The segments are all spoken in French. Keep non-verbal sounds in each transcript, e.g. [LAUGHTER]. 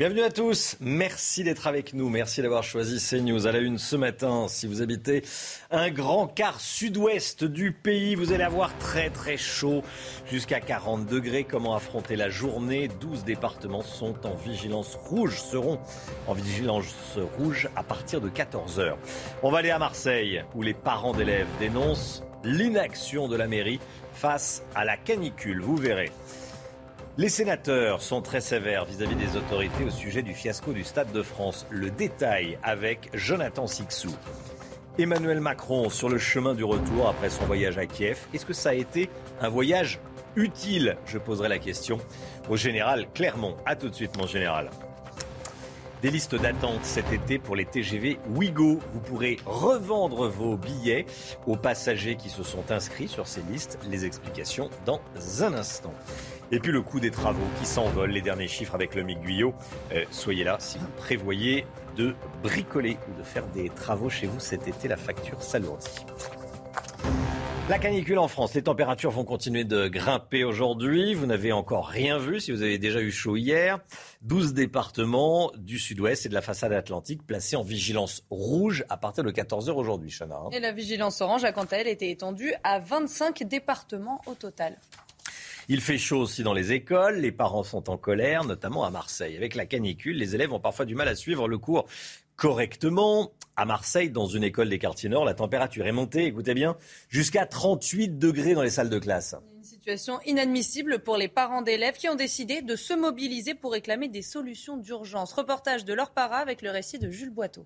Bienvenue à tous, merci d'être avec nous, merci d'avoir choisi CNews à la une ce matin. Si vous habitez un grand quart sud-ouest du pays, vous allez avoir très très chaud, jusqu'à 40 degrés. Comment affronter la journée? 12 départements sont en vigilance rouge, seront en vigilance rouge à partir de 14h. On va aller à Marseille, où les parents d'élèves dénoncent l'inaction de la mairie face à la canicule, vous verrez. Les sénateurs sont très sévères vis-à-vis des autorités au sujet du fiasco du Stade de France. Le détail avec Jonathan Sixou. Emmanuel Macron sur le chemin du retour après son voyage à Kiev. Est-ce que ça a été un voyage utile? Je poserai la question au général Clermont. A tout de suite, mon général. Des listes d'attente cet été pour les TGV Ouigo. Vous pourrez revendre vos billets aux passagers qui se sont inscrits sur ces listes. Les explications dans un instant. Et puis le coût des travaux qui s'envole, les derniers chiffres avec le MIG Guyot. Euh, soyez là si vous prévoyez de bricoler ou de faire des travaux chez vous cet été, la facture s'alourdit. La canicule en France, les températures vont continuer de grimper aujourd'hui. Vous n'avez encore rien vu si vous avez déjà eu chaud hier. 12 départements du sud-ouest et de la façade atlantique placés en vigilance rouge à partir de 14h aujourd'hui, Chana. hein. Et la vigilance orange a quant à elle été étendue à 25 départements au total. Il fait chaud aussi dans les écoles, les parents sont en colère, notamment à Marseille. Avec la canicule, les élèves ont parfois du mal à suivre le cours correctement. À Marseille, dans une école des quartiers nord, la température est montée, écoutez bien, jusqu'à 38 degrés dans les salles de classe. Une situation inadmissible pour les parents d'élèves qui ont décidé de se mobiliser pour réclamer des solutions d'urgence. Reportage de leur para avec le récit de Jules Boiteau.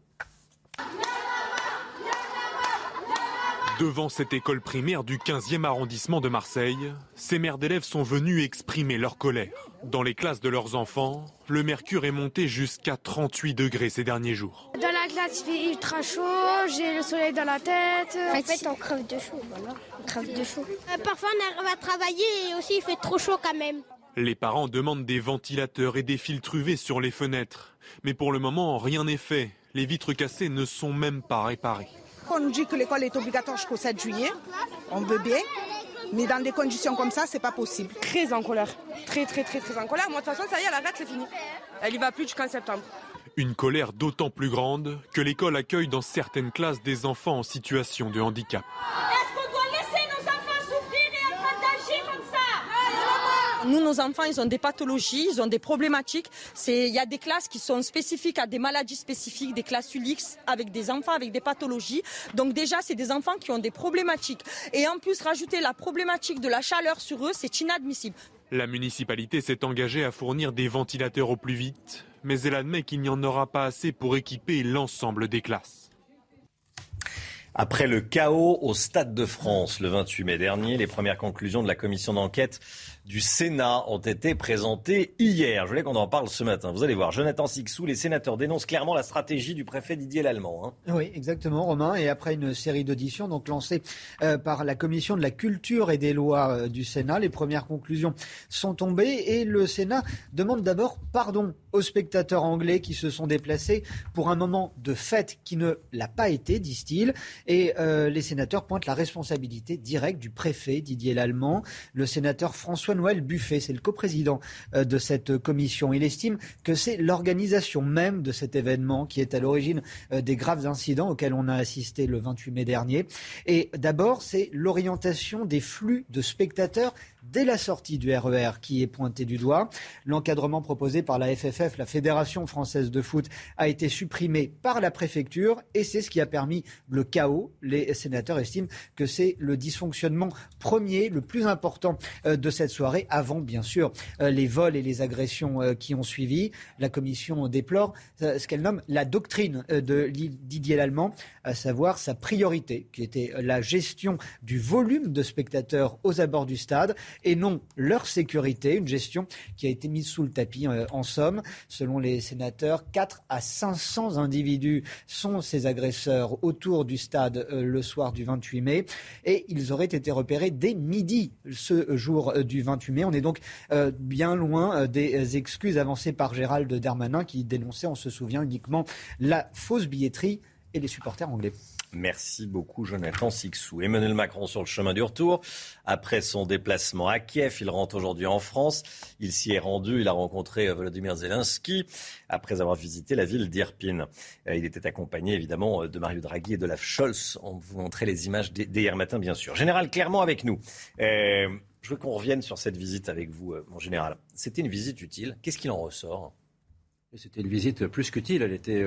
Devant cette école primaire du 15e arrondissement de Marseille, ces mères d'élèves sont venues exprimer leur colère. Dans les classes de leurs enfants, le mercure est monté jusqu'à 38 degrés ces derniers jours. Dans la classe, il fait ultra chaud, j'ai le soleil dans la tête. En fait, on crève de chaud, voilà. On crève de chaud. Euh, parfois, on arrive à travailler et aussi il fait trop chaud quand même. Les parents demandent des ventilateurs et des filtres UV sur les fenêtres. Mais pour le moment, rien n'est fait. Les vitres cassées ne sont même pas réparées. On nous dit que l'école est obligatoire jusqu'au 7 juillet. On veut bien. Mais dans des conditions comme ça, c'est pas possible. Très en colère. Très, très, très, très en colère. Moi, de toute façon, ça y est, elle arrête, c'est fini. Elle y va plus jusqu'en septembre. Une colère d'autant plus grande que l'école accueille dans certaines classes des enfants en situation de handicap. Est-ce qu'on doit laisser nos enfants souffrir et être attachés comme ça Nous, nos enfants, ils ont des pathologies, ils ont des problématiques. C'est- Il y a des classes qui sont spécifiques à des maladies spécifiques, des classes ULIX avec des enfants avec des pathologies. Donc déjà, c'est des enfants qui ont des problématiques. Et en plus, rajouter la problématique de la chaleur sur eux, c'est inadmissible. La municipalité s'est engagée à fournir des ventilateurs au plus vite, mais elle admet qu'il n'y en aura pas assez pour équiper l'ensemble des classes. Après le chaos au Stade de France le 28 mai dernier, les premières conclusions de la commission d'enquête du Sénat ont été présentées hier. Je voulais qu'on en parle ce matin. Vous allez voir, Jonathan Sixou, les sénateurs dénoncent clairement la stratégie du préfet Didier Lallemand. hein. Oui, exactement, Romain. Et après une série d'auditions lancées euh, par la commission de la culture et des lois euh, du Sénat, les premières conclusions sont tombées et le Sénat demande d'abord pardon aux spectateurs anglais qui se sont déplacés pour un moment de fête qui ne l'a pas été, disent-ils. Et euh, les sénateurs pointent la responsabilité directe du préfet Didier Lallemand. Le sénateur François-Noël Buffet, c'est le coprésident euh, de cette commission. Il estime que c'est l'organisation même de cet événement qui est à l'origine euh, des graves incidents auxquels on a assisté le 28 mai dernier. Et d'abord, c'est l'orientation des flux de spectateurs dès la sortie du RER qui est pointé du doigt. L'encadrement proposé par la FFF, la Fédération française de foot, a été supprimé par la préfecture et c'est ce qui a permis le chaos. Les sénateurs estiment que c'est le dysfonctionnement premier, le plus important euh, de cette soirée, avant bien sûr euh, les vols et les agressions euh, qui ont suivi. La commission déplore euh, ce qu'elle nomme la doctrine de Didier Lallemand, à savoir sa priorité, qui était la gestion du volume de spectateurs aux abords du stade. et non leur sécurité. Une gestion qui a été mise sous le tapis en somme. Selon les sénateurs, 4 à 500 individus sont ces agresseurs autour du stade le soir du 28 mai et ils auraient été repérés dès midi ce jour du 28 mai. On est donc bien loin des excuses avancées par Gérald Darmanin qui dénonçait, on se souvient, uniquement la fausse billetterie et les supporters anglais. Merci beaucoup, Jonathan Sixou. Emmanuel Macron sur le chemin du retour. Après son déplacement à Kiev, il rentre aujourd'hui en France. Il s'y est rendu. Il a rencontré euh, Volodymyr Zelensky après avoir visité la ville d'Irpin. Euh, il était accompagné évidemment euh, de Mario Draghi et de Olaf Scholz. On vous montrait les images d'hier matin, bien sûr. Général, clairement avec nous. Je veux qu'on revienne sur cette visite avec vous, mon général. C'était une visite utile. Qu'est-ce qu'il en ressort? C'était une visite plus qu'utile. Elle était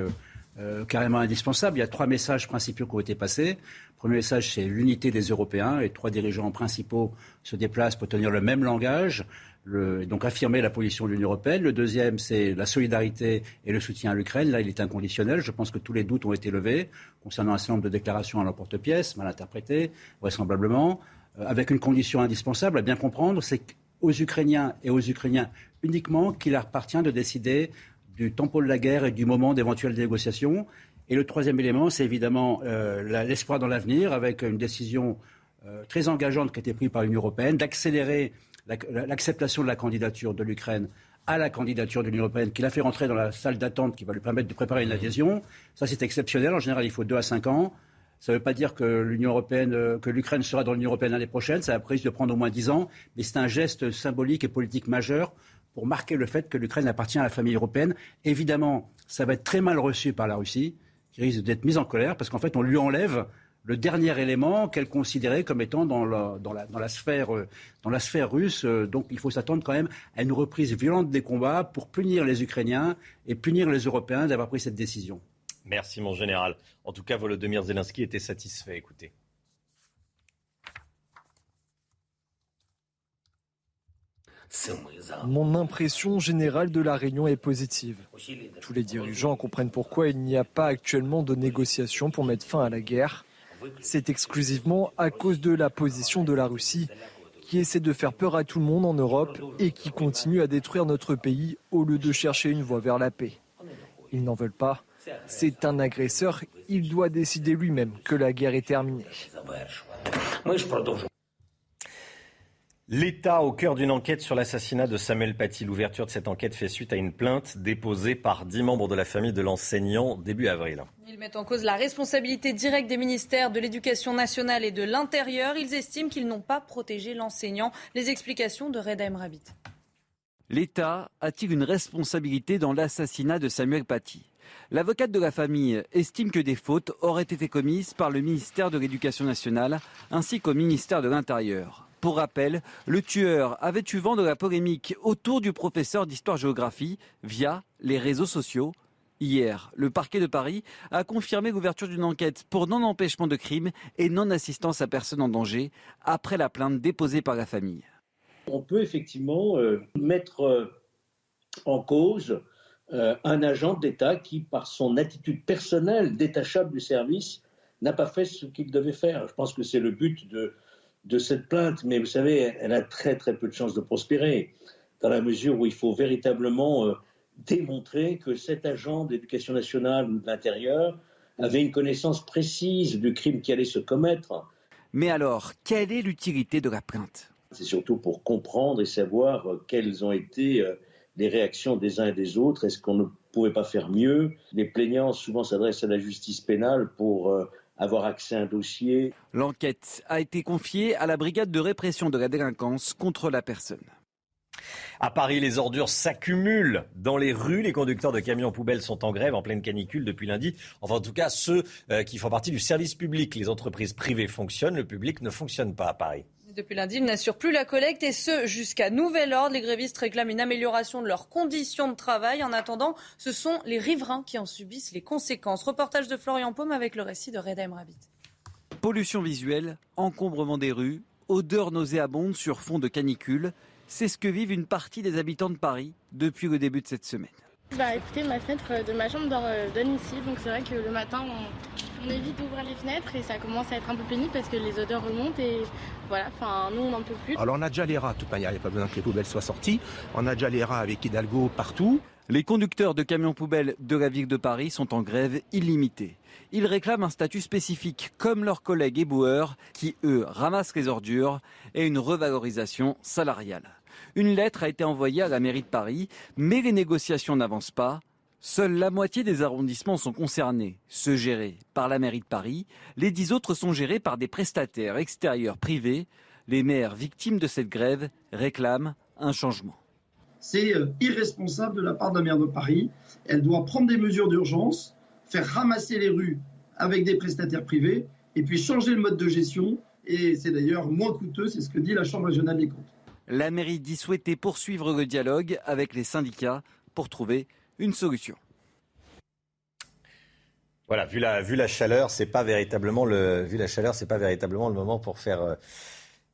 euh, carrément indispensable. Il y a trois messages principaux qui ont été passés. Le premier message, c'est l'unité des Européens. Les trois dirigeants principaux se déplacent pour tenir le même langage, donc affirmer la position de l'Union européenne. Le deuxième, c'est la solidarité et le soutien à l'Ukraine. Là, il est inconditionnel. Je pense que tous les doutes ont été levés concernant un certain nombre de déclarations à l'emporte-pièce, mal interprétées, vraisemblablement, euh, avec une condition indispensable à bien comprendre, c'est aux Ukrainiens et aux Ukrainiens uniquement qu'il appartient de décider du tempo de la guerre et du moment d'éventuelles négociations. Et le troisième élément, c'est évidemment euh, l'espoir dans l'avenir, avec une décision euh, très engageante qui a été prise par l'Union européenne d'accélérer l'acceptation de la candidature de l'Ukraine à la candidature de l'Union européenne, qui l'a fait rentrer dans la salle d'attente qui va lui permettre de préparer une adhésion. Ça, c'est exceptionnel. En général, il faut deux à cinq ans. Ça ne veut pas dire euh, que l'Ukraine sera dans l'Union européenne l'année prochaine. Ça pris de prendre au moins dix ans, mais c'est un geste symbolique et politique majeur pour marquer le fait que l'Ukraine appartient à la famille européenne. Évidemment, ça va être très mal reçu par la Russie, qui risque d'être mise en colère, parce qu'en fait, on lui enlève le dernier élément qu'elle considérait comme étant dans la, dans la, sphère, euh, dans la sphère russe. Euh, donc il faut s'attendre quand même à une reprise violente des combats pour punir les Ukrainiens et punir les Européens d'avoir pris cette décision. Merci mon général. En tout cas, Volodymyr Zelensky était satisfait. Écoutez. Mon impression générale de la réunion est positive. Tous les dirigeants comprennent pourquoi il n'y a pas actuellement de négociations pour mettre fin à la guerre. C'est exclusivement à cause de la position de la Russie qui essaie de faire peur à tout le monde en Europe et qui continue à détruire notre pays au lieu de chercher une voie vers la paix. Ils n'en veulent pas. C'est un agresseur. Il doit décider lui-même que la guerre est terminée. L'État au cœur d'une enquête sur l'assassinat de Samuel Paty. L'ouverture de cette enquête fait suite à une plainte déposée par dix membres de la famille de l'enseignant début avril. Ils mettent en cause la responsabilité directe des ministères de l'Éducation nationale et de l'Intérieur. Ils estiment qu'ils n'ont pas protégé l'enseignant. Les explications de Reda Rabbit. L'État a-t-il une responsabilité dans l'assassinat de Samuel Paty L'avocate de la famille estime que des fautes auraient été commises par le ministère de l'Éducation nationale ainsi qu'au ministère de l'Intérieur. Pour rappel, le tueur avait eu vent de la polémique autour du professeur d'histoire-géographie via les réseaux sociaux. Hier, le parquet de Paris a confirmé l'ouverture d'une enquête pour non-empêchement de crime et non-assistance à personne en danger après la plainte déposée par la famille. On peut effectivement euh, mettre euh, en cause euh, un agent d'État qui, par son attitude personnelle détachable du service, n'a pas fait ce qu'il devait faire. Je pense que c'est le but de, de cette plainte, mais vous savez, elle a très très peu de chances de prospérer, dans la mesure où il faut véritablement euh, démontrer que cet agent d'éducation nationale ou de l'intérieur avait une connaissance précise du crime qui allait se commettre. Mais alors, quelle est l'utilité de la plainte? C'est surtout pour comprendre et savoir euh, quelles ont été euh, les réactions des uns et des autres. Est-ce qu'on ne pouvait pas faire mieux? Les plaignants souvent s'adressent à la justice pénale pour avoir accès à un dossier. L'enquête a été confiée à la brigade de répression de la délinquance contre la personne. À Paris, les ordures s'accumulent dans les rues. Les conducteurs de camions poubelles sont en grève en pleine canicule depuis lundi. Enfin, en tout cas, ceux euh, qui font partie du service public. Les entreprises privées fonctionnent, le public ne fonctionne pas à Paris. Depuis lundi, ils n'assurent plus la collecte et ce jusqu'à nouvel ordre. Les grévistes réclament une amélioration de leurs conditions de travail. En attendant, ce sont les riverains qui en subissent les conséquences. Reportage de Florian Paume avec le récit de Reda Rabbit. Pollution visuelle, encombrement des rues, odeur nauséabonde sur fond de canicule. C'est ce que vivent une partie des habitants de Paris depuis le début de cette semaine. Bah écoutez, ma fenêtre de ma chambre euh, donne ici, donc c'est vrai que le matin, On évite d'ouvrir les fenêtres et ça commence à être un peu pénible parce que les odeurs remontent et voilà, enfin nous on n'en peut plus. Alors on a déjà les rats, de toute manière, il n'y a pas besoin que les poubelles soient sorties. On a déjà les rats avec Hidalgo partout. Les conducteurs de camions poubelles de la ville de Paris sont en grève illimitée. Ils réclament un statut spécifique comme leurs collègues éboueurs qui, eux, ramassent les ordures et une revalorisation salariale. Une lettre a été envoyée à la mairie de Paris, mais les négociations n'avancent pas. Seule la moitié des arrondissements sont concernés, ceux gérés par la mairie de Paris. Les dix autres sont gérés par des prestataires extérieurs privés. Les maires victimes de cette grève réclament un changement. C'est euh, irresponsable de la part de la maire de Paris. Elle doit prendre des mesures d'urgence, faire ramasser les rues avec des prestataires privés et puis changer le mode de gestion. Et c'est d'ailleurs moins coûteux, c'est ce que dit la Chambre régionale des comptes. La mairie dit souhaiter poursuivre le dialogue avec les syndicats pour trouver une solution. Voilà, vu la, vu la chaleur, c'est pas véritablement le, vu la chaleur, c'est pas véritablement le moment pour faire euh,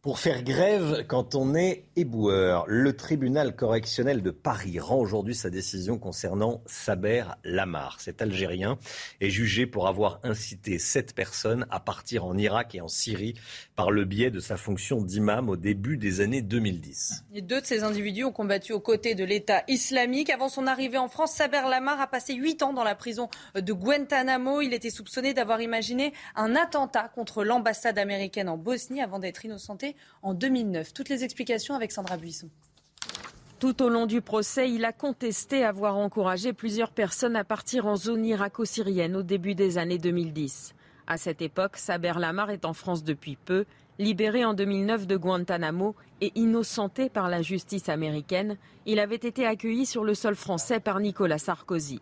pour faire grève quand on est éboueur. Le tribunal correctionnel de Paris rend aujourd'hui sa décision concernant Saber Lamar. Cet Algérien est jugé pour avoir incité sept personnes à partir en Irak et en Syrie par le biais de sa fonction d'imam au début des années 2010. Et deux de ces individus ont combattu aux côtés de l'État islamique. Avant son arrivée en France, Saber Lamar a passé huit ans dans la prison de Guantanamo. Il était soupçonné d'avoir imaginé un attentat contre l'ambassade américaine en Bosnie avant d'être innocenté en 2009. Toutes les explications avec Sandra Buisson. Tout au long du procès, il a contesté avoir encouragé plusieurs personnes à partir en zone irako-syrienne au début des années 2010. À cette époque, Saber Lamar est en France depuis peu. Libéré en 2009 de Guantanamo et innocenté par la justice américaine, il avait été accueilli sur le sol français par Nicolas Sarkozy.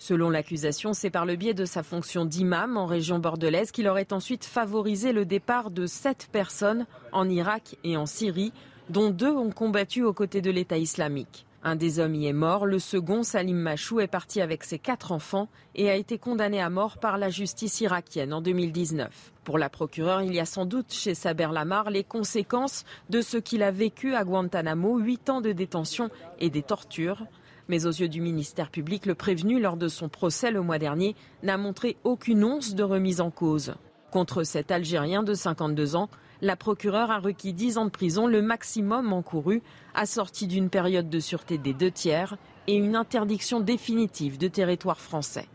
Selon l'accusation, c'est par le biais de sa fonction d'imam en région bordelaise qu'il aurait ensuite favorisé le départ de sept personnes en Irak et en Syrie, dont deux ont combattu aux côtés de l'État islamique. Un des hommes y est mort, le second, Salim Machou, est parti avec ses quatre enfants et a été condamné à mort par la justice irakienne en 2019. Pour la procureure, il y a sans doute chez Saber Lamar les conséquences de ce qu'il a vécu à Guantanamo, huit ans de détention et des tortures. Mais aux yeux du ministère public, le prévenu lors de son procès le mois dernier n'a montré aucune once de remise en cause. Contre cet Algérien de 52 ans, la procureure a requis 10 ans de prison, le maximum encouru, assorti d'une période de sûreté des deux tiers et une interdiction définitive de territoire français.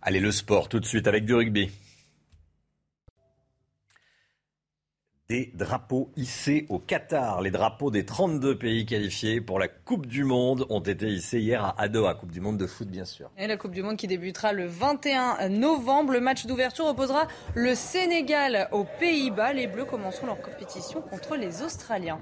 Allez, le sport tout de suite avec du rugby. Des drapeaux hissés au Qatar. Les drapeaux des 32 pays qualifiés pour la Coupe du Monde ont été hissés hier à Doha, Coupe du Monde de foot bien sûr. Et la Coupe du Monde qui débutera le 21 novembre. Le match d'ouverture opposera le Sénégal aux Pays-Bas. Les Bleus commenceront leur compétition contre les Australiens.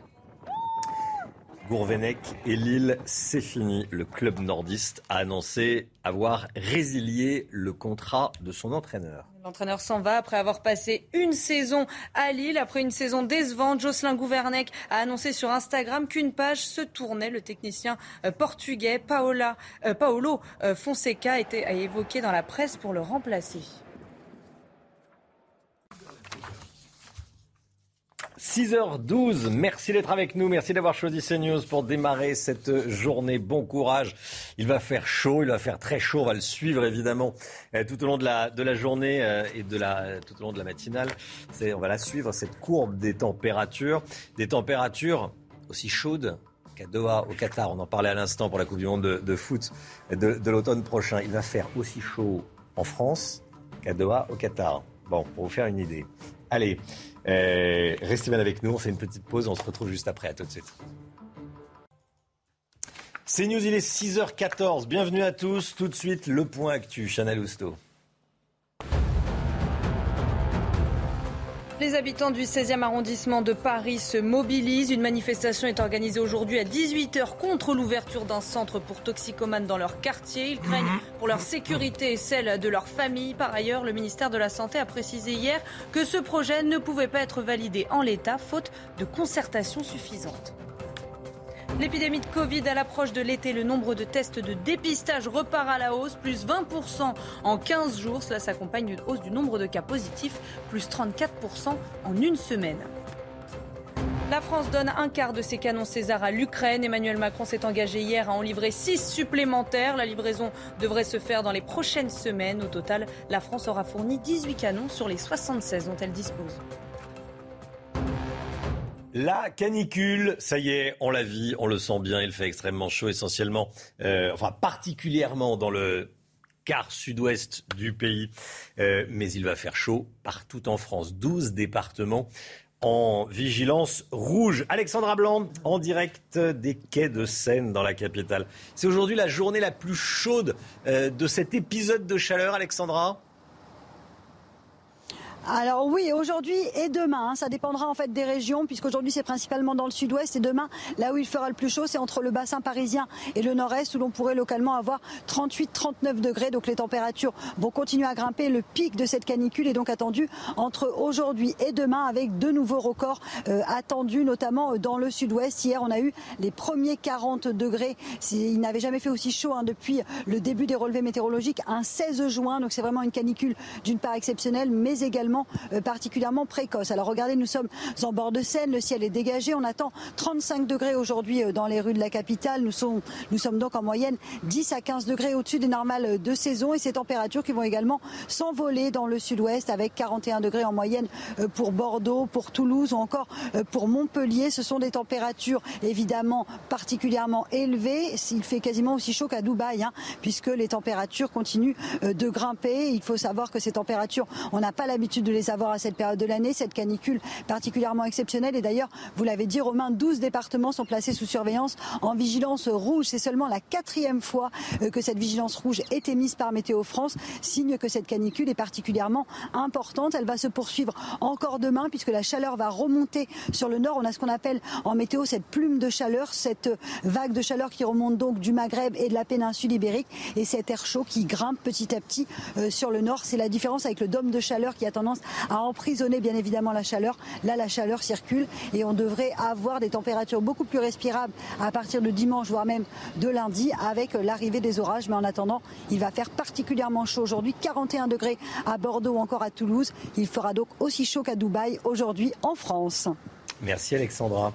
Gourvenec et Lille, c'est fini. Le club nordiste a annoncé avoir résilié le contrat de son entraîneur. L'entraîneur s'en va après avoir passé une saison à Lille. Après une saison décevante, Jocelyn Gouvernec a annoncé sur Instagram qu'une page se tournait. Le technicien euh, portugais Paola, euh, Paolo euh, Fonseca était évoqué dans la presse pour le remplacer. 6h12, merci d'être avec nous, merci d'avoir choisi CNews pour démarrer cette journée. Bon courage, il va faire chaud, il va faire très chaud, on va le suivre évidemment euh, tout au long de la, journée euh, et de la, tout au long de la matinale. On va la suivre, cette courbe des températures, des températures aussi chaudes qu'à Doha, au Qatar. On en parlait à l'instant pour la Coupe du Monde de, foot de, de l'automne prochain. Il va faire aussi chaud en France qu'à Doha, au Qatar. Bon, pour vous faire une idée. Allez, euh, restez bien avec nous, on fait une petite pause, on se retrouve juste après, à tout de suite. C'est News, il est 6h14, bienvenue à tous, tout de suite le point actu, Chanel Housteau. Les habitants du 16e arrondissement de Paris se mobilisent. Une manifestation est organisée aujourd'hui à 18h contre l'ouverture d'un centre pour toxicomanes dans leur quartier. Ils craignent mhm. pour leur sécurité et celle de leur famille. Par ailleurs, le ministère de la Santé a précisé hier que ce projet ne pouvait pas être validé en l'état faute de concertation suffisante. L'épidémie de Covid à l'approche de l'été, le nombre de tests de dépistage repart à la hausse, plus 20% en 15 jours. Cela s'accompagne d'une hausse du nombre de cas positifs, plus 34% en une semaine. La France donne un quart de ses canons César à l'Ukraine. Emmanuel Macron s'est engagé hier à en livrer six supplémentaires. La livraison devrait se faire dans les prochaines semaines. Au total, la France aura fourni 18 canons sur les 76 dont elle dispose. La canicule, ça y est, on la vit, on le sent bien, il fait extrêmement chaud essentiellement, euh, enfin particulièrement dans le quart sud-ouest du pays, euh, mais il va faire chaud partout en France. 12 départements en vigilance rouge. Alexandra Blanc, en direct des quais de Seine dans la capitale. C'est aujourd'hui la journée la plus chaude euh, de cet épisode de chaleur, Alexandra? Alors oui, aujourd'hui et demain, hein, ça dépendra en fait des régions, puisqu'aujourd'hui c'est principalement dans le sud-ouest et demain, là où il fera le plus chaud, c'est entre le bassin parisien et le nord-est, où l'on pourrait localement avoir 38-39 degrés. Donc les températures vont continuer à grimper. Le pic de cette canicule est donc attendu entre aujourd'hui et demain, avec de nouveaux records euh, attendus, notamment dans le sud-ouest. Hier, on a eu les premiers 40 degrés. Il n'avait jamais fait aussi chaud hein, depuis le début des relevés météorologiques, un 16 juin. Donc c'est vraiment une canicule d'une part exceptionnelle, mais également euh, particulièrement précoce. Alors regardez, nous sommes en bord de Seine, le ciel est dégagé, on attend 35 degrés aujourd'hui euh, dans les rues de la capitale. Nous sommes, donc en moyenne 10 à 15 degrés au-dessus des normales euh, de saison et ces températures qui vont également s'envoler dans le sud-ouest avec 41 degrés en moyenne pour Bordeaux, pour Toulouse ou encore pour Montpellier. Ce sont des températures évidemment particulièrement élevées. Il fait quasiment aussi chaud qu'à Dubaï, hein, puisque les températures continuent de grimper. Il faut savoir que ces températures, on n'a pas l'habitude de les avoir à cette période de l'année, cette canicule particulièrement exceptionnelle. Et d'ailleurs, vous l'avez dit, Romain, 12 départements sont placés sous surveillance en vigilance rouge. C'est seulement la quatrième fois euh, que cette vigilance rouge est émise par Météo France, signe que cette canicule est particulièrement importante. Elle va se poursuivre encore demain puisque la chaleur va remonter sur le nord. On a ce qu'on appelle en météo cette plume de chaleur, cette vague de chaleur qui remonte donc du Maghreb et de la péninsule ibérique et cet air chaud qui grimpe petit à petit euh, sur le nord. C'est la différence avec le dôme de chaleur qui a tendance à emprisonner bien évidemment la chaleur. Là, la chaleur circule et on devrait avoir des températures beaucoup plus respirables à partir de dimanche, voire même de lundi, avec l'arrivée des orages. Mais en attendant, il va faire particulièrement chaud aujourd'hui, 41 degrés à Bordeaux ou encore à Toulouse. Il fera donc aussi chaud qu'à Dubaï aujourd'hui en France. Merci Alexandra.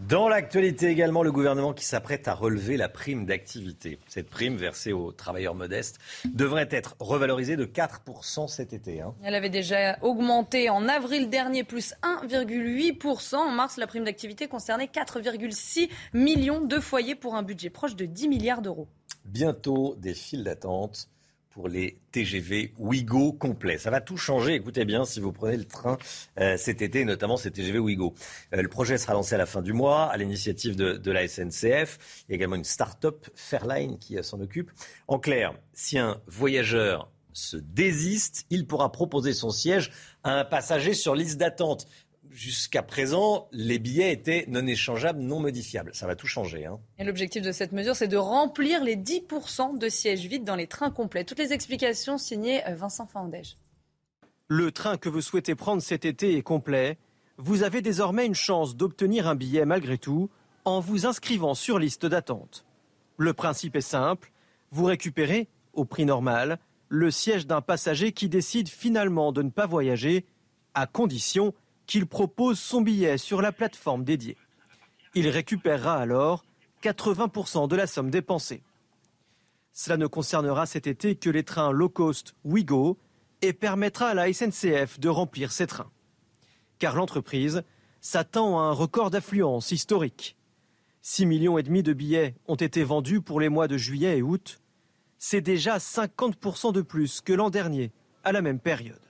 Dans l'actualité également, le gouvernement qui s'apprête à relever la prime d'activité. Cette prime versée aux travailleurs modestes devrait être revalorisée de 4% cet été. Hein. Elle avait déjà augmenté en avril dernier, plus 1,8%. En mars, la prime d'activité concernait 4,6 millions de foyers pour un budget proche de 10 milliards d'euros. Bientôt des files d'attente pour les TGV Ouigo complets. Ça va tout changer, écoutez bien, si vous prenez le train euh, cet été, notamment ces TGV Ouigo. Euh, le projet sera lancé à la fin du mois, à l'initiative de, la SNCF. Il y a également une start-up, Fairline, qui s'en occupe. En clair, si un voyageur se désiste, il pourra proposer son siège à un passager sur liste d'attente jusqu'à présent, les billets étaient non échangeables, non modifiables. Ça va tout changer. Hein. Et l'objectif de cette mesure, c'est de remplir les 10% de sièges vides dans les trains complets. Toutes les explications signées euh, Vincent Fandège. Le train que vous souhaitez prendre cet été est complet. Vous avez désormais une chance d'obtenir un billet malgré tout en vous inscrivant sur liste d'attente. Le principe est simple. Vous récupérez, au prix normal, le siège d'un passager qui décide finalement de ne pas voyager, à condition qu'il propose son billet sur la plateforme dédiée. Il récupérera alors 80% de la somme dépensée. Cela ne concernera cet été que les trains low cost Ouigo et permettra à la SNCF de remplir ses trains. Car l'entreprise s'attend à un record d'affluence historique. 6 millions et demi de billets ont été vendus pour les mois de juillet et août. C'est déjà 50% de plus que l'an dernier à la même période.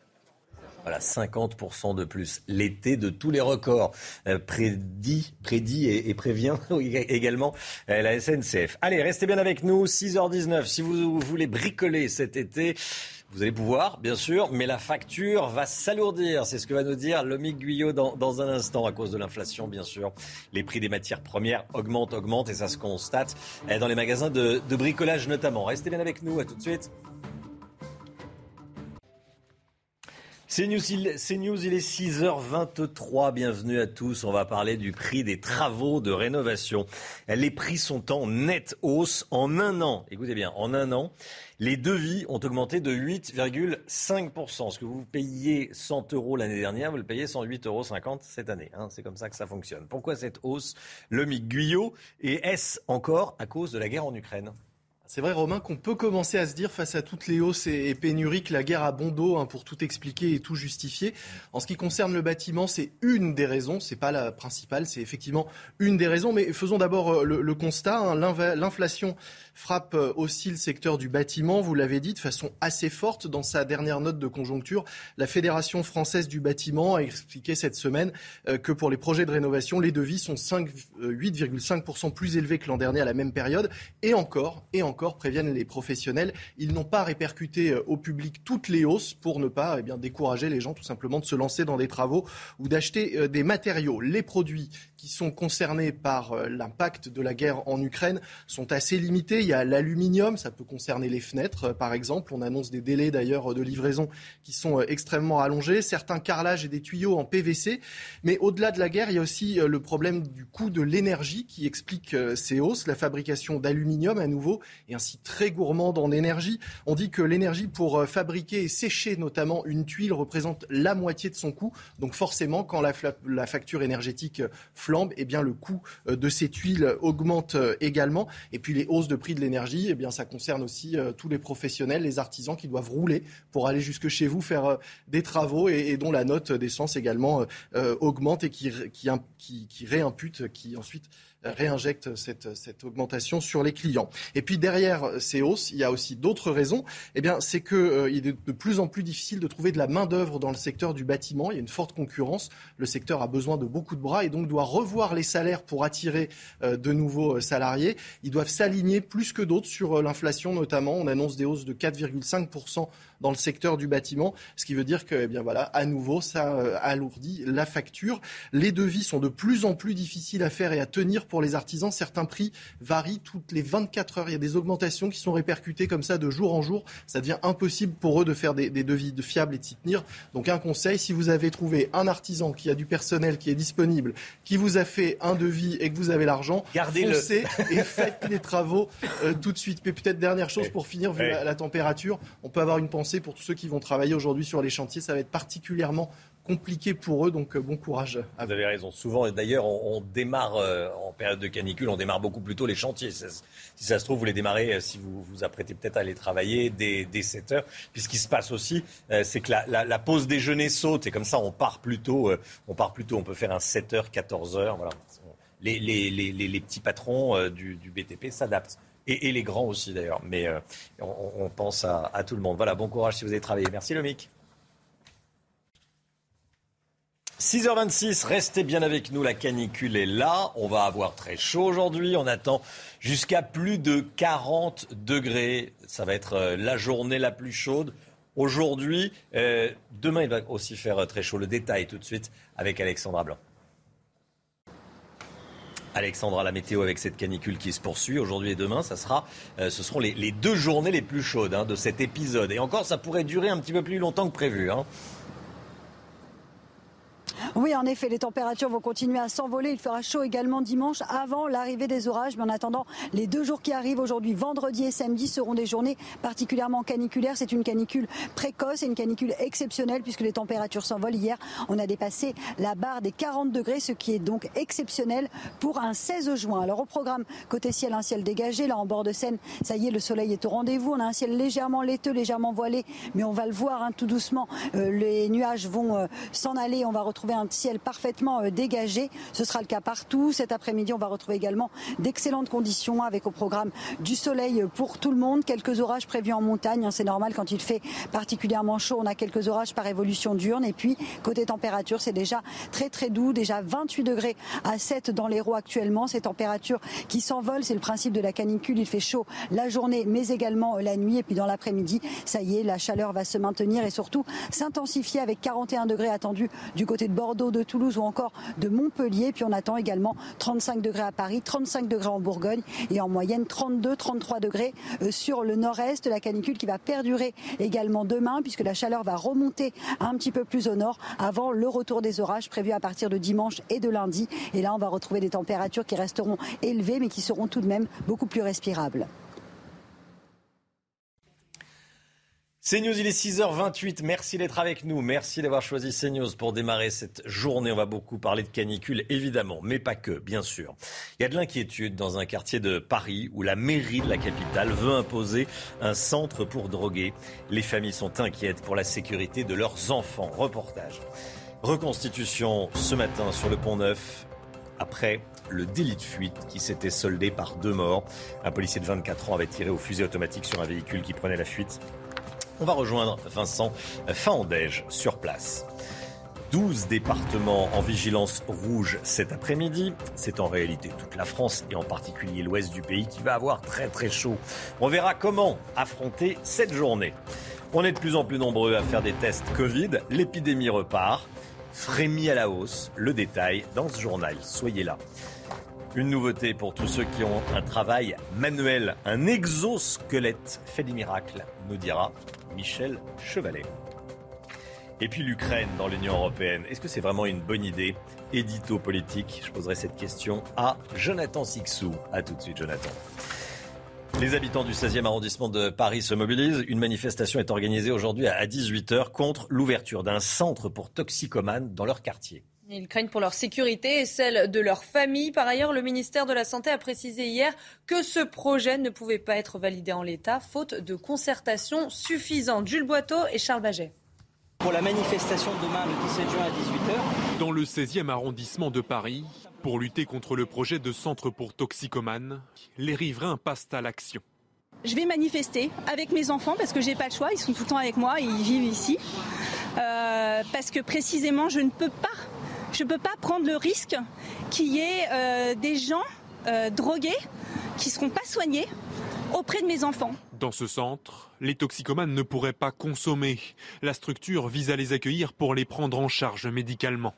Voilà, 50% de plus. L'été de tous les records. Euh, prédit, prédit et, prévient [LAUGHS] également euh, la SNCF. Allez, restez bien avec nous. 6h19. Si vous voulez bricoler cet été, vous allez pouvoir, bien sûr, mais la facture va s'alourdir. C'est ce que va nous dire Lomique Guyot dans, un instant à cause de l'inflation, bien sûr. Les prix des matières premières augmentent, augmentent et ça se constate euh, dans les magasins de, de bricolage notamment. Restez bien avec nous. À tout de suite. C'est News, il est 6h23. Bienvenue à tous. On va parler du prix des travaux de rénovation. Les prix sont en nette hausse en un an. Écoutez bien, en un an, les devis ont augmenté de 8,5%. Ce que vous payiez 100 euros l'année dernière, vous le payez 108,50 euros cette année. Hein. C'est comme ça que ça fonctionne. Pourquoi cette hausse Le Guyot? Et est-ce encore à cause de la guerre en Ukraine? C'est vrai, Romain, qu'on peut commencer à se dire, face à toutes les hausses et, pénuries, que la guerre a bon dos hein, pour tout expliquer et tout justifier. En ce qui concerne le bâtiment, c'est une des raisons, c'est pas la principale, c'est effectivement une des raisons. Mais faisons d'abord euh, le, constat. Hein. L'inflation frappe euh, aussi le secteur du bâtiment, vous l'avez dit, de façon assez forte. Dans sa dernière note de conjoncture, la Fédération française du bâtiment a expliqué cette semaine euh, que pour les projets de rénovation, les devis sont 8,5% plus élevés que l'an dernier à la même période. Et encore, et encore, préviennent les professionnels, ils n'ont pas répercuté euh, au public toutes les hausses pour ne pas eh bien, décourager les gens tout simplement de se lancer dans des travaux ou d'acheter euh, des matériaux. Les produits qui sont concernés par euh, l'impact de la guerre en Ukraine sont assez limités. Il y a l'aluminium, ça peut concerner les fenêtres par exemple. On annonce des délais d'ailleurs de livraison qui sont extrêmement allongés. Certains carrelages et des tuyaux en PVC. Mais au-delà de la guerre, il y a aussi le problème du coût de l'énergie qui explique ces hausses. La fabrication d'aluminium à nouveau et ainsi très gourmande en énergie. On dit que l'énergie pour euh, fabriquer et sécher notamment une tuile représente la moitié de son coût. Donc forcément, quand la, facture énergétique euh, flambe, eh bien le coût euh, de ces tuiles augmente également. Et puis les hausses de prix l'énergie, eh bien ça concerne aussi tous les professionnels, les artisans qui doivent rouler pour aller jusque chez vous faire des travaux et, dont la note d'essence également augmente et qui, qui réimpute, qui ensuite réinjecte cette, cette augmentation sur les clients. Et puis derrière ces hausses, il y a aussi d'autres raisons. Eh bien, c'est qu'il euh, est de plus en plus difficile de trouver de la main d'œuvre dans le secteur du bâtiment. Il y a une forte concurrence. Le secteur a besoin de beaucoup de bras et donc doit revoir les salaires pour attirer euh, de nouveaux euh, salariés. Ils doivent s'aligner plus que d'autres sur l'inflation, notamment. On annonce des hausses de 4,5% dans le secteur du bâtiment, ce qui veut dire que, eh bien voilà, à nouveau, ça euh, alourdit la facture. Les devis sont de plus en plus difficiles à faire et à tenir pour les artisans. Certains prix varient toutes les 24 heures. Il y a des augmentations qui sont répercutées comme ça de jour en jour. Ça devient impossible pour eux de faire des, devis de fiables et de s'y tenir. Donc un conseil, si vous avez trouvé un artisan qui a du personnel qui est disponible, qui vous a fait un devis et que vous avez l'argent, foncez [LAUGHS] et faites les travaux euh, tout de suite. Mais peut-être dernière chose pour finir, vu la, la température, on peut avoir une pensée pour tous ceux qui vont travailler aujourd'hui sur les chantiers. Ça va être particulièrement compliqué pour eux, donc euh, bon courage. À vous avez raison. Souvent, d'ailleurs, on, démarre euh, en période de canicule, on démarre beaucoup plus tôt les chantiers. Si ça se trouve, vous les démarrez, euh, si vous vous apprêtez peut-être à aller travailler dès, 7 heures. Puis ce qui se passe aussi, c'est que la, pause déjeuner saute et comme ça, on part plus tôt. on part plus tôt. On peut faire un 7 h 14 h Voilà. Les, les, petits patrons du, BTP s'adaptent. Et, les grands aussi d'ailleurs. Mais on, pense à, à, tout le monde. Voilà, bon courage si vous avez travaillé. Merci Lomic. 6h26, restez bien avec nous, la canicule est là, on va avoir très chaud aujourd'hui, on attend jusqu'à plus de 40 degrés, ça va être euh, la journée la plus chaude aujourd'hui, euh, demain il va aussi faire euh, très chaud, le détail tout de suite avec Alexandra Blanc. Alexandra, la météo avec cette canicule qui se poursuit aujourd'hui et demain, ça sera, ce seront les, deux journées les plus chaudes hein, de cet épisode. Et encore, ça pourrait durer un petit peu plus longtemps que prévu. Hein. Oui, en effet, les températures vont continuer à s'envoler. Il fera chaud également dimanche avant l'arrivée des orages. Mais en attendant, les deux jours qui arrivent aujourd'hui, vendredi et samedi, seront des journées particulièrement caniculaires. C'est une canicule précoce et une canicule exceptionnelle puisque les températures s'envolent. Hier, on a dépassé la barre des 40 degrés, ce qui est donc exceptionnel pour un 16 juin. Alors au programme côté ciel, un ciel dégagé. Là, en bord de Seine, ça y est, le soleil est au rendez-vous. On a un ciel légèrement laiteux, légèrement voilé, mais on va le voir hein, tout doucement. Euh, les nuages vont euh, s'en aller. On va retrouver un ciel parfaitement euh, dégagé. Ce sera le cas partout. Cet après-midi, on va retrouver également d'excellentes conditions avec au programme du soleil pour tout le monde. Quelques orages prévus en montagne. Hein, c'est normal quand il fait particulièrement chaud. On a quelques orages par évolution diurne. Et puis, côté température, c'est déjà très très doux. Déjà 28 degrés à 7 dans l'Hérault actuellement. Ces températures qui s'envolent, c'est le principe de la canicule. Il fait chaud la journée, mais également la nuit. Et puis dans l'après-midi, ça y est, la chaleur va se maintenir et surtout s'intensifier avec 41 degrés attendus du côté de Bordeaux, de Toulouse ou encore de Montpellier. Puis on attend également 35 degrés à Paris, 35 degrés en Bourgogne et en moyenne 32-33 degrés euh, sur le nord-est. La canicule qui va perdurer également demain puisque la chaleur va remonter un petit peu plus au nord avant le retour des orages prévus à partir de dimanche et de lundi. Et là, on va retrouver des températures qui resteront élevées mais qui seront tout de même beaucoup plus respirables. CNews, il est 6h28. Merci d'être avec nous. Merci d'avoir choisi CNews pour démarrer cette journée. On va beaucoup parler de canicule, évidemment, mais pas que, bien sûr. Il y a de l'inquiétude dans un quartier de Paris où la mairie de la capitale veut imposer un centre pour droguer. Les familles sont inquiètes pour la sécurité de leurs enfants. Reportage. Reconstitution ce matin sur le pont Neuf après le délit de fuite qui s'était soldé par deux morts. Un policier de 24 ans avait tiré au fusil automatique sur un véhicule qui prenait la fuite. On va rejoindre Vincent Faandège sur place. 12 départements en vigilance rouge cet après-midi. C'est en réalité toute la France et en particulier l'ouest du pays qui va avoir très très chaud. On verra comment affronter cette journée. On est de plus en plus nombreux à faire des tests Covid. L'épidémie repart. Frémis à la hausse. Le détail dans ce journal. Soyez là. Une nouveauté pour tous ceux qui ont un travail manuel. Un exosquelette fait des miracles, nous dira Michel Chevalet. Et puis l'Ukraine dans l'Union européenne, est-ce que c'est vraiment une bonne idée Édito politique, je poserai cette question à Jonathan Sixou. A tout de suite Jonathan. Les habitants du 16e arrondissement de Paris se mobilisent. Une manifestation est organisée aujourd'hui à 18h contre l'ouverture d'un centre pour toxicomanes dans leur quartier. Ils craignent pour leur sécurité et celle de leur famille. Par ailleurs, le ministère de la Santé a précisé hier que ce projet ne pouvait pas être validé en l'état, faute de concertation suffisante. Jules Boiteau et Charles Baget. Pour la manifestation demain, le 17 juin à 18h. Dans le 16e arrondissement de Paris, pour lutter contre le projet de centre pour toxicomanes, les riverains passent à l'action. Je vais manifester avec mes enfants parce que j'ai pas le choix, ils sont tout le temps avec moi et ils vivent ici. Euh, parce que précisément, je ne peux pas je ne peux pas prendre le risque qu'il y ait euh, des gens euh, drogués qui ne seront pas soignés auprès de mes enfants. Dans ce centre, les toxicomanes ne pourraient pas consommer. La structure vise à les accueillir pour les prendre en charge médicalement.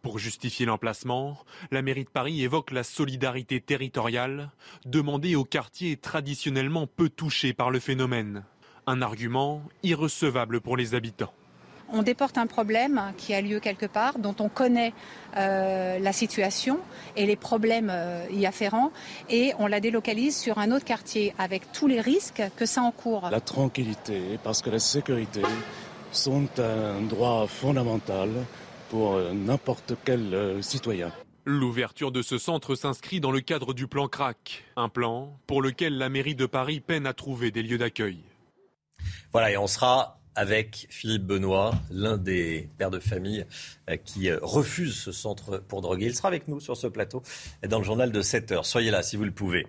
Pour justifier l'emplacement, la mairie de Paris évoque la solidarité territoriale demandée aux quartiers traditionnellement peu touchés par le phénomène. Un argument irrecevable pour les habitants on déporte un problème qui a lieu quelque part, dont on connaît euh, la situation et les problèmes euh, y afférents, et on la délocalise sur un autre quartier avec tous les risques que ça encourt. La tranquillité, parce que la sécurité sont un droit fondamental pour euh, n'importe quel citoyen. L'ouverture de ce centre s'inscrit dans le cadre du plan CRAC, un plan pour lequel la mairie de Paris peine à trouver des lieux d'accueil. Voilà, et on sera avec Philippe Benoît, l'un des pères de famille euh, qui euh, refuse ce centre pour droguer. Il sera avec nous sur ce plateau dans le journal de 7 heures. Soyez là si vous le pouvez.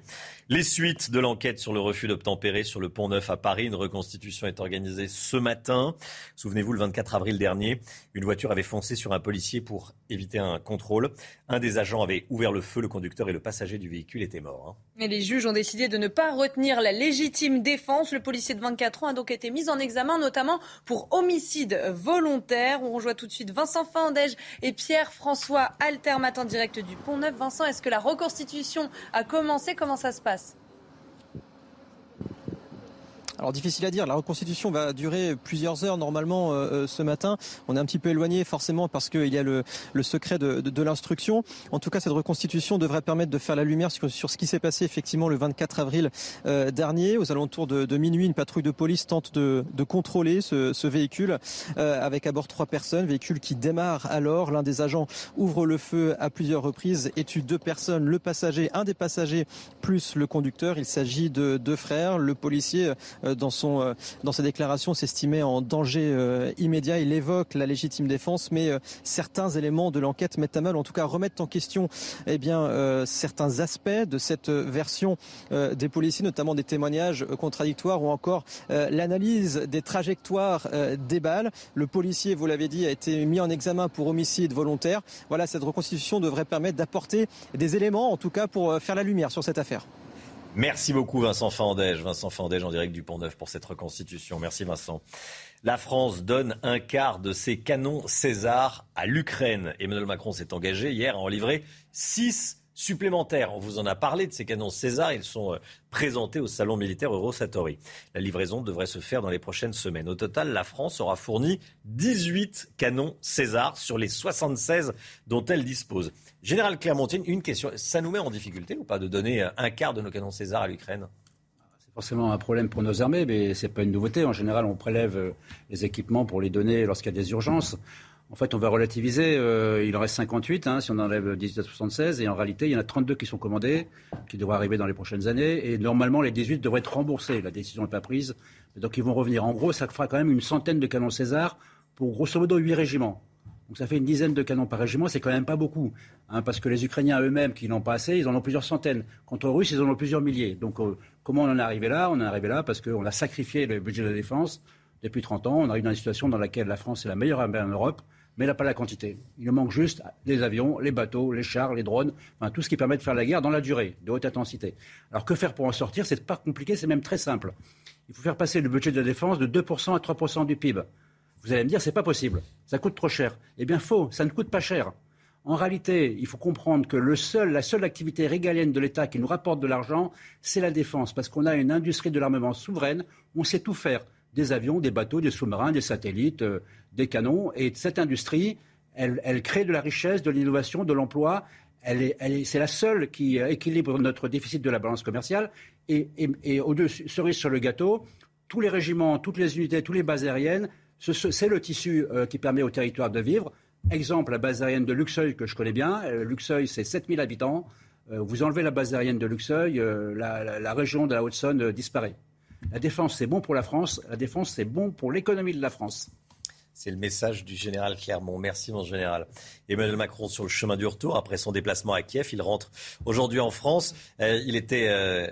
Les suites de l'enquête sur le refus d'obtempérer sur le pont Neuf à Paris. Une reconstitution est organisée ce matin. Souvenez-vous, le 24 avril dernier, une voiture avait foncé sur un policier pour éviter un contrôle. Un des agents avait ouvert le feu. Le conducteur et le passager du véhicule étaient morts. Hein. Mais les juges ont décidé de ne pas retenir la légitime défense. Le policier de 24 ans a donc été mis en examen, notamment pour homicide volontaire. On rejoint tout de suite Vincent Fandège et Pierre-François Altermat en direct du Pont Neuf. Vincent, est-ce que la reconstitution a commencé? Comment ça se passe? Alors difficile à dire, la reconstitution va durer plusieurs heures normalement euh, euh, ce matin. On est un petit peu éloigné forcément parce qu'il y a le, secret de, l'instruction. En tout cas, cette reconstitution devrait permettre de faire la lumière sur, ce qui s'est passé effectivement le 24 avril euh, dernier. Aux alentours de, minuit, une patrouille de police tente de, contrôler ce, véhicule avec à bord trois personnes. Véhicule qui démarre alors. L'un des agents ouvre le feu à plusieurs reprises et tue deux personnes. Le passager, un des passagers plus le conducteur. Il s'agit de deux frères. Le policier dans, son, euh, dans sa déclaration s'estimait en danger euh, immédiat. Il évoque la légitime défense, mais certains éléments de l'enquête mettent à mal, en tout cas remettent en question eh certains aspects de cette version des policiers, notamment des témoignages contradictoires ou encore l'analyse des trajectoires des balles. Le policier, vous l'avez dit, a été mis en examen pour homicide volontaire. Voilà, cette reconstitution devrait permettre d'apporter des éléments, en tout cas, pour faire la lumière sur cette affaire. Merci beaucoup Vincent Fandège. Vincent Fandège en direct du Pont Neuf pour cette reconstitution. Merci Vincent. La France donne un quart de ses canons César à l'Ukraine. Emmanuel Macron s'est engagé hier à en livrer six supplémentaires. On vous en a parlé de ces canons César. Ils sont euh, présentés au salon militaire Eurosatori. La livraison devrait se faire dans les prochaines semaines. Au total, la France aura fourni 18 canons César sur les 76 dont elle dispose. Général Clermontine, une question. Ça nous met en difficulté ou pas de donner euh, un quart de nos canons César à l'Ukraine? C'est forcément un problème pour nos armées, mais ce n'est pas une nouveauté. En général, on prélève euh, les équipements pour les donner lorsqu'il y a des urgences. En fait, on va relativiser. Euh, il en reste 58 hein, si on enlève 18 à 76. Et en réalité, il y en a 32 qui sont commandés, qui devraient arriver dans les prochaines années. Et normalement, les 18 devraient être remboursés. La décision n'est pas prise. Donc, ils vont revenir. En gros, ça fera quand même une centaine de canons César pour grosso modo 8 régiments. Donc ça fait une dizaine de canons par régiment, c'est quand même pas beaucoup. Hein, parce que les Ukrainiens eux-mêmes, qui n'ont pas assez, ils en ont plusieurs centaines. Contre les Russes, ils en ont plusieurs milliers. Donc euh, comment on en est arrivé là? On est arrivé là parce qu'on a sacrifié le budget de la défense depuis 30 ans. On arrive dans une situation dans laquelle la France est la meilleure armée en Europe mais elle n'a pas la quantité. Il manque juste les avions, les bateaux, les chars, les drones, enfin, tout ce qui permet de faire la guerre dans la durée, de haute intensité. Alors que faire pour en sortir? C'est pas compliqué, c'est même très simple. Il faut faire passer le budget de la défense de 2% à 3% du PIB. Vous allez me dire, c'est pas possible, ça coûte trop cher. Eh bien, faux, ça ne coûte pas cher. En réalité, il faut comprendre que le seul, la seule activité régalienne de l'État qui nous rapporte de l'argent, c'est la défense, parce qu'on a une industrie de l'armement souveraine, on sait tout faire des avions, des bateaux, des sous-marins, des satellites, euh, des canons. Et cette industrie, elle, crée de la richesse, de l'innovation, de l'emploi. Elle c'est la seule qui équilibre notre déficit de la balance commerciale. Et, et, au-dessus, cerise sur le gâteau, tous les régiments, toutes les unités, toutes les bases aériennes, c'est le tissu euh, qui permet au territoire de vivre. Exemple, la base aérienne de Luxeuil, que je connais bien. Euh, Luxeuil, c'est 7000 habitants. vous enlevez la base aérienne de Luxeuil, la, la, région de la Haute-Saône disparaît. La défense, c'est bon pour la France. La défense, c'est bon pour l'économie de la France. C'est le message du général Clermont. Merci, mon général. Emmanuel Macron sur le chemin du retour après son déplacement à Kiev. Il rentre aujourd'hui en France. Euh, il était euh,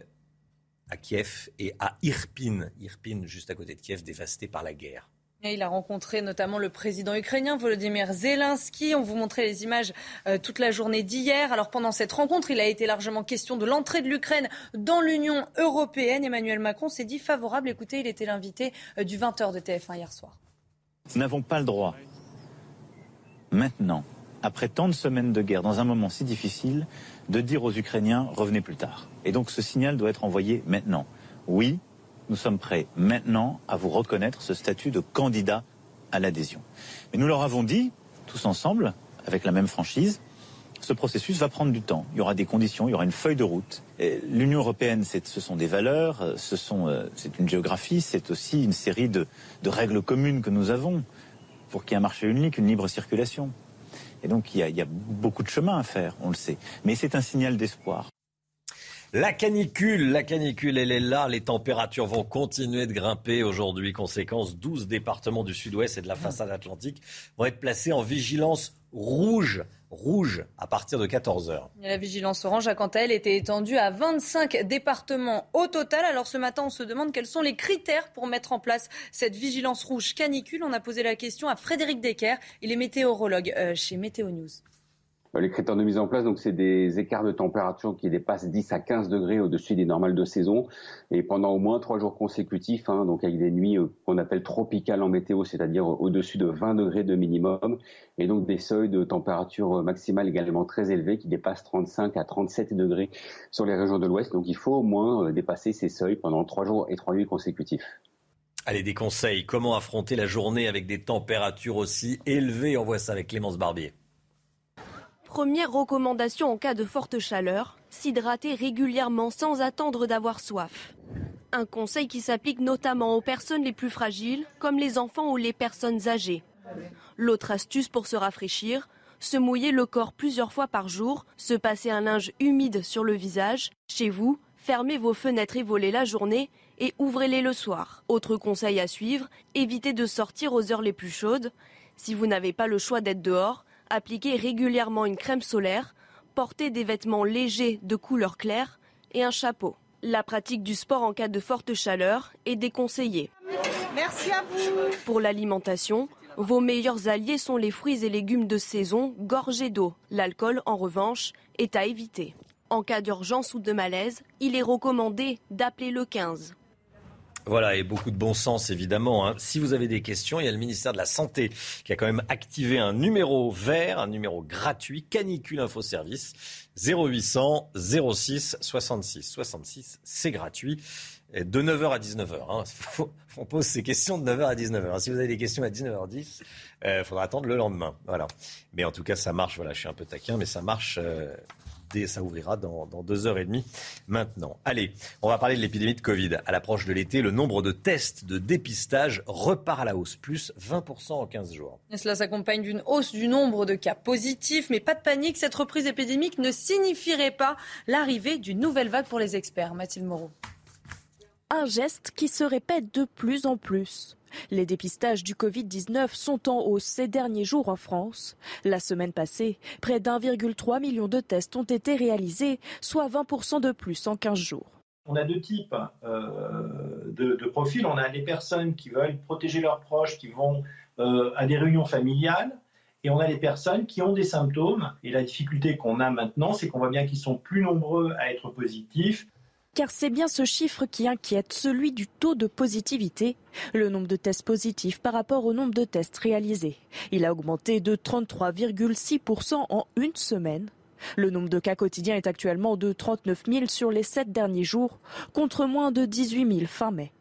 à Kiev et à Irpin. Irpin, juste à côté de Kiev, dévasté par la guerre il a rencontré notamment le président ukrainien Volodymyr Zelensky. On vous montrait les images euh, toute la journée d'hier. Alors pendant cette rencontre, il a été largement question de l'entrée de l'Ukraine dans l'Union européenne. Emmanuel Macron s'est dit favorable. Écoutez, il était l'invité du 20h de TF1 hier soir. Nous n'avons pas le droit, maintenant, après tant de semaines de guerre, dans un moment si difficile, de dire aux Ukrainiens revenez plus tard. Et donc ce signal doit être envoyé maintenant. Oui, nous sommes prêts maintenant à vous reconnaître ce statut de candidat à l'adhésion. Mais nous leur avons dit, tous ensemble, avec la même franchise, ce processus va prendre du temps. Il y aura des conditions, il y aura une feuille de route. L'Union européenne, ce sont des valeurs, sont, euh, c'est une géographie, c'est aussi une série de, règles communes que nous avons pour qu'il y ait un marché unique, une libre circulation. Et donc il y a beaucoup de chemin à faire, on le sait. Mais c'est un signal d'espoir. La canicule, la canicule, elle est là. Les températures vont continuer de grimper aujourd'hui. Conséquence, 12 départements du sud-ouest et de la façade atlantique vont être placés en vigilance rouge rouge à partir de 14 heures. La vigilance orange a quant à elle été étendue à 25 départements au total. Alors ce matin, on se demande quels sont les critères pour mettre en place cette vigilance rouge canicule. On a posé la question à Frédéric Decker, il est météorologue euh, chez Météo News. Euh, les critères de mise en place, donc c'est des écarts de température qui dépassent 10 à 15 degrés au-dessus des normales de saison et pendant au moins trois jours consécutifs, hein, donc avec des nuits euh, qu'on appelle tropicales en météo, c'est-à-dire au-dessus de 20 degrés de minimum et donc des seuils de température maximale également très élevés qui dépassent 35 à 37 degrés sur les régions de l'Ouest. Donc il faut au moins euh, dépasser ces seuils pendant trois jours et trois nuits consécutifs. Allez, des conseils. Comment affronter la journée avec des températures aussi élevées? On voit ça avec Clémence Barbier. Première recommandation en cas de forte chaleur, s'hydrater régulièrement sans attendre d'avoir soif. Un conseil qui s'applique notamment aux personnes les plus fragiles, comme les enfants ou les personnes âgées. L'autre astuce pour se rafraîchir, se mouiller le corps plusieurs fois par jour, se passer un linge humide sur le visage. Chez vous, fermez vos fenêtres et volez la journée et ouvrez-les le soir. Autre conseil à suivre, évitez de sortir aux heures les plus chaudes. Si vous n'avez pas le choix d'être dehors, appliquer régulièrement une crème solaire, porter des vêtements légers de couleur claire et un chapeau. La pratique du sport en cas de forte chaleur est déconseillée. Merci à vous. Pour l'alimentation, vos meilleurs alliés sont les fruits et légumes de saison gorgés d'eau. L'alcool, en revanche, est à éviter. En cas d'urgence ou de malaise, il est recommandé d'appeler le 15. Voilà, et beaucoup de bon sens évidemment. Hein. Si vous avez des questions, il y a le ministère de la Santé qui a quand même activé un numéro vert, un numéro gratuit, canicule info service 0800 06 66 66. C'est gratuit. De 9h à 19h. Hein. [LAUGHS] On pose ces questions de 9h à 19h. Si vous avez des questions à 19h10, il euh, faudra attendre le lendemain. Voilà. Mais en tout cas, ça marche. Voilà, je suis un peu taquin, mais ça marche. Euh, ça ouvrira dans, deux heures et demie maintenant. Allez, on va parler de l'épidémie de Covid. À l'approche de l'été, le nombre de tests de dépistage repart à la hausse, plus 20% en 15 jours. Et cela s'accompagne d'une hausse du nombre de cas positifs, mais pas de panique, cette reprise épidémique ne signifierait pas l'arrivée d'une nouvelle vague pour les experts. Mathilde Moreau. Un geste qui se répète de plus en plus. Les dépistages du Covid-19 sont en hausse ces derniers jours en France. La semaine passée, près d'1,3 million de tests ont été réalisés, soit 20% de plus en 15 jours. On a deux types euh, de, profils. On a les personnes qui veulent protéger leurs proches, qui vont euh, à des réunions familiales. Et on a les personnes qui ont des symptômes. Et la difficulté qu'on a maintenant, c'est qu'on voit bien qu'ils sont plus nombreux à être positifs car c'est bien ce chiffre qui inquiète, celui du taux de positivité, le nombre de tests positifs par rapport au nombre de tests réalisés. Il a augmenté de 33,6% en une semaine. Le nombre de cas quotidiens est actuellement de 39 000 sur les sept derniers jours, contre moins de 18 000 fin mai.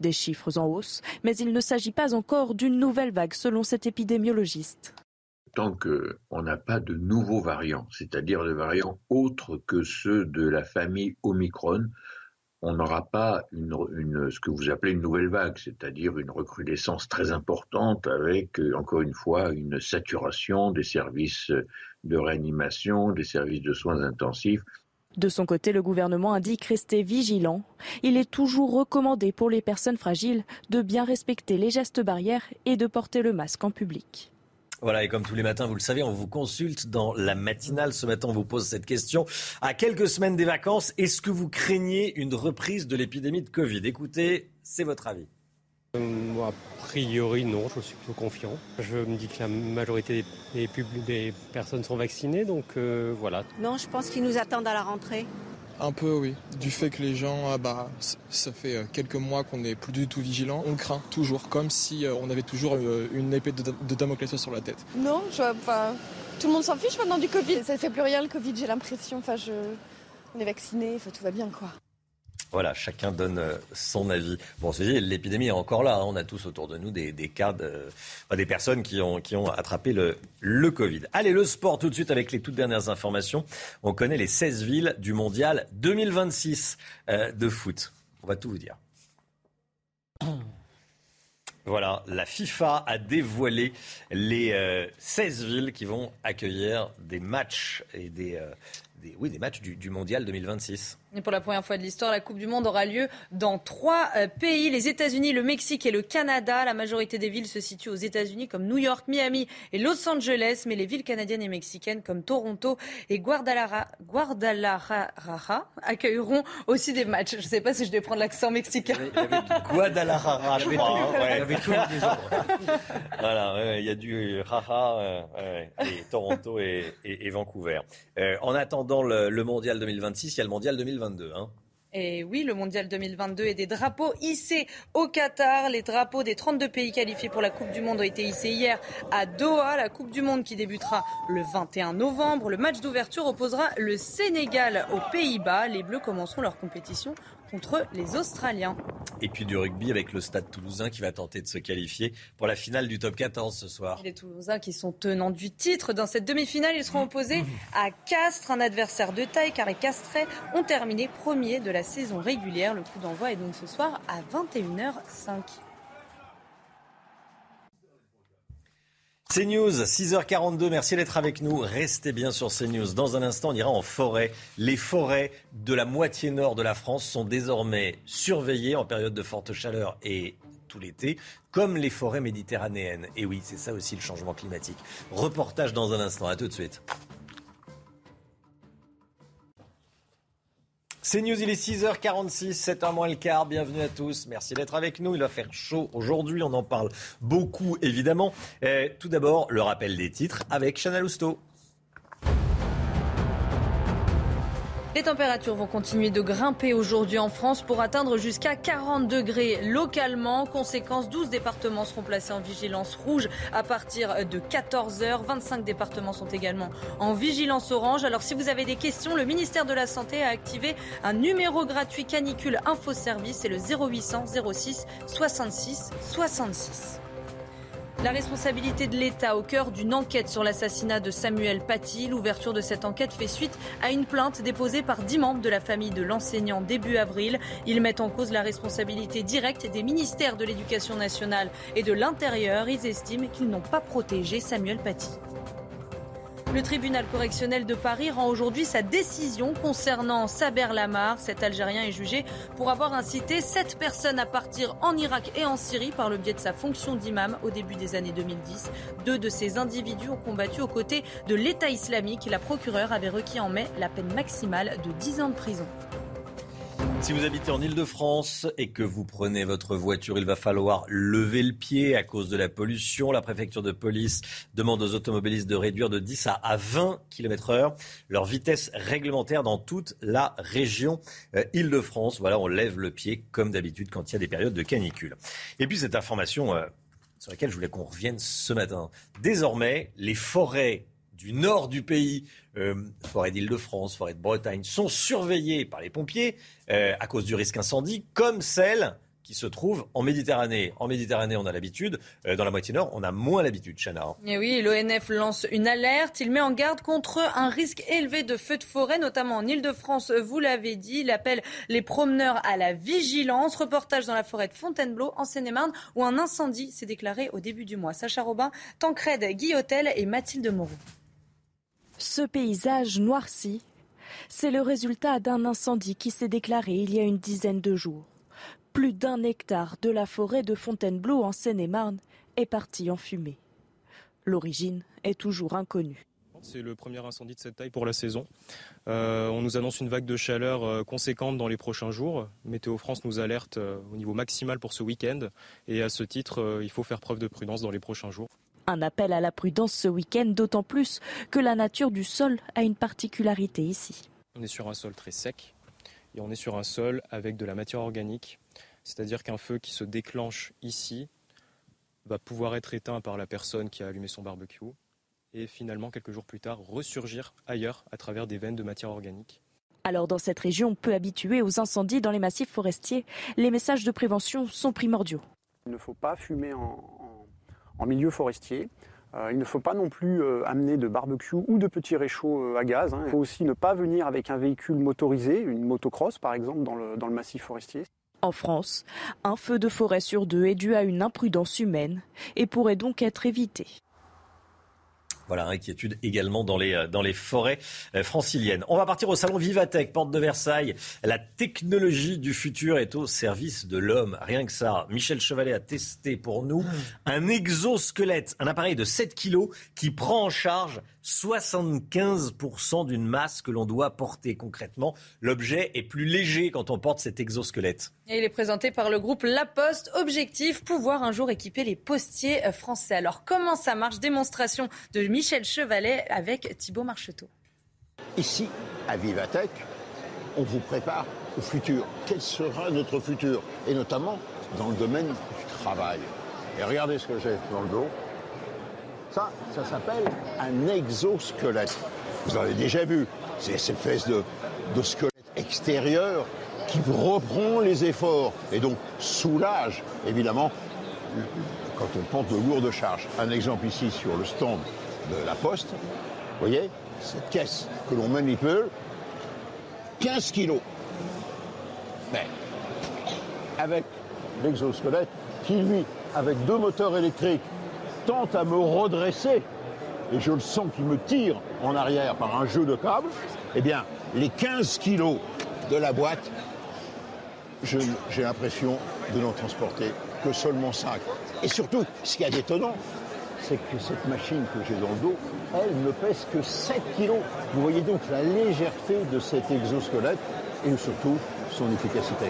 Des chiffres en hausse, mais il ne s'agit pas encore d'une nouvelle vague selon cet épidémiologiste tant qu'on n'a pas de nouveaux variants, c'est-à-dire de variants autres que ceux de la famille Omicron, on n'aura pas ce que vous appelez une nouvelle vague, c'est-à-dire une recrudescence très importante avec, euh, encore une fois, une saturation des services de réanimation, des services de soins intensifs. De son côté, le gouvernement indique rester vigilant. Il est toujours recommandé pour les personnes fragiles de bien respecter les gestes barrières et de porter le masque en public. Voilà, et comme tous les matins, vous le savez, on vous consulte dans la matinale. Ce matin, on vous pose cette question. À quelques semaines des vacances, est-ce que vous craignez une reprise de l'épidémie de Covid? Écoutez, c'est votre avis. Euh, a priori, non, je suis plutôt confiant. Je me dis que la majorité des, des personnes sont vaccinées, donc euh, voilà. Non, je pense qu'ils nous attendent à la rentrée. Un peu, oui. Du fait que les gens, ah bah, ça fait euh, quelques mois qu'on n'est plus du tout vigilant. On craint toujours, comme si euh, on avait toujours euh, une épée de, Damoclès sur la tête. Non, je, enfin, tout le monde s'en fiche maintenant du Covid. Ça ne fait plus rien le Covid, j'ai l'impression. Enfin, je, on est vacciné, tout va bien, quoi. Voilà, chacun donne euh, son avis. Bon, c'est l'épidémie est encore là. Hein. On a tous autour de nous des, cas, de, des personnes qui ont, attrapé le, Covid. Allez, le sport tout de suite avec les toutes dernières informations. On connaît les 16 villes du mondial 2026 euh, de foot. On va tout vous dire. [COUGHS] Voilà, la FIFA a dévoilé les 16 euh, villes qui vont accueillir des matchs du, du Mondial 2026. Et pour la première fois de l'histoire, la Coupe du Monde aura lieu dans trois euh, pays, les États-Unis, le Mexique et le Canada. La majorité des villes se situent aux États-Unis comme New York, Miami et Los Angeles, mais les villes canadiennes et mexicaines comme Toronto et Guadalajara, accueilleront aussi des matchs. Je ne sais pas si je vais prendre l'accent mexicain. Guadalajara, je crois. Hein. Il y avait tous les [LAUGHS] Voilà, il y a du Raha, euh, et Toronto et, Vancouver. Euh, en attendant le, le Mondial 2026, il y a le Mondial 2026. Hein. Et oui, le mondial 2022 et des drapeaux hissés au Qatar. Les drapeaux des 32 pays qualifiés pour la Coupe du Monde ont été hissés hier à Doha. La Coupe du Monde qui débutera le 21 novembre. Le match d'ouverture opposera le Sénégal aux Pays-Bas. Les Bleus commenceront leur compétition contre les Australiens. Et puis du rugby avec le Stade toulousain qui va tenter de se qualifier pour la finale du top 14 ce soir. Les Toulousains qui sont tenants du titre dans cette demi-finale, ils seront opposés à Castres, un adversaire de taille car les Castrais ont terminé premier de la saison régulière. Le coup d'envoi est donc ce soir à 21h05. CNews, 6h42, merci d'être avec nous. Restez bien sur CNews. Dans un instant, on ira en forêt. Les forêts de la moitié nord de la France sont désormais surveillées en période de forte chaleur et tout l'été, comme les forêts méditerranéennes. Et oui, c'est ça aussi le changement climatique. Reportage dans un instant, à tout de suite. C'est News, il est 6h46, 7h moins le quart. Bienvenue à tous. Merci d'être avec nous. Il va faire chaud aujourd'hui. On en parle beaucoup, évidemment. tout d'abord, le rappel des titres avec Chana Lousteau. Les températures vont continuer de grimper aujourd'hui en France pour atteindre jusqu'à 40 degrés localement. Conséquence, 12 départements seront placés en vigilance rouge à partir de 14h. 25 départements sont également en vigilance orange. Alors si vous avez des questions, le ministère de la Santé a activé un numéro gratuit canicule info service. C'est le 0800 06 66 66. La responsabilité de l'État au cœur d'une enquête sur l'assassinat de Samuel Paty. L'ouverture de cette enquête fait suite à une plainte déposée par dix membres de la famille de l'enseignant début avril. Ils mettent en cause la responsabilité directe des ministères de l'Éducation nationale et de l'Intérieur. Ils estiment qu'ils n'ont pas protégé Samuel Paty. Le tribunal correctionnel de Paris rend aujourd'hui sa décision concernant Saber Lamar. Cet Algérien est jugé pour avoir incité sept personnes à partir en Irak et en Syrie par le biais de sa fonction d'imam au début des années 2010. Deux de ces individus ont combattu aux côtés de l'État islamique. La procureure avait requis en mai la peine maximale de 10 ans de prison. Si vous habitez en Ile-de-France et que vous prenez votre voiture, il va falloir lever le pied à cause de la pollution. La préfecture de police demande aux automobilistes de réduire de 10 à 20 km heure leur vitesse réglementaire dans toute la région euh, Ile-de-France. Voilà, on lève le pied comme d'habitude quand il y a des périodes de canicule. Et puis cette information euh, sur laquelle je voulais qu'on revienne ce matin. Désormais, les forêts du nord du pays, euh, forêt d'Île-de-France, forêt de Bretagne, sont surveillées par les pompiers euh, à cause du risque incendie, comme celles qui se trouvent en Méditerranée. En Méditerranée, on a l'habitude. Euh, dans la moitié nord, on a moins l'habitude, Chana. Et oui, l'ONF lance une alerte. Il met en garde contre un risque élevé de feux de forêt, notamment en Ile-de-France, vous l'avez dit. Il appelle les promeneurs à la vigilance. Reportage dans la forêt de Fontainebleau, en Seine-et-Marne, où un incendie s'est déclaré au début du mois. Sacha Robin, Tancred Guillotel et Mathilde Moreau. Ce paysage noirci, c'est le résultat d'un incendie qui s'est déclaré il y a une dizaine de jours. Plus d'un hectare de la forêt de Fontainebleau en Seine-et-Marne est parti en fumée. L'origine est toujours inconnue. C'est le premier incendie de cette taille pour la saison. Euh, on nous annonce une vague de chaleur euh, conséquente dans les prochains jours. Météo France nous alerte euh, au niveau maximal pour ce week-end. Et à ce titre, il faut faire preuve de prudence dans les prochains jours. Un appel à la prudence ce week-end, d'autant plus que la nature du sol a une particularité ici. On est sur un sol très sec et on est sur un sol avec de la matière organique, c'est-à-dire qu'un feu qui se déclenche ici va pouvoir être éteint par la personne qui a allumé son barbecue et finalement quelques jours plus tard ressurgir ailleurs à travers des veines de matière organique. Alors dans cette région peu habituée aux incendies dans les massifs forestiers, les messages de prévention sont primordiaux. Il ne faut pas fumer en, en milieu forestier. Euh, il ne faut pas non plus euh, amener de barbecue ou de petits réchauds euh, à gaz. Hein. Il faut aussi ne pas venir avec un véhicule motorisé, une motocross par exemple, dans le, dans le massif forestier. En France, un feu de forêt sur deux est dû à une imprudence humaine et pourrait donc être évité. Voilà, inquiétude également dans les, dans les forêts franciliennes. On va partir au salon Vivatech, porte de Versailles. La technologie du futur est au service de l'homme. Rien que ça. Michel Chevalet a testé pour nous un exosquelette, un appareil de 7 kilos qui prend en charge 75% d'une masse que l'on doit porter concrètement. L'objet est plus léger quand on porte cet exosquelette. Et il est présenté par le groupe La Poste. Objectif, pouvoir un jour équiper les postiers français. Alors comment ça marche? Démonstration de Michel Chevalet avec Thibault Marcheteau. Ici, à Vivatech, on vous prépare au futur. Quel sera notre futur? Et notamment dans le domaine du travail. Et regardez ce que j'ai dans le dos. Ça, ça s'appelle un exosquelette. Vous avez déjà vu. C'est cette espèce de, de squelette extérieur qui reprend les efforts et donc soulage, évidemment, quand on porte de lourdes charges. Un exemple ici sur le stand de la Poste. Vous voyez, cette caisse que l'on manipule, 15 kilos. Mais avec l'exosquelette qui, lui, avec deux moteurs électriques, tente à me redresser, et je le sens qu'il me tire en arrière par un jeu de câbles, eh bien, les 15 kilos de la boîte, j'ai l'impression de n'en transporter que seulement 5. Et surtout, ce qui est étonnant, c'est que cette machine que j'ai dans le dos, elle ne pèse que 7 kilos. Vous voyez donc la légèreté de cet exosquelette et surtout son efficacité.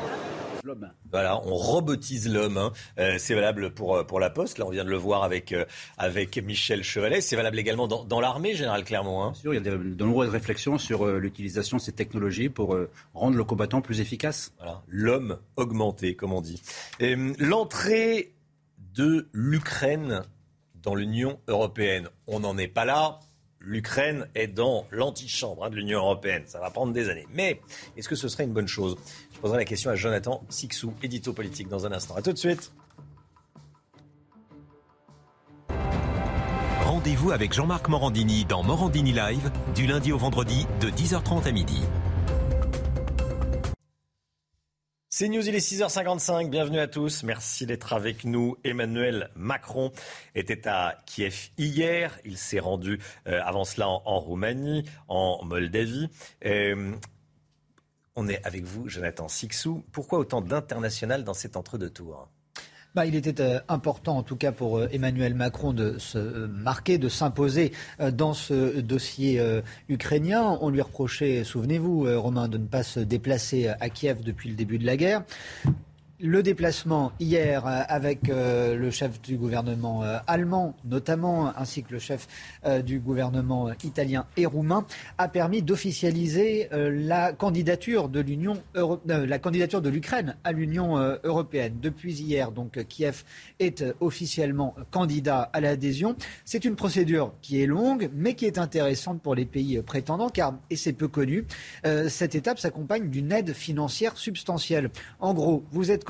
Voilà, on robotise l'homme. Hein. Euh, c'est valable pour, euh, pour la Poste. Là, on vient de le voir avec, euh, avec Michel Chevalet. C'est valable également dans, dans l'armée, Général Clermont. Hein. Sûr, il y a de, de nombreuses réflexions sur l'utilisation de ces technologies pour rendre le combattant plus efficace. Voilà, l'homme augmenté, comme on dit. L'entrée de l'Ukraine dans l'Union européenne, on n'en est pas là l'Ukraine est dans l'antichambre hein, de l'Union européenne. Ça va prendre des années. Mais est-ce que ce serait une bonne chose? Poserai la question à Jonathan Sixou, édito politique, dans un instant. A tout de suite. Rendez-vous avec Jean-Marc Morandini dans Morandini Live, du lundi au vendredi, de 10h30 à midi. C'est News, il est 6h55. Bienvenue à tous. Merci d'être avec nous. Emmanuel Macron était à Kiev hier. Il s'est rendu euh, avant cela en, Roumanie, en Moldavie. Euh, on est avec vous, Jonathan Sixou. Pourquoi autant d'international dans cet entre-deux tours bah, il était euh, important, en tout cas pour euh, Emmanuel Macron, de se euh, marquer, de s'imposer dans ce dossier ukrainien. On lui reprochait, souvenez-vous, Romain, de ne pas se déplacer à Kiev depuis le début de la guerre le déplacement hier euh, avec euh, le chef du gouvernement euh, allemand notamment, ainsi que le chef du gouvernement italien et roumain, a permis d'officialiser la candidature de l'Union la candidature de l'Ukraine à l'Union européenne. Depuis hier, donc Kiev est officiellement candidat à l'adhésion. C'est une procédure qui est longue, mais qui est intéressante pour les pays prétendants, car et c'est peu connu, cette étape s'accompagne d'une aide financière substantielle. En gros, vous êtes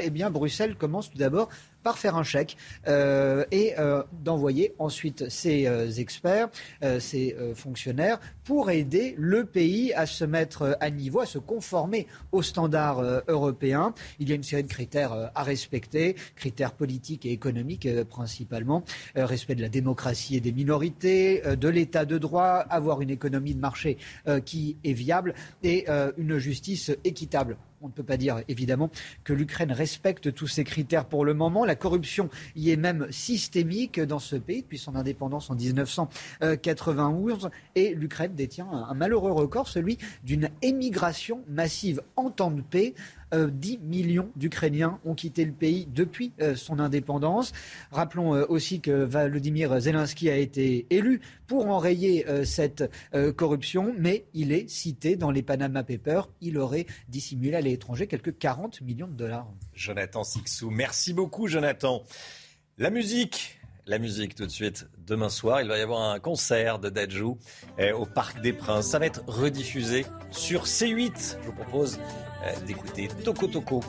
eh bien Bruxelles commence tout d'abord par faire un chèque euh, et euh, d'envoyer ensuite ses euh, experts, ses fonctionnaires pour aider le pays à se mettre à niveau, à se conformer aux standards européens. Il y a une série de critères à respecter, critères politiques et économiques principalement, respect de la démocratie et des minorités, de l'état de droit, avoir une économie de marché qui est viable et une justice équitable. On ne peut pas dire évidemment que l'Ukraine respecte tous ces critères pour le moment. Corruption y est même systémique dans ce pays depuis son indépendance en 1991. Et l'Ukraine détient un malheureux record, celui d'une émigration massive en temps de paix. 10 euh, millions d'Ukrainiens ont quitté le pays depuis euh, son indépendance. Rappelons euh, aussi que Vladimir Zelensky a été élu pour enrayer cette corruption, mais il est cité dans les Panama Papers. Il aurait dissimulé à l'étranger quelques 40 millions de dollars. Jonathan Sixou, merci beaucoup Jonathan. La musique, la musique tout de suite. Demain soir, il va y avoir un concert de Dajou au Parc des Princes. Ça va être rediffusé sur C8. Je vous propose d'écouter Toko Toko.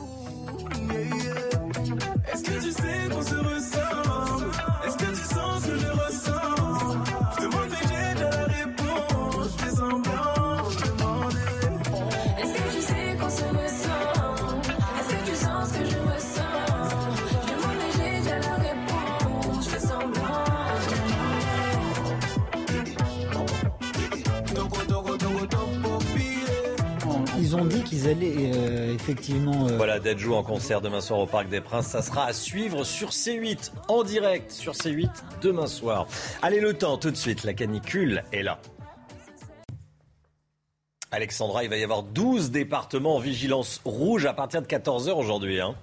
Ils ont dit qu'ils allaient euh, effectivement. Euh... Voilà, Dajou en concert demain soir au Parc des Princes. Ça sera à suivre sur C8, en direct sur C8 demain soir. Allez, le temps, tout de suite, la canicule est là. Alexandra, il va y avoir 12 départements en vigilance rouge à partir de 14h aujourd'hui. Hein.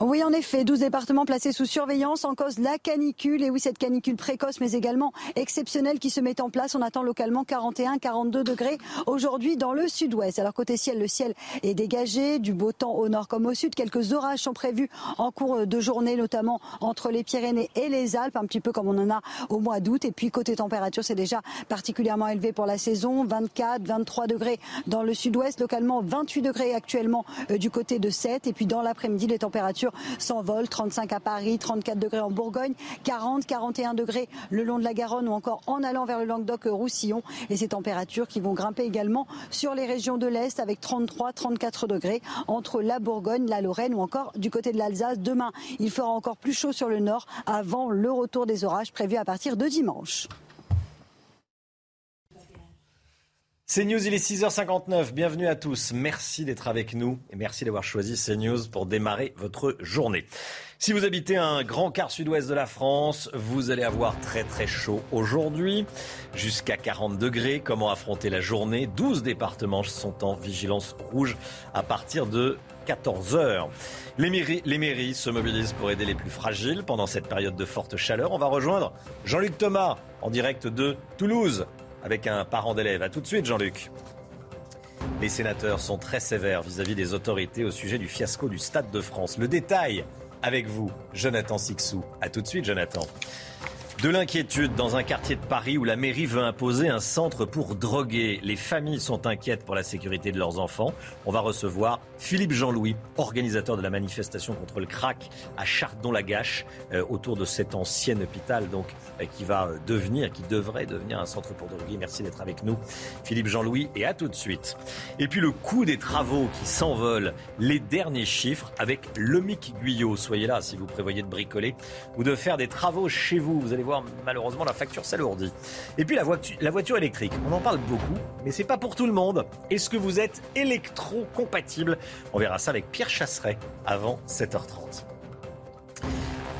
Oui, en effet, 12 départements placés sous surveillance en cause la canicule. Et oui, cette canicule précoce, mais également exceptionnelle qui se met en place. On attend localement 41, 42 degrés aujourd'hui dans le sud-ouest. Alors côté ciel, le ciel est dégagé, du beau temps au nord comme au sud. Quelques orages sont prévus en cours de journée, notamment entre les Pyrénées et les Alpes, un petit peu comme on en a au mois d'août. Et puis côté température, c'est déjà particulièrement élevé pour la saison. 24, 23 degrés dans le sud-ouest, localement 28 degrés actuellement euh, du côté de 7. Et puis dans l'après-midi, les températures s'envole. 35 à Paris, 34 degrés en Bourgogne, 40, 41 degrés le long de la Garonne ou encore en allant vers le Languedoc-Roussillon. Et ces températures qui vont grimper également sur les régions de l'Est avec 33, 34 degrés entre la Bourgogne, la Lorraine ou encore du côté de l'Alsace. Demain, il fera encore plus chaud sur le nord avant le retour des orages prévus à partir de dimanche. CNews, il est 6h59. Bienvenue à tous. Merci d'être avec nous et merci d'avoir choisi CNews pour démarrer votre journée. Si vous habitez un grand quart sud-ouest de la France, vous allez avoir très très chaud aujourd'hui, jusqu'à 40 degrés. Comment affronter la journée? 12 départements sont en vigilance rouge à partir de 14 heures. Les mairies, les mairies se mobilisent pour aider les plus fragiles pendant cette période de forte chaleur. On va rejoindre Jean-Luc Thomas en direct de Toulouse avec un parent d'élève. A tout de suite, Jean-Luc. Les sénateurs sont très sévères vis-à-vis des autorités au sujet du fiasco du Stade de France. Le détail avec vous, Jonathan Sixou. A tout de suite, Jonathan. De l'inquiétude dans un quartier de Paris où la mairie veut imposer un centre pour droguer. Les familles sont inquiètes pour la sécurité de leurs enfants. On va recevoir Philippe Jean-Louis, organisateur de la manifestation contre le crack à Chardon-la-Gâche, euh, autour de cet ancien hôpital donc euh, qui va euh, devenir, qui devrait devenir un centre pour droguer. Merci d'être avec nous, Philippe Jean-Louis, et à tout de suite. Et puis le coût des travaux qui s'envolent, les derniers chiffres avec Lomic Guyot. Soyez là si vous prévoyez de bricoler ou de faire des travaux chez vous. Vous allez voir malheureusement la facture s'alourdit. Et puis la voiture, électrique, on en parle beaucoup, mais c'est pas pour tout le monde. Est-ce que vous êtes électro-compatible? On verra ça avec Pierre Chasseret avant 7h30.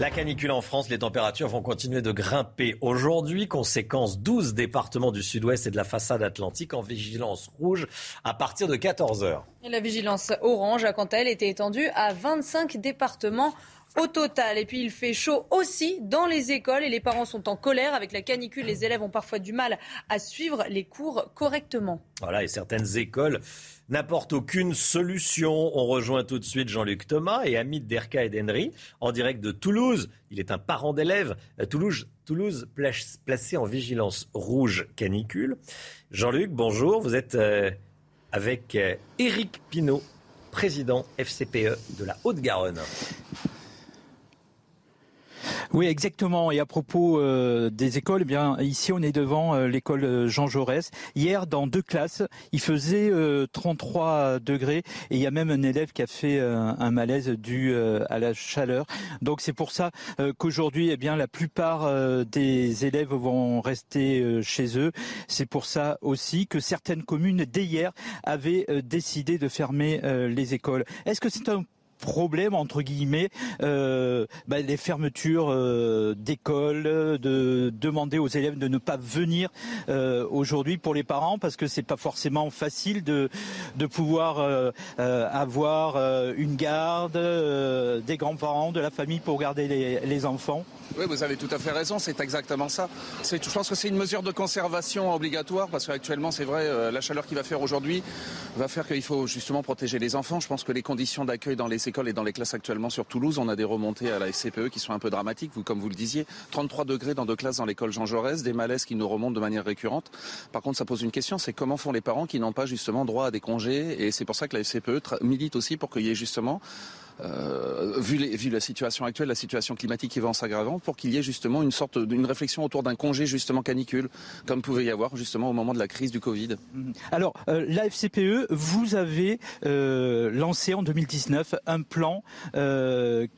La canicule en France, les températures vont continuer de grimper aujourd'hui. Conséquence, 12 départements du sud-ouest et de la façade atlantique en vigilance rouge à partir de 14h. la vigilance orange a quant à elle été étendue à 25 départements au total. Et puis il fait chaud aussi dans les écoles et les parents sont en colère avec la canicule. Les élèves ont parfois du mal à suivre les cours correctement. Voilà, et certaines écoles n'apportent aucune solution. On rejoint tout de suite Jean-Luc Thomas et Amit Derka et d'Henry en direct de Toulouse. Il est un parent d'élève. Toulouse, Toulouse placé en vigilance rouge canicule. Jean-Luc, bonjour. Vous êtes euh, avec euh, Éric Pinault, président FCPE de la Haute-Garonne. Oui, exactement. Et à propos euh, des écoles, eh bien ici on est devant euh, l'école euh, Jean Jaurès. Hier, dans deux classes, il faisait 33 degrés et il y a même un élève qui a fait un malaise dû à la chaleur. Donc c'est pour ça qu'aujourd'hui, eh bien la plupart des élèves vont rester chez eux. C'est pour ça aussi que certaines communes dès hier avaient décidé de fermer les écoles. Est-ce que c'est un problème entre guillemets euh, bah, les fermetures euh, d'écoles, de demander aux élèves de ne pas venir euh, aujourd'hui pour les parents parce que c'est pas forcément facile de de pouvoir euh, euh, avoir une garde, des grands-parents, de la famille pour garder les, les enfants. Oui, vous avez tout à fait raison, c'est exactement ça. Je pense que c'est une mesure de conservation obligatoire parce qu'actuellement, c'est vrai, la chaleur qui va faire aujourd'hui va faire qu'il faut justement protéger les enfants. Je pense que les conditions d'accueil dans les écoles et dans les classes actuellement sur Toulouse. On a des remontées à la SCPE qui sont un peu dramatiques, comme vous le disiez. 33 degrés dans deux classes dans l'école Jean Jaurès, des malaises qui nous remontent de manière récurrente. Par contre, ça pose une question, c'est comment font les parents qui n'ont pas justement droit à des congés? Et c'est pour ça que la SCPE milite aussi pour qu'il y ait justement euh, vu, la situation actuelle, la situation climatique qui va en s'aggravant, pour qu'il y ait justement une sorte d'une réflexion autour d'un congé justement canicule, comme pouvait y avoir justement au moment de la crise du Covid. Mhm. Alors, euh, la FCPE, vous avez euh, lancé en 2019 un plan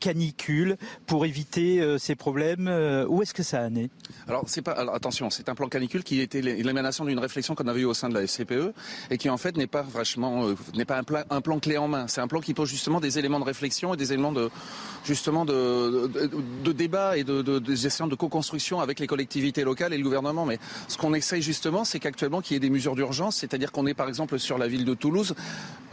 canicule pour éviter ces problèmes. où est-ce que ça a né Alors, c'est pas. Alors, attention, c'est un plan canicule qui était l'émanation d'une réflexion qu'on avait eue au sein de la FCPE et qui en fait n'est pas vachement, n'est pas un plan, un plan clé en main. C'est un plan qui pose justement des éléments de réflexion et des éléments de justement de, débat et de, de, de co-construction avec les collectivités locales et le gouvernement. Mais ce qu'on essaye justement, c'est qu'actuellement qu'il y ait des mesures d'urgence, c'est-à-dire qu'on est par exemple sur la ville de Toulouse,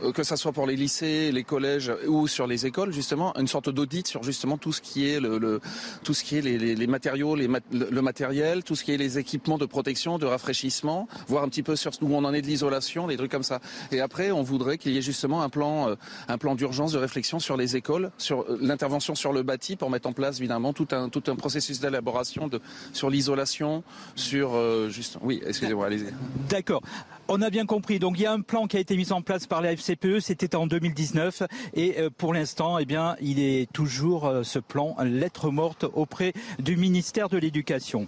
euh, que ce soit pour les lycées, les collèges ou sur les écoles, justement, une sorte d'audit sur justement tout ce qui est le, tout ce qui est les, matériaux, le matériel, tout ce qui est les équipements de protection, de rafraîchissement, voir un petit peu sur où on en est de l'isolation, des trucs comme ça. Et après, on voudrait qu'il y ait justement un plan, euh, un plan d'urgence de réflexion sur les écoles, sur euh, l'intervention sur le bâti pour mettre en place évidemment tout un, tout un processus d'élaboration sur l'isolation, sur euh, juste. Oui, excusez-moi, allez-y. D'accord. On a bien compris. Donc il y a un plan qui a été mis en place par la FCPE, c'était en 2019, et euh, pour l'instant, eh bien, il est toujours ce plan lettre morte auprès du ministère de l'Éducation.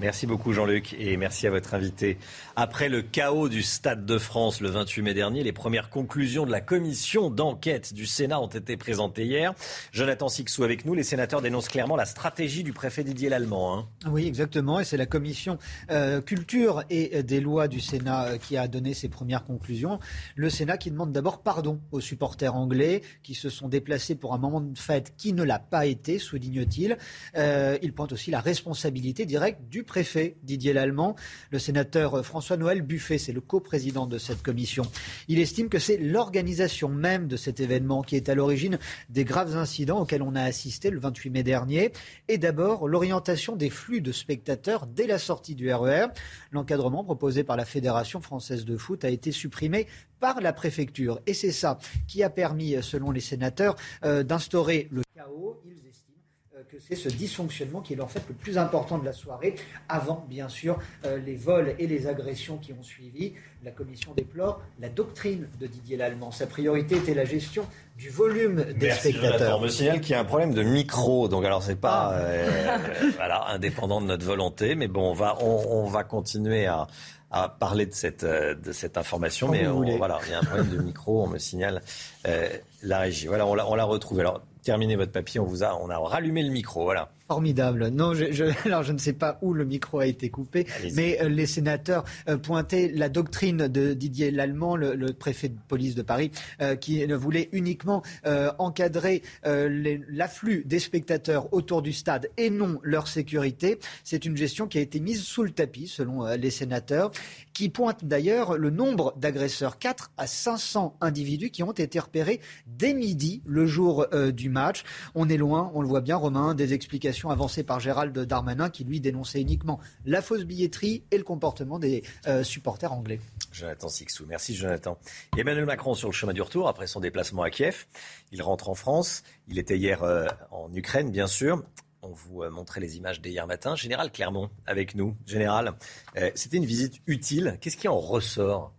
Merci beaucoup Jean-Luc et merci à votre invité. Après le chaos du Stade de France le 28 mai dernier, les premières conclusions de la commission d'enquête du Sénat ont été présentées hier. Jonathan Sixou avec nous. Les sénateurs dénoncent clairement la stratégie du préfet Didier Lallemand. Hein. Oui, exactement. Et c'est la commission euh, culture et des lois du Sénat euh, qui a donné ses premières conclusions. Le Sénat qui demande d'abord pardon aux supporters anglais qui se sont déplacés pour un moment de fête qui ne l'a pas été, souligne-t-il. Euh, il pointe aussi la responsabilité directe du préfet Didier Lallemand. Le sénateur François-Noël Buffet, c'est le coprésident de cette commission. Il estime que c'est l'organisation même de cet événement qui est à l'origine des graves incidents auxquels on a assisté le 28 mai dernier. Et d'abord, l'orientation des flux de spectateurs dès la sortie du RER. E L'encadrement proposé par la Fédération française de foot a été supprimé par la préfecture. Et c'est ça qui a permis, selon les sénateurs, euh, d'instaurer le chaos que c'est ce dysfonctionnement qui est en fait le plus important de la soirée, avant bien sûr euh, les vols et les agressions qui ont suivi. La commission déplore la doctrine de Didier Lallemand. Sa priorité était la gestion du volume des spectateurs. On me signale qu'il y a un problème de micro, donc alors c'est pas ah. euh, voilà, indépendant de notre volonté, mais bon, on va, on, va continuer à, à parler de cette, euh, de cette information, mais voilà, il y a un problème de micro, on me signale la régie. Voilà, on l'a, on l'a retrouvé. Alors, terminez votre papier, on vous a, on a rallumé le micro, voilà. Formidable. Non, je, [LAUGHS] alors je ne sais pas où le micro a été coupé, mais euh, les sénateurs euh, pointaient la doctrine de Didier Lallemand, le, préfet de police de Paris, euh, qui voulait uniquement encadrer l'afflux des spectateurs autour du stade et non leur sécurité. C'est une gestion qui a été mise sous le tapis, selon les sénateurs, qui pointe d'ailleurs le nombre d'agresseurs, 4 à 500 individus qui ont été repérés dès midi, le jour du match. On est loin, on le voit bien, Romain, des explications avancée par Gérald Darmanin qui lui dénonçait uniquement la fausse billetterie et le comportement des euh, supporters anglais. Jonathan Sixou, merci Jonathan. Emmanuel Macron sur le chemin du retour après son déplacement à Kiev. Il rentre en France. Il était hier euh, en Ukraine, bien sûr. On vous euh, montrait les images d'hier matin. Général Clermont, avec nous. Général, c'était une visite utile. Qu'est-ce qui en ressort?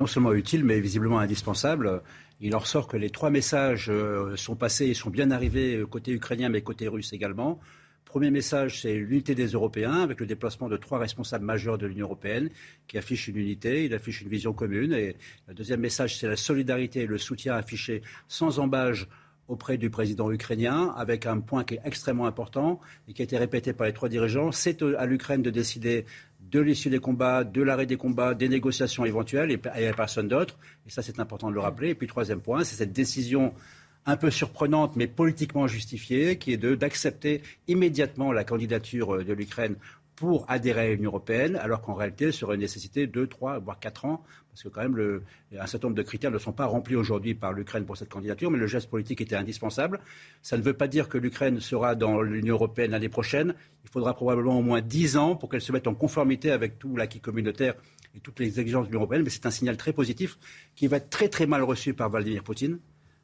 Non seulement utile, mais visiblement indispensable. Il en ressort que les trois messages euh, sont passés et sont bien arrivés euh, côté ukrainien mais côté russe également. Premier message, c'est l'unité des Européens, avec le déplacement de trois responsables majeurs de l'Union européenne, qui affichent une unité, il affiche une vision commune. Et le deuxième message, c'est la solidarité et le soutien affiché sans embâge auprès du président ukrainien, avec un point qui est extrêmement important et qui a été répété par les trois dirigeants. C'est à l'Ukraine de décider de l'issue des combats, de l'arrêt des combats, des négociations éventuelles, et, a personne d'autre. Et ça, c'est important de le rappeler. Et puis, troisième point, c'est cette décision un peu surprenante, mais politiquement justifiée, qui est d'accepter immédiatement la candidature de l'Ukraine pour adhérer à l'Union européenne, alors qu'en réalité, ça aurait nécessité deux, trois, voire quatre ans, parce que quand même, un certain nombre de critères ne sont pas remplis aujourd'hui par l'Ukraine pour cette candidature, mais le geste politique était indispensable. Ça ne veut pas dire que l'Ukraine sera dans l'Union européenne l'année prochaine. Il faudra probablement au moins dix ans pour qu'elle se mette en conformité avec tout l'acquis communautaire et toutes les exigences de l'Union européenne, mais c'est un signal très positif qui va être très très mal reçu par Vladimir Poutine,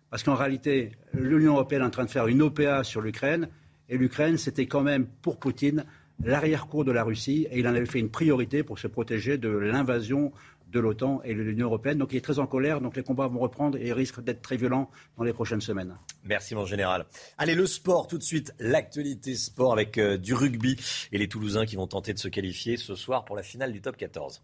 parce qu'en réalité, l'Union européenne est en train de faire une OPA sur l'Ukraine, et l'Ukraine, c'était quand même pour Poutine l'arrière-cour de la Russie et il en avait fait une priorité pour se protéger de l'invasion de l'OTAN et de l'Union européenne. Donc il est très en colère, donc les combats vont reprendre et risquent d'être très violents dans les prochaines semaines. Merci mon général. Allez, le sport tout de suite, l'actualité sport avec euh, du rugby et les Toulousains qui vont tenter de se qualifier ce soir pour la finale du top 14.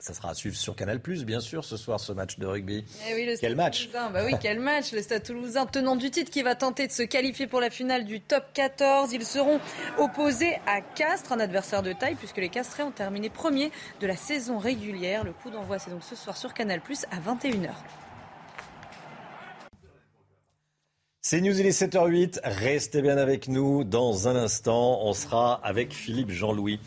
Ça sera à suivre sur Canal+, bien sûr, ce soir, ce match de rugby. Eh quel match bah oui, [LAUGHS] quel match Le Stade Toulousain, tenant du titre, qui va tenter de se qualifier pour la finale du Top 14. Ils seront opposés à Castres, un adversaire de taille, puisque les Castrés ont terminé premier de la saison régulière. Le coup d'envoi, c'est donc ce soir sur Canal+, à 21h. C'est News, il est 7h08. Restez bien avec nous. Dans un instant, on sera avec Philippe Jean-Louis,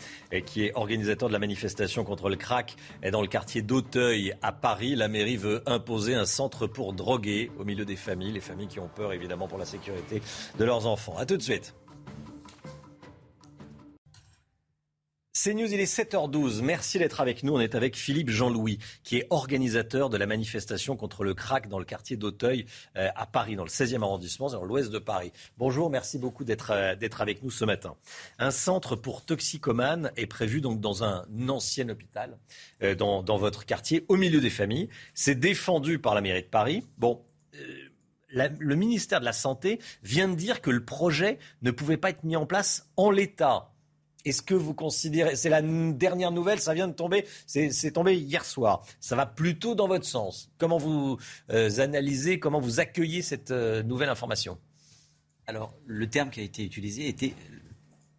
qui est organisateur de la manifestation contre le crack dans le quartier d'Auteuil à Paris. La mairie veut imposer un centre pour droguer au milieu des familles, les familles qui ont peur évidemment pour la sécurité de leurs enfants. A tout de suite. C'est News, il est 7h12. Merci d'être avec nous. On est avec Philippe Jean-Louis, qui est organisateur de la manifestation contre le crack dans le quartier d'Auteuil euh, à Paris, dans le 16e arrondissement, dans l'ouest de Paris. Bonjour, merci beaucoup euh, d'être avec nous ce matin. Un centre pour toxicomanes est prévu donc dans un ancien hôpital, euh, dans, votre quartier, au milieu des familles. C'est défendu par la mairie de Paris. Bon le ministère de la Santé vient de dire que le projet ne pouvait pas être mis en place en l'état. Est-ce que vous considérez, c'est la dernière nouvelle, ça vient de tomber, c'est tombé hier soir. Ça va plutôt dans votre sens. Comment vous euh, analysez, comment vous accueillez cette euh, nouvelle information? Alors, le terme qui a été utilisé était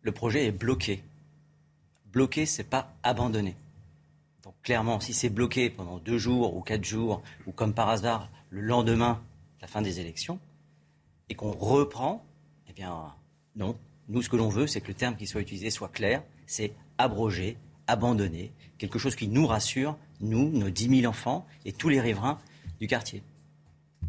le projet est bloqué. Bloqué, c'est pas abandonné. Donc clairement, si c'est bloqué pendant deux jours ou quatre jours, ou comme par hasard le lendemain de la fin des élections, et qu'on reprend, eh bien non, nous, ce que l'on veut, c'est que le terme qui soit utilisé soit clair, c'est abroger, abandonner, quelque chose qui nous rassure, nous, nos 10 000 enfants et tous les riverains du quartier.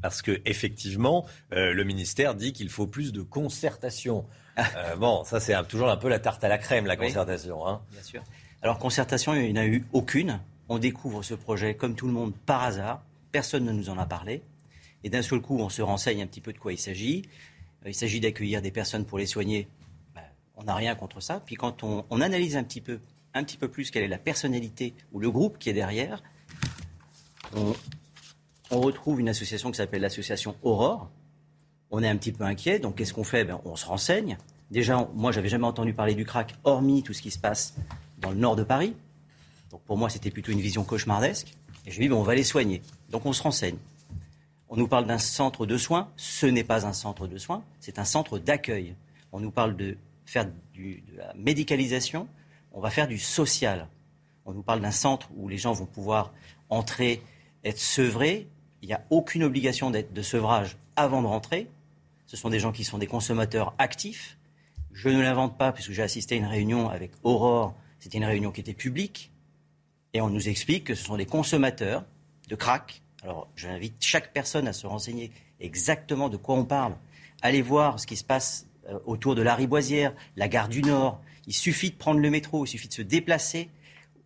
Parce que effectivement, euh, le ministère dit qu'il faut plus de concertation. Ah. Euh, bon, ça c'est toujours un peu la tarte à la crème, la concertation. Hein. Bien sûr. Alors concertation, il n'y en a eu aucune. On découvre ce projet comme tout le monde par hasard. Personne ne nous en a parlé. Et d'un seul coup, on se renseigne un petit peu de quoi il s'agit. Euh, il s'agit d'accueillir des personnes pour les soigner on n'a rien contre ça. Puis quand on, analyse un petit peu, un petit peu plus quelle est la personnalité ou le groupe qui est derrière, on, retrouve une association qui s'appelle l'association Aurore. On est un petit peu inquiet, donc qu'est-ce qu'on fait? Ben, On se renseigne. Déjà, moi, j'avais jamais entendu parler du crack, hormis tout ce qui se passe dans le nord de Paris. Donc pour moi, c'était plutôt une vision cauchemardesque. Et je me dis, ben, on va les soigner. Donc on se renseigne. On nous parle d'un centre de soins. Ce n'est pas un centre de soins, c'est un centre d'accueil. On nous parle de faire de la médicalisation, on va faire du social. On nous parle d'un centre où les gens vont pouvoir entrer, être sevrés. Il n'y a aucune obligation de sevrage avant de rentrer. Ce sont des gens qui sont des consommateurs actifs. Je ne l'invente pas puisque j'ai assisté à une réunion avec Aurore. C'était une réunion qui était publique. Et on nous explique que ce sont des consommateurs de crack. Alors j'invite chaque personne à se renseigner exactement de quoi on parle. Allez voir ce qui se passe euh, autour de la Riboisière, la gare du Nord. Il suffit de prendre le métro, il suffit de se déplacer,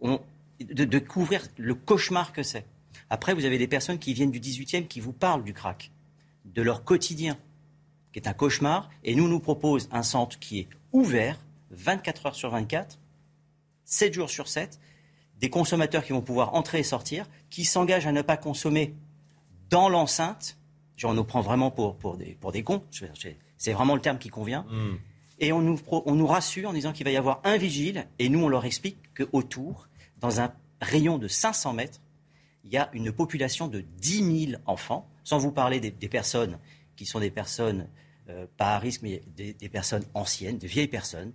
de, de, couvrir le cauchemar que c'est. Après, vous avez des personnes qui viennent du 18e qui vous parlent du crack, de leur quotidien, qui est un cauchemar. Et nous, nous propose un centre qui est ouvert 24 heures sur 24, 7 jours sur 7, des consommateurs qui vont pouvoir entrer et sortir, qui s'engagent à ne pas consommer dans l'enceinte. On nous prend vraiment pour, pour, des, pour des cons. C'est vraiment le terme qui convient. Hmm. Et on nous, on nous rassure en disant qu'il va y avoir un vigile, et nous, on leur explique qu'autour, dans un rayon de 500 mètres, il y a une population de 10 000 enfants, sans vous parler des, personnes qui sont des personnes, euh, pas à risque, mais des, personnes anciennes, de vieilles personnes,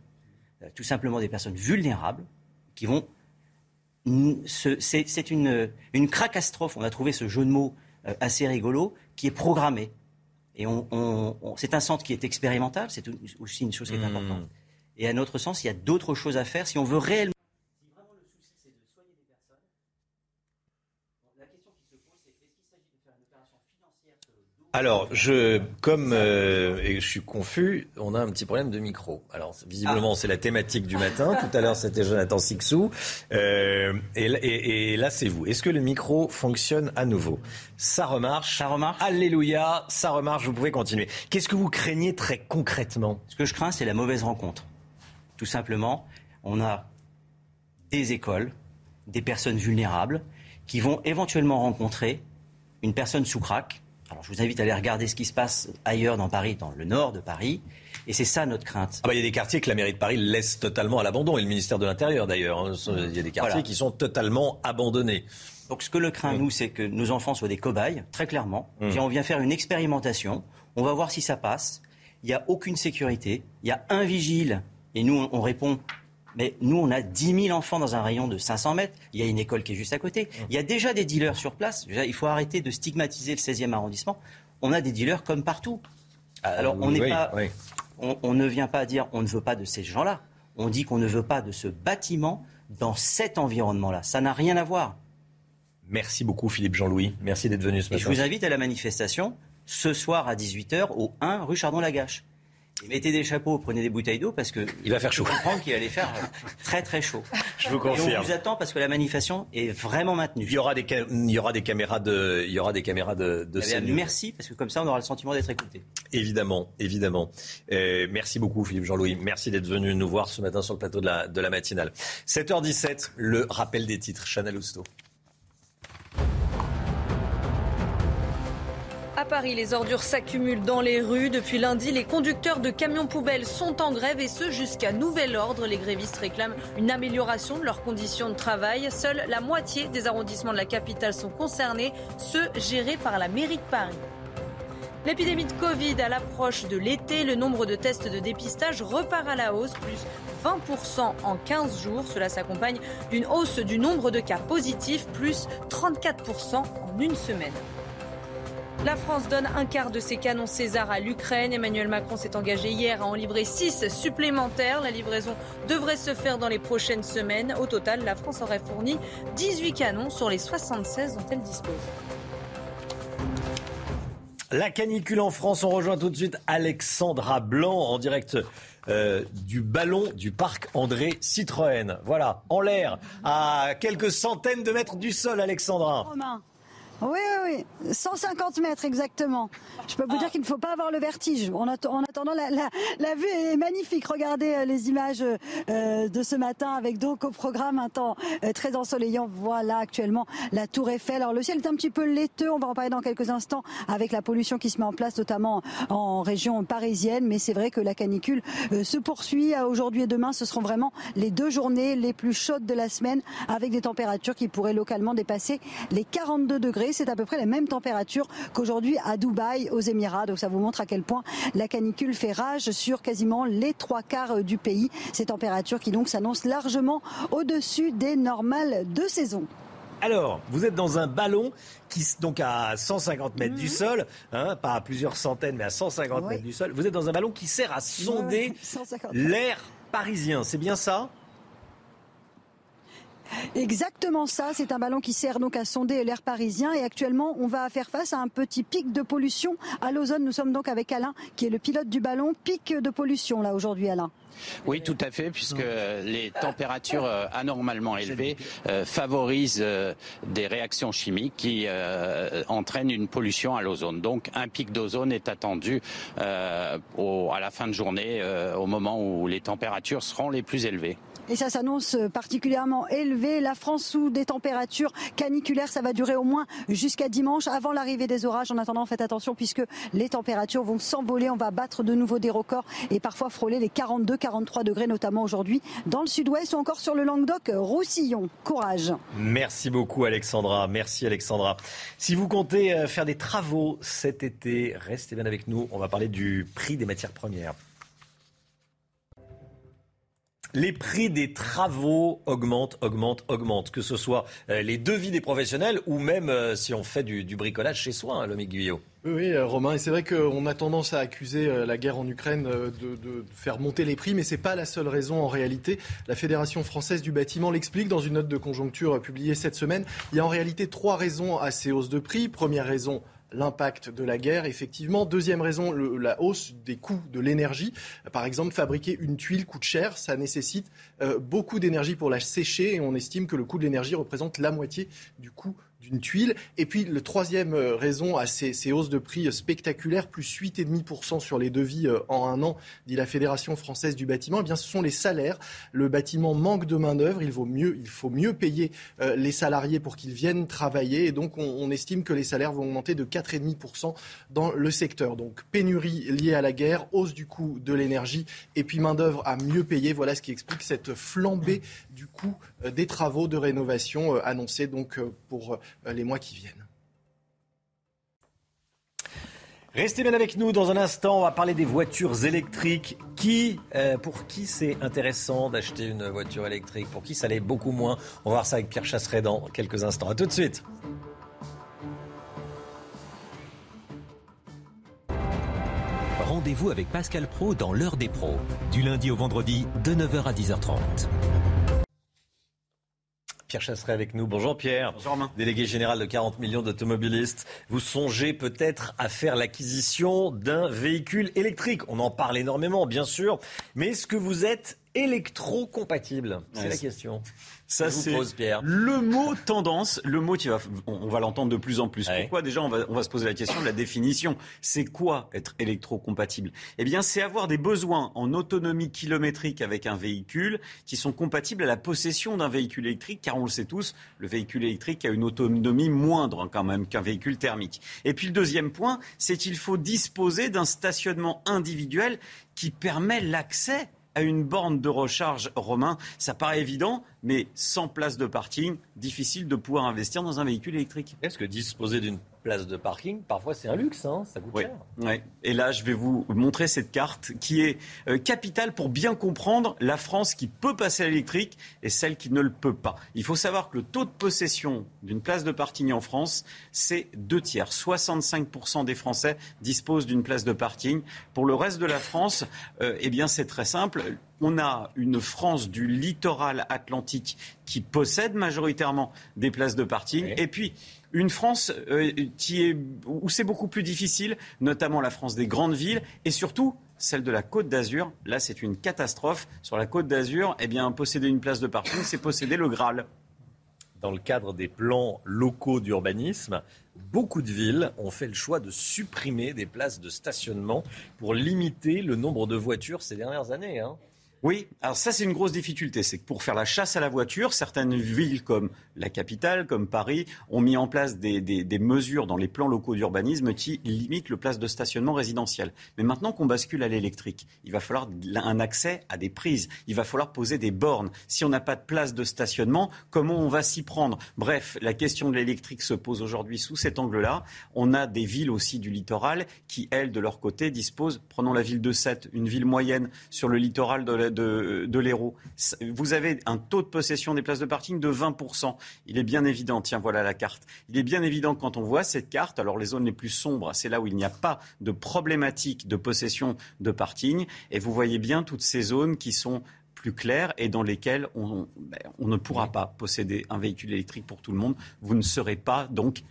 euh, tout simplement des personnes vulnérables, qui vont... C'est une, une cracastrophe, on a trouvé ce jeu de mots euh, assez rigolo, qui est programmé. Et on, c'est un centre qui est expérimental, c'est aussi une chose qui est hmm. importante. Et à notre sens, il y a d'autres choses à faire si on veut réellement. Alors, je, comme euh, et je suis confus, on a un petit problème de micro. Alors, visiblement, ah. c'est la thématique du matin. [LAUGHS] Tout à l'heure, c'était Jonathan Sixou. Euh, et, et, là, c'est vous. Est-ce que le micro fonctionne à nouveau? Ça remarche. Ça remarche. Alléluia, ça remarche. Vous pouvez continuer. Qu'est-ce que vous craignez très concrètement? Ce que je crains, c'est la mauvaise rencontre. Tout simplement, on a des écoles, des personnes vulnérables qui vont éventuellement rencontrer une personne sous crack alors je vous invite à aller regarder ce qui se passe ailleurs dans Paris, dans le nord de Paris. Et c'est ça notre crainte. Ah bah, il y a des quartiers que la mairie de Paris laisse totalement à l'abandon, et le ministère de l'Intérieur d'ailleurs. Hein. Il y a des quartiers qui sont totalement abandonnés. Donc ce que le craint, nous, c'est que nos enfants soient des cobayes, très clairement. Mmh. on vient faire une expérimentation, on va voir si ça passe. Il n'y a aucune sécurité, il y a un vigile, et nous, on répond mais nous, on a 10 000 enfants dans un rayon de 500 mètres. Il y a une école qui est juste à côté. Il y a déjà des dealers sur place. il faut arrêter de stigmatiser le 16e arrondissement. On a des dealers comme partout. Ah, Alors, on n'est pas, on, ne vient pas dire on ne veut pas de ces gens-là. On dit qu'on ne veut pas de ce bâtiment dans cet environnement-là. Ça n'a rien à voir. Merci beaucoup, Philippe Jean-Louis. Merci d'être venu ce matin. Et je vous invite à la manifestation ce soir à 18h au 1 rue Chardon-Lagache mettez des chapeaux, prenez des bouteilles d'eau parce que il va faire chaud. Je comprends qu'il allait faire [LAUGHS] très très chaud. Je vous confirme. Et on vous attend parce que la manifestation est vraiment maintenue. Il y aura des, il y aura des caméras de, il y aura des caméras de, de eh Merci parce que comme ça on aura le sentiment d'être écouté. Évidemment, évidemment. Euh, merci beaucoup Philippe Jean-Louis. Merci d'être venu nous voir ce matin sur le plateau de la, de la matinale. 7h17, le rappel des titres. Chanel Housteau. À Paris, les ordures s'accumulent dans les rues. Depuis lundi, les conducteurs de camions poubelles sont en grève et ce jusqu'à nouvel ordre. Les grévistes réclament une amélioration de leurs conditions de travail. Seule la moitié des arrondissements de la capitale sont concernés, ceux gérés par la mairie de Paris. L'épidémie de Covid à l'approche de l'été, le nombre de tests de dépistage repart à la hausse, plus 20% en 15 jours. Cela s'accompagne d'une hausse du nombre de cas positifs, plus 34% en une semaine. La France donne un quart de ses canons César à l'Ukraine. Emmanuel Macron s'est engagé hier à en livrer 6 supplémentaires. La livraison devrait se faire dans les prochaines semaines. Au total, la France aurait fourni 18 canons sur les 76 dont elle dispose. La canicule en France, on rejoint tout de suite Alexandra Blanc en direct euh, du ballon du parc André Citroën. Voilà, en l'air, à quelques centaines de mètres du sol, Alexandra. Romain. Oui, oui, oui. 150 mètres exactement. Je peux vous dire qu'il ne faut pas avoir le vertige. En, att- en attendant, la, la- la vue est magnifique. Regardez euh, les images euh, de ce matin avec donc au programme un temps euh, très ensoleillant. Voilà actuellement la tour Eiffel. Alors le ciel est un petit peu laiteux. On va en parler dans quelques instants avec la pollution qui se met en place, notamment en région parisienne. Mais c'est vrai que la canicule euh, se poursuit. Aujourd'hui et demain, ce seront vraiment les deux journées les plus chaudes de la semaine avec des températures qui pourraient localement dépasser les 42 degrés. C'est à peu près la même température qu'aujourd'hui à Dubaï, aux Émirats. Donc ça vous montre à quel point la canicule fait rage sur quasiment les trois quarts euh, du pays. Ces températures qui donc s'annoncent largement au-dessus des normales de saison. Alors, vous êtes dans un ballon qui, donc à 150 mètres Mhm. du sol, hein, pas à plusieurs centaines, mais à 150 mètres du sol. Vous êtes dans un ballon qui sert à sonder [LAUGHS] Ouais, 150. l'air parisien. C'est bien ça? Exactement ça, c'est un ballon qui sert donc à sonder l'air parisien et actuellement on va faire face à un petit pic de pollution à l'ozone. Nous sommes donc avec Alain qui est le pilote du ballon. Pic de pollution là aujourd'hui Alain. Oui, tout à fait, puisque les températures euh, anormalement élevées euh, favorisent euh, des réactions chimiques qui entraînent une pollution à l'ozone. Donc, un pic d'ozone est attendu au- à la fin de journée, au moment où les températures seront les plus élevées. Et ça s'annonce particulièrement élevé. La France sous des températures caniculaires, ça va durer au moins jusqu'à dimanche, avant l'arrivée des orages. En attendant, faites attention puisque les températures vont s'envoler. On va battre de nouveau des records et parfois frôler les 42, 43 degrés, notamment aujourd'hui dans le sud-ouest ou encore sur le Languedoc-Roussillon. Courage. Merci beaucoup Alexandra, merci Alexandra. Si vous comptez euh, faire des travaux cet été, restez bien avec nous, on va parler du prix des matières premières. Les prix des travaux augmentent, augmentent, augmentent, que ce soit euh, les devis des professionnels ou même euh, si on fait du, bricolage chez soi, hein, Guyot. Oui, euh, Romain, et c'est vrai qu'on a tendance à accuser la guerre en Ukraine de, faire monter les prix, mais c'est pas la seule raison en réalité. La Fédération française du bâtiment l'explique dans une note de conjoncture publiée cette semaine. Il y a en réalité trois raisons à ces hausses de prix. Première raison, l'impact de la guerre, effectivement. Deuxième raison, la hausse des coûts de l'énergie. Par exemple, fabriquer une tuile coûte cher, ça nécessite euh, beaucoup d'énergie pour la sécher et on estime que le coût de l'énergie représente la moitié du coût d'une tuile. Et puis, le troisième euh, raison à ces, ces hausses de prix euh, spectaculaires, plus 8,5% sur les devis euh, en un an, dit la Fédération française du bâtiment, eh bien, ce sont les salaires. Le bâtiment manque de main-d'œuvre. Il, vaut mieux, il faut mieux payer les salariés pour qu'ils viennent travailler. Et donc, on, on estime que les salaires vont augmenter de 4,5% dans le secteur. Donc, pénurie liée à la guerre, hausse du coût de l'énergie et puis main-d'œuvre à mieux payer. Voilà ce qui explique cette flambée du coût euh, des travaux de rénovation euh, annoncés donc euh, pour les mois qui viennent. Restez bien avec nous dans un instant. On va parler des voitures électriques. Qui, euh, pour qui c'est intéressant d'acheter une voiture électrique? Pour qui ça l'est beaucoup moins? On va voir ça avec Pierre Chasseret dans quelques instants. À tout de suite. Rendez-vous avec Pascal Pro dans l'heure des pros, du lundi au vendredi de 9h à 10h30. Pierre Chasseret avec nous. Bonjour Pierre. Délégué général de 40 millions d'automobilistes. Vous songez peut-être à faire l'acquisition d'un véhicule électrique. On en parle énormément, bien sûr. Mais est-ce que vous êtes électrocompatible? C'est Ouais, la question. Ça, c'est le mot tendance, le mot qui va, on on va l'entendre de plus en plus. Pourquoi Déjà, on va, on va se poser la question de la définition. C'est quoi être électrocompatible? Eh bien, c'est avoir des besoins en autonomie kilométrique avec un véhicule qui sont compatibles à la possession d'un véhicule électrique, car on le sait tous, le véhicule électrique a une autonomie moindre hein, quand même qu'un véhicule thermique. Et puis le deuxième point, c'est qu'il faut disposer d'un stationnement individuel qui permet l'accès à une borne de recharge romain. Ça paraît évident, mais sans place de parking, difficile de pouvoir investir dans un véhicule électrique. Est-ce que disposer d'une place de parking, parfois c'est un luxe, hein, ça coûte Oui. cher. Ouais. Et là, je vais vous montrer cette carte qui est euh, capitale pour bien comprendre la France qui peut passer à l'électrique et celle qui ne le peut pas. Il faut savoir que le taux de possession d'une place de parking en France, c'est deux tiers. 65% des Français disposent d'une place de parking. Pour le reste de la France, euh, eh bien, c'est très simple. On a une France du littoral atlantique qui possède majoritairement des places de parking. Et puis, une France euh, où c'est beaucoup plus difficile, notamment la France des grandes villes et surtout celle de la Côte d'Azur. Là, c'est une catastrophe. Sur la Côte d'Azur, eh posséder une place de parking, c'est posséder le Graal. Dans le cadre des plans locaux d'urbanisme, beaucoup de villes ont fait le choix de supprimer des places de stationnement pour limiter le nombre de voitures ces dernières années. hein. Oui, alors ça c'est une grosse difficulté, c'est que pour faire la chasse à la voiture, certaines villes comme la capitale, comme Paris, ont mis en place des, mesures dans les plans locaux d'urbanisme qui limitent le place de stationnement résidentiel. Mais maintenant qu'on bascule à l'électrique, il va falloir un accès à des prises, il va falloir poser des bornes. Si on n'a pas de place de stationnement, comment on va s'y prendre? Bref, la question de l'électrique se pose aujourd'hui sous cet angle-là. On a des villes aussi du littoral qui, elles, de leur côté, disposent, prenons la ville de Sète, une ville moyenne sur le littoral de, la- de, de l'Hérault. Vous avez un taux de possession des places de parking de 20%. Il est bien évident, tiens, voilà la carte. Il est bien évident que quand on voit cette carte, alors les zones les plus sombres, c'est là où il n'y a pas de problématique de possession de parking. Et vous voyez bien toutes ces zones qui sont plus claires et dans lesquelles on, ben, on ne pourra pas posséder un véhicule électrique pour tout le monde. Vous ne serez pas donc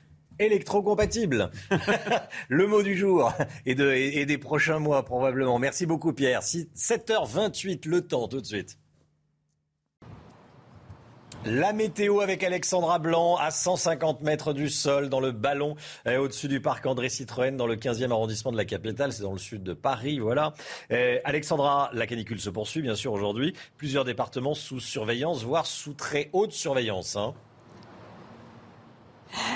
électrocompatible. [LAUGHS] le mot du jour et, de- et- et des prochains mois probablement. Merci beaucoup Pierre. Si- 7h28 le temps tout de suite. La météo avec Alexandra Blanc à 150 mètres du sol dans le ballon euh, au-dessus du parc André Citroën dans le 15e arrondissement de la capitale, c'est dans le sud de Paris, voilà. Euh, Alexandra, la canicule se poursuit bien sûr aujourd'hui, plusieurs départements sous surveillance, voire sous très haute surveillance. hein.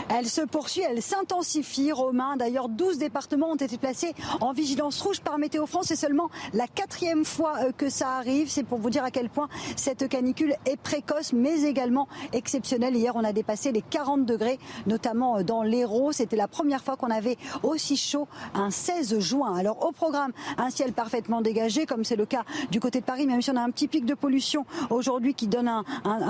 Elle se poursuit, elle s'intensifie. Romain, d'ailleurs, 12 départements ont été placés en vigilance rouge par Météo France. C'est seulement la quatrième fois euh, que ça arrive. C'est pour vous dire à quel point cette canicule est précoce, mais également exceptionnelle. Hier, on a dépassé les 40 degrés, notamment euh, dans l'Hérault. C'était la première fois qu'on avait aussi chaud un 16 juin. Alors, au programme, un ciel parfaitement dégagé, comme c'est le cas du côté de Paris, même si on a un petit pic de pollution aujourd'hui qui donne un,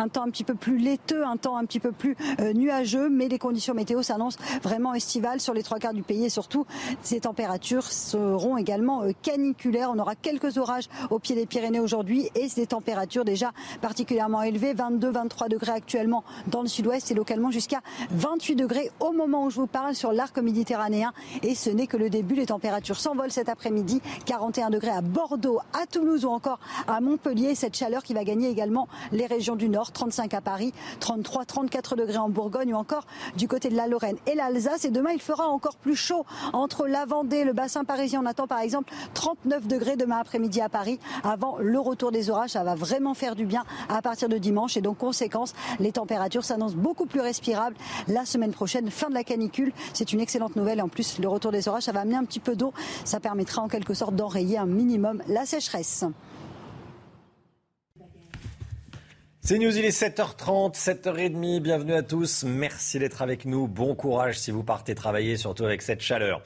temps un petit peu plus laiteux, un temps un petit peu plus euh, nuageux, mais conditions météo s'annoncent vraiment estivales sur les trois quarts du pays et surtout ces températures seront également euh, caniculaires. On aura quelques orages au pied des Pyrénées aujourd'hui et des températures déjà particulièrement élevées, 22-23 degrés actuellement dans le sud-ouest et localement jusqu'à 28 degrés au moment où je vous parle sur l'arc méditerranéen et ce n'est que le début. Les températures s'envolent cet après-midi, 41 degrés à Bordeaux, à Toulouse ou encore à Montpellier. Cette chaleur qui va gagner également les régions du nord, 35 à Paris, 33, 34 degrés en Bourgogne ou encore du côté de la Lorraine et l'Alsace. Et demain, il fera encore plus chaud entre la Vendée, le bassin parisien. On attend par exemple 39 degrés demain après-midi à Paris avant le retour des orages. Ça va vraiment faire du bien à partir de dimanche. Et donc, conséquence, les températures s'annoncent beaucoup plus respirables la semaine prochaine. Fin de la canicule. C'est une excellente nouvelle. Et en plus, le retour des orages, ça va amener un petit peu d'eau. Ça permettra en quelque sorte d'enrayer un minimum la sécheresse. C'est News, il est 7h30, 7h30, bienvenue à tous, merci d'être avec nous, bon courage si vous partez travailler, surtout avec cette chaleur.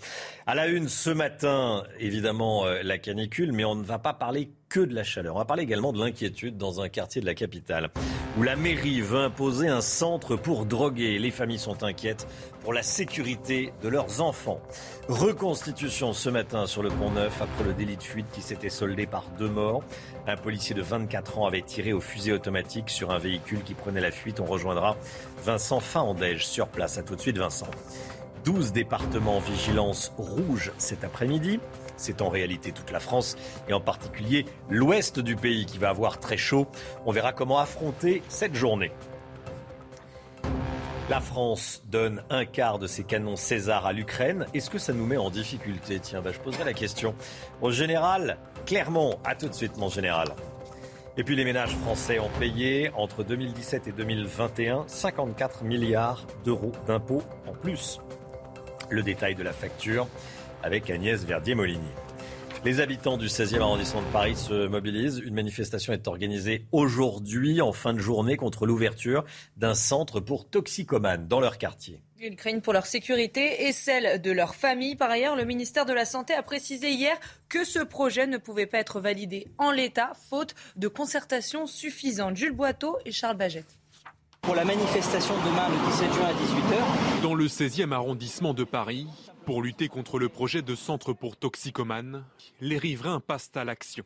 À la une ce matin, évidemment euh, la canicule, mais on ne va pas parler que de la chaleur, on va parler également de l'inquiétude dans un quartier de la capitale, où la mairie veut imposer un centre pour droguer. Les familles sont inquiètes pour la sécurité de leurs enfants. Reconstitution ce matin sur le pont Neuf après le délit de fuite qui s'était soldé par deux morts. Un policier de 24 ans avait tiré au fusil automatique sur un véhicule qui prenait la fuite. On rejoindra Vincent Fahandège sur place. À tout de suite Vincent. 12 départements en vigilance rouge cet après-midi. c'est en réalité toute la France et en particulier l'ouest du pays qui va avoir très chaud. On verra comment affronter cette journée. La France donne un quart de ses canons César à l'Ukraine. Est-ce que ça nous met en difficulté? Tiens, bah, je poserai la question au général Clermont. À tout de suite, mon général. Et puis les ménages français ont payé entre 2017 et 2021 54 milliards d'euros d'impôts en plus. Le détail de la facture avec Agnès Verdier-Molinier. Les habitants du 16e arrondissement de Paris se mobilisent. Une manifestation est organisée aujourd'hui en fin de journée contre l'ouverture d'un centre pour toxicomanes dans leur quartier. Ils craignent pour leur sécurité et celle de leur famille. Par ailleurs, le ministère de la Santé a précisé hier que ce projet ne pouvait pas être validé en l'état, faute de concertation suffisante. Jules Boiteau et Charles Baget. Pour la manifestation demain, le 17 juin à 18h. Dans le 16e arrondissement de Paris, pour lutter contre le projet de centre pour toxicomanes, les riverains passent à l'action.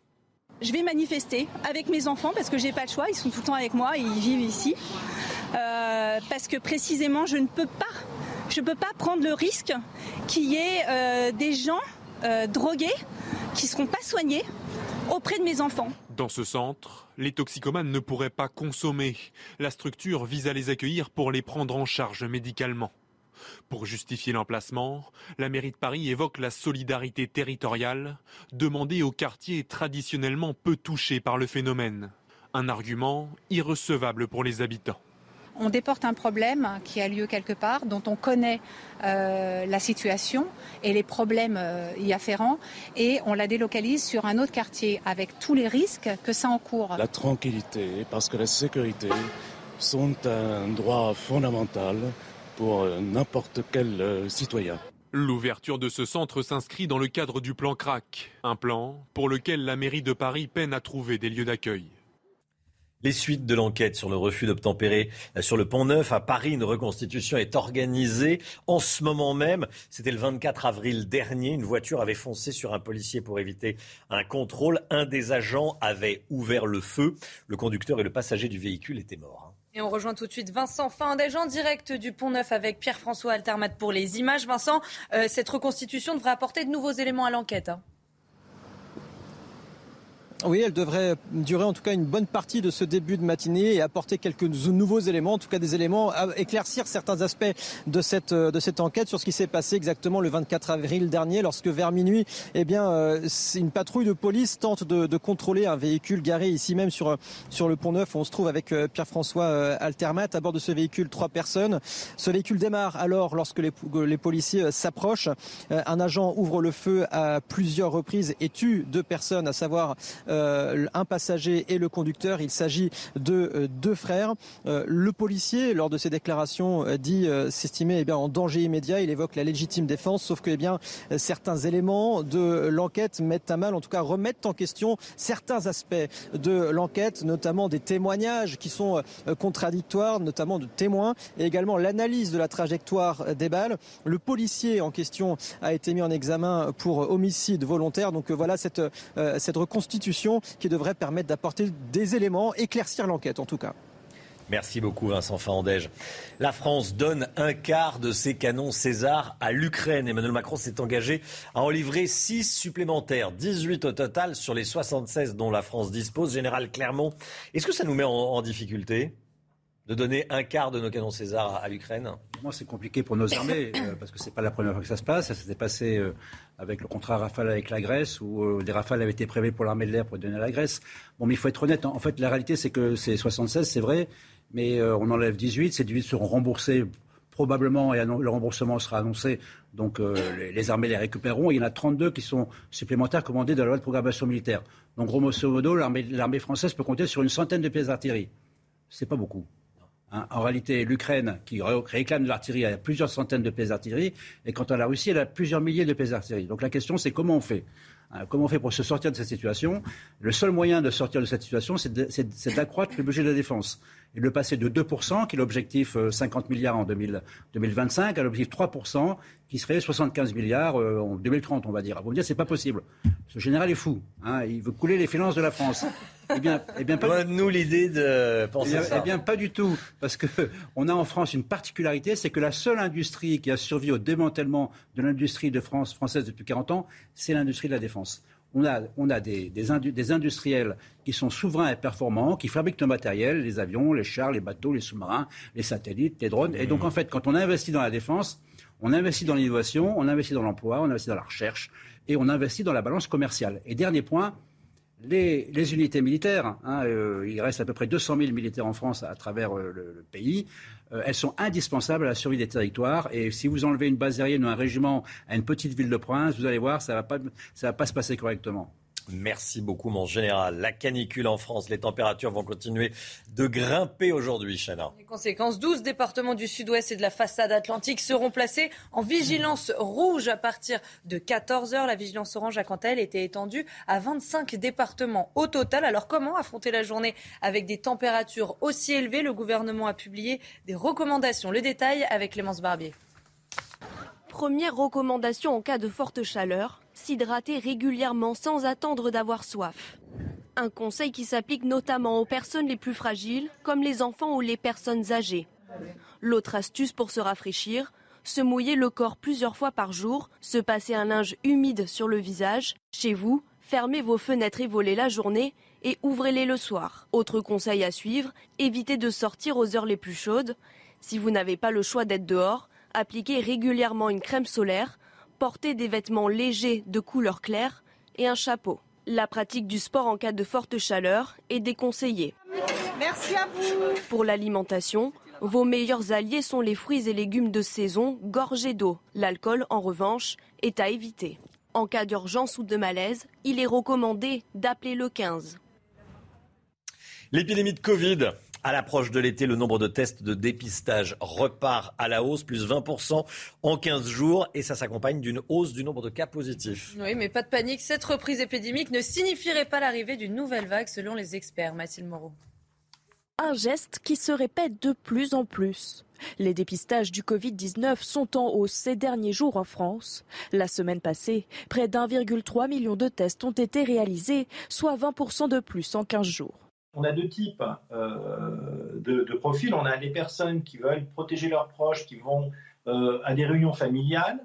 Je vais manifester avec mes enfants parce que j'ai pas le choix, ils sont tout le temps avec moi, ils vivent ici. Euh, parce que précisément, je ne peux pas, je peux pas prendre le risque qu'il y ait euh, des gens euh, drogués qui seront pas soignés auprès de mes enfants. Dans ce centre, les toxicomanes ne pourraient pas consommer. La structure vise à les accueillir pour les prendre en charge médicalement. Pour justifier l'emplacement, la mairie de Paris évoque la solidarité territoriale demandée aux quartiers traditionnellement peu touchés par le phénomène. Un argument irrecevable pour les habitants. On déporte un problème qui a lieu quelque part, dont on connaît euh, la situation et les problèmes euh, y afférents, et on la délocalise sur un autre quartier avec tous les risques que ça encourt. La tranquillité, parce que la sécurité sont un droit fondamental pour euh, n'importe quel euh, citoyen. L'ouverture de ce centre s'inscrit dans le cadre du plan CRAC, un plan pour lequel la mairie de Paris peine à trouver des lieux d'accueil. Les suites de l'enquête sur le refus d'obtempérer euh, sur le pont Neuf à Paris, une reconstitution est organisée en ce moment même. C'était le 24 avril dernier. Une voiture avait foncé sur un policier pour éviter un contrôle. Un des agents avait ouvert le feu. Le conducteur et le passager du véhicule étaient morts. Et on rejoint tout de suite Vincent Findège en direct du Pont Neuf avec Pierre-François Altermat pour les images. Vincent, euh, cette reconstitution devrait apporter de nouveaux éléments à l'enquête. Hein. Oui, elle devrait durer en tout cas une bonne partie de ce début de matinée et apporter quelques nouveaux éléments, en tout cas des éléments à éclaircir certains aspects de cette, cette enquête sur ce qui s'est passé exactement le 24 avril dernier lorsque vers minuit, eh bien, euh, une patrouille de police tente de, contrôler un véhicule garé ici même sur, sur le pont Neuf. On se trouve avec euh, Pierre-François euh, Altermat. À bord de ce véhicule, trois personnes. Ce véhicule démarre alors lorsque les, policiers s'approchent. Un agent ouvre le feu à plusieurs reprises et tue deux personnes, à savoir euh, un passager et le conducteur. Il s'agit de euh, deux frères. Euh, le policier, lors de ses déclarations, dit s'estimer eh bien en danger immédiat. Il évoque la légitime défense, sauf que eh bien certains éléments de l'enquête mettent à mal, en tout cas remettent en question certains aspects de l'enquête, notamment des témoignages qui sont contradictoires, notamment de témoins, et également l'analyse de la trajectoire des balles. Le policier en question a été mis en examen pour homicide volontaire. Donc voilà cette, cette reconstitution qui devrait permettre d'apporter des éléments, éclaircir l'enquête en tout cas. Merci beaucoup Vincent Fandège. La France donne un quart de ses canons César à l'Ukraine. Emmanuel Macron s'est engagé à en livrer 6 supplémentaires, 18 au total sur les 76 dont la France dispose. Général Clermont, est-ce que ça nous met en difficulté? De donner un quart de nos canons César à, l'Ukraine? Moi, c'est compliqué pour nos armées, euh, parce que ce n'est pas la première fois que ça se passe. Ça s'était passé euh, avec le contrat Rafale avec la Grèce, où euh, des Rafales avaient été prévus pour l'armée de l'air pour donner à la Grèce. Bon, mais il faut être honnête. En, fait, la réalité, c'est que c'est 76, c'est vrai, mais on enlève 18. Ces 18 seront remboursés probablement, et le remboursement sera annoncé, donc les, armées les récupéreront. Il y en a 32 qui sont supplémentaires commandés dans la loi de programmation militaire. Donc, grosso modo, l'armée française peut compter sur une centaine de pièces d'artillerie. C'est pas beaucoup. Hein, en réalité, l'Ukraine, qui réclame de l'artillerie, a plusieurs centaines de pièces d'artillerie, et quant à la Russie, elle a plusieurs milliers de pièces d'artillerie. Donc la question, c'est comment on fait hein, Comment on fait pour se sortir de cette situation? Le seul moyen de sortir de cette situation, c'est d'accroître le budget de la défense et de passer de 2%, qui est l'objectif 50 euh, milliards en 2025, à l'objectif 3%, qui serait 75 milliards euh, en 2030, on va dire. Vous me dire, c'est pas possible. Ce général est fou. Hein, il veut couler les finances de la France. Eh bien, eh bien pas nous l'idée de penser eh ça. Eh bien, pas du tout, parce que [LAUGHS] on a en France une particularité, c'est que la seule industrie qui a survécu au démantèlement de l'industrie de France française depuis 40 ans, c'est l'industrie de la défense. On a, on a des, des, des, industriels qui sont souverains et performants, qui fabriquent le matériel, les avions, les chars, les bateaux, les sous-marins, les satellites, les drones. Et donc, en fait, quand on investit dans la défense, on investit dans l'innovation, on investit dans l'emploi, on investit dans la recherche et on investit dans la balance commerciale. Et dernier point, les, unités militaires, hein, euh, il reste à peu près 200 000 militaires en France à travers euh, le, pays, euh, elles sont indispensables à la survie des territoires. Et si vous enlevez une base aérienne ou un régiment à une petite ville de province, vous allez voir, ça ne va pas se passer correctement. Merci beaucoup, mon général. La canicule en France, les températures vont continuer de grimper aujourd'hui, Chana. Les conséquences, 12 départements du sud-ouest et de la façade atlantique seront placés en vigilance rouge à partir de 14 heures. La vigilance orange a quant à elle été étendue à 25 départements au total. Alors comment affronter la journée avec des températures aussi élevées? Le gouvernement a publié des recommandations. Le détail avec Clémence Barbier. Première recommandation en cas de forte chaleur, s'hydrater régulièrement sans attendre d'avoir soif. Un conseil qui s'applique notamment aux personnes les plus fragiles, comme les enfants ou les personnes âgées. L'autre astuce pour se rafraîchir, se mouiller le corps plusieurs fois par jour, se passer un linge humide sur le visage. Chez vous, fermez vos fenêtres et volez la journée et ouvrez-les le soir. Autre conseil à suivre, évitez de sortir aux heures les plus chaudes. Si vous n'avez pas le choix d'être dehors, appliquez régulièrement une crème solaire, portez des vêtements légers de couleur claire et un chapeau. La pratique du sport en cas de forte chaleur est déconseillée. Merci à vous. Pour l'alimentation, vos meilleurs alliés sont les fruits et légumes de saison gorgés d'eau. L'alcool, en revanche, est à éviter. En cas d'urgence ou de malaise, il est recommandé d'appeler le 15. L'épidémie de Covid à l'approche de l'été, le nombre de tests de dépistage repart à la hausse, plus 20% en 15 jours, et ça s'accompagne d'une hausse du nombre de cas positifs. Oui, mais pas de panique, cette reprise épidémique ne signifierait pas l'arrivée d'une nouvelle vague, selon les experts. Mathilde Moreau. Un geste qui se répète de plus en plus. Les dépistages du Covid-19 sont en hausse ces derniers jours en France. La semaine passée, près d'1,3 million de tests ont été réalisés, soit 20% de plus en 15 jours. On a deux types euh, de, profils. On a les personnes qui veulent protéger leurs proches, qui vont euh, à des réunions familiales.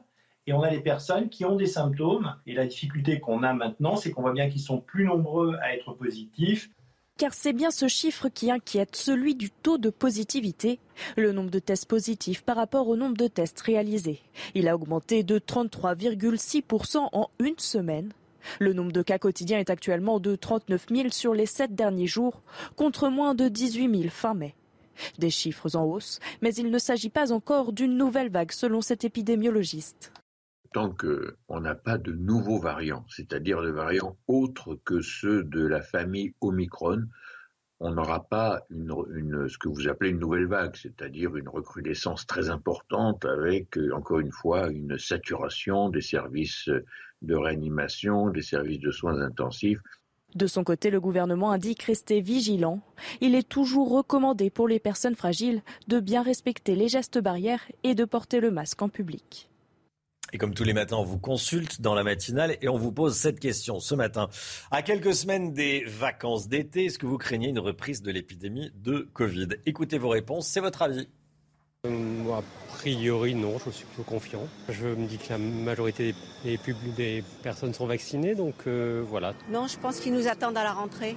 Et on a les personnes qui ont des symptômes. Et la difficulté qu'on a maintenant, c'est qu'on voit bien qu'ils sont plus nombreux à être positifs. Car c'est bien ce chiffre qui inquiète, celui du taux de positivité, le nombre de tests positifs par rapport au nombre de tests réalisés. Il a augmenté de 33,6% en une semaine. Le nombre de cas quotidiens est actuellement de 39 000 sur les sept derniers jours, contre moins de 18 000 fin mai. Des chiffres en hausse, mais il ne s'agit pas encore d'une nouvelle vague selon cet épidémiologiste. Tant qu'on n'a pas de nouveaux variants, c'est-à-dire de variants autres que ceux de la famille Omicron, on n'aura pas ce que vous appelez une nouvelle vague, c'est-à-dire une recrudescence très importante avec, encore une fois, une saturation des services de réanimation, des services de soins intensifs. De son côté, le gouvernement indique rester vigilant. Il est toujours recommandé pour les personnes fragiles de bien respecter les gestes barrières et de porter le masque en public. Et comme tous les matins, on vous consulte dans la matinale et on vous pose cette question ce matin. À quelques semaines des vacances d'été, est-ce que vous craignez une reprise de l'épidémie de Covid? Écoutez vos réponses, c'est votre avis. Moi, a priori, non, je suis plutôt confiant. Je me dis que la majorité des, des personnes sont vaccinées, donc euh, voilà. Non, je pense qu'ils nous attendent à la rentrée.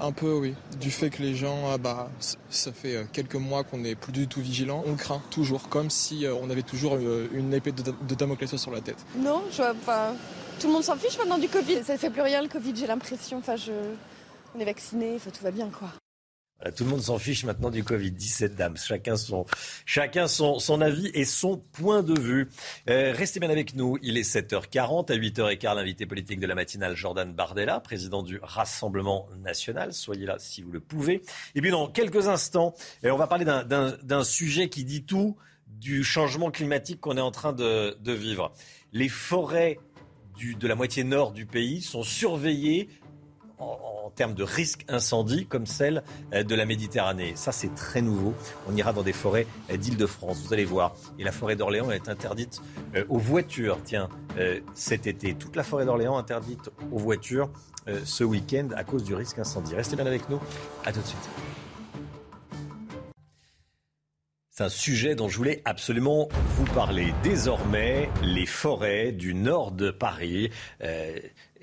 Un peu, oui. Du fait que les gens, bah, ça fait quelques mois qu'on n'est plus du tout vigilant. On craint toujours, comme si on avait toujours une épée de Damoclès sur la tête. Non, je vois pas. Tout le monde s'en fiche maintenant du Covid. Ça ne fait plus rien le Covid, j'ai l'impression. Enfin, je... on est vacciné, enfin, tout va bien, quoi. Tout le monde s'en fiche maintenant du Covid. 17 dames, chacun son, chacun son, avis et son point de vue. Euh, restez bien avec nous. Il est 7h40. À 8h15, l'invité politique de la matinale, Jordan Bardella, président du Rassemblement national. Soyez là si vous le pouvez. Et puis dans quelques instants, on va parler d'un sujet qui dit tout du changement climatique qu'on est en train de, de vivre. Les forêts du, de la moitié nord du pays sont surveillées en, termes de risque incendie comme celle euh, de la Méditerranée. Ça, c'est très nouveau. On ira dans des forêts euh, d'Île-de-France, vous allez voir. Et la forêt d'Orléans est interdite euh, aux voitures. Tiens, cet été, toute la forêt d'Orléans interdite aux voitures ce week-end à cause du risque incendie. Restez bien avec nous. À tout de suite. C'est un sujet dont je voulais absolument vous parler. Désormais, les forêts du nord de Paris,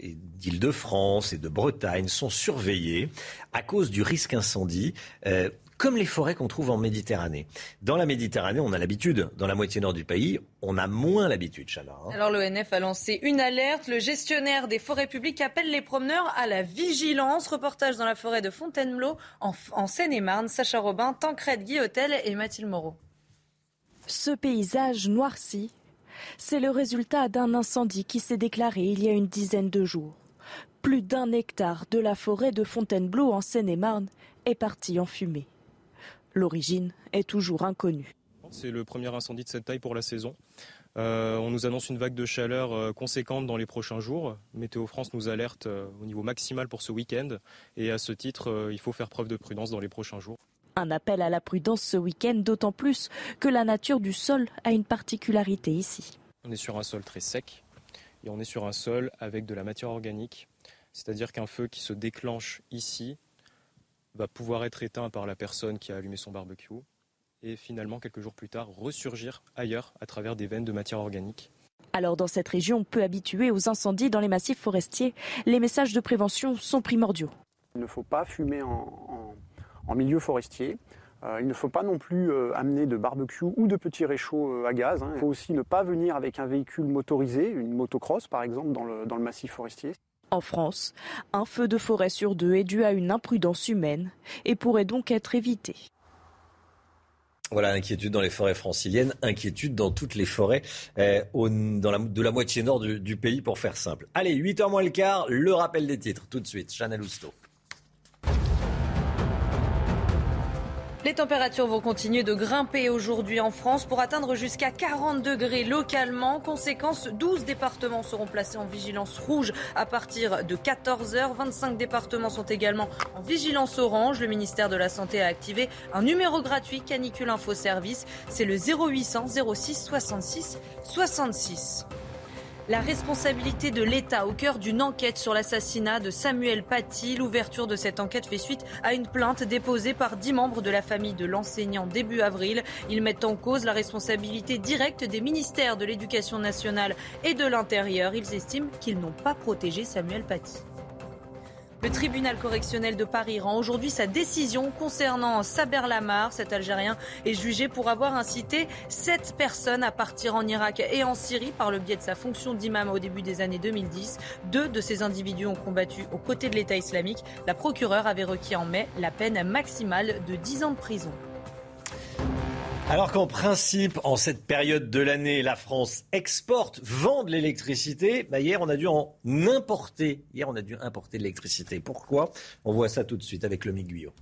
d'Île-de-France et de Bretagne sont surveillées à cause du risque incendie. Euh, comme les forêts qu'on trouve en Méditerranée. Dans la Méditerranée, on a l'habitude. Dans la moitié nord du pays, on a moins l'habitude, Chana. Hein. Alors l'ONF a lancé une alerte. Le gestionnaire des forêts publiques appelle les promeneurs à la vigilance. Reportage dans la forêt de Fontainebleau, en, Seine-et-Marne. Sacha Robin, Tancred Guillotel et Mathilde Moreau. Ce paysage noirci, c'est le résultat d'un incendie qui s'est déclaré il y a une dizaine de jours. Plus d'un hectare de la forêt de Fontainebleau en Seine-et-Marne est parti en fumée. L'origine est toujours inconnue. C'est le premier incendie de cette taille pour la saison. Euh, on nous annonce une vague de chaleur euh, conséquente dans les prochains jours. Météo France nous alerte euh, au niveau maximal pour ce week-end. Et à ce titre, il faut faire preuve de prudence dans les prochains jours. Un appel à la prudence ce week-end, d'autant plus que la nature du sol a une particularité ici. On est sur un sol très sec et on est sur un sol avec de la matière organique. C'est-à-dire qu'un feu qui se déclenche ici va pouvoir être éteint par la personne qui a allumé son barbecue et finalement, quelques jours plus tard, ressurgir ailleurs à travers des veines de matière organique. Alors dans cette région peu habituée aux incendies dans les massifs forestiers, les messages de prévention sont primordiaux. Il ne faut pas fumer en, milieu forestier. Euh, il ne faut pas non plus euh, amener de barbecue ou de petits réchauds euh, à gaz. Hein. Il faut aussi ne pas venir avec un véhicule motorisé, une motocross par exemple, dans le massif forestier. En France, un feu de forêt sur deux est dû à une imprudence humaine et pourrait donc être évité. Voilà, inquiétude dans les forêts franciliennes, inquiétude dans toutes les forêts euh, dans la, de la moitié nord du, du, pays, pour faire simple. Allez, 8h moins le quart, le rappel des titres, tout de suite. Chanel Housteau. Les températures vont continuer de grimper aujourd'hui en France pour atteindre jusqu'à 40 degrés localement. Conséquence, 12 départements seront placés en vigilance rouge à partir de 14h. 25 départements sont également en vigilance orange. Le ministère de la Santé a activé un numéro gratuit canicule info service. C'est le 0800 06 66 66. La responsabilité de l'État au cœur d'une enquête sur l'assassinat de Samuel Paty. L'ouverture de cette enquête fait suite à une plainte déposée par dix membres de la famille de l'enseignant début avril. Ils mettent en cause la responsabilité directe des ministères de l'Éducation nationale et de l'Intérieur. Ils estiment qu'ils n'ont pas protégé Samuel Paty. Le tribunal correctionnel de Paris rend aujourd'hui sa décision concernant Saber Lamar. Cet Algérien est jugé pour avoir incité sept personnes à partir en Irak et en Syrie par le biais de sa fonction d'imam au début des années 2010. Deux de ces individus ont combattu aux côtés de l'État islamique. La procureure avait requis en mai la peine maximale de 10 ans de prison. Alors qu'en principe, en cette période de l'année, la France exporte, vend de l'électricité, bah hier on a dû en importer. Hier on a dû importer de l'électricité. Pourquoi? On voit ça tout de suite avec le Guyot.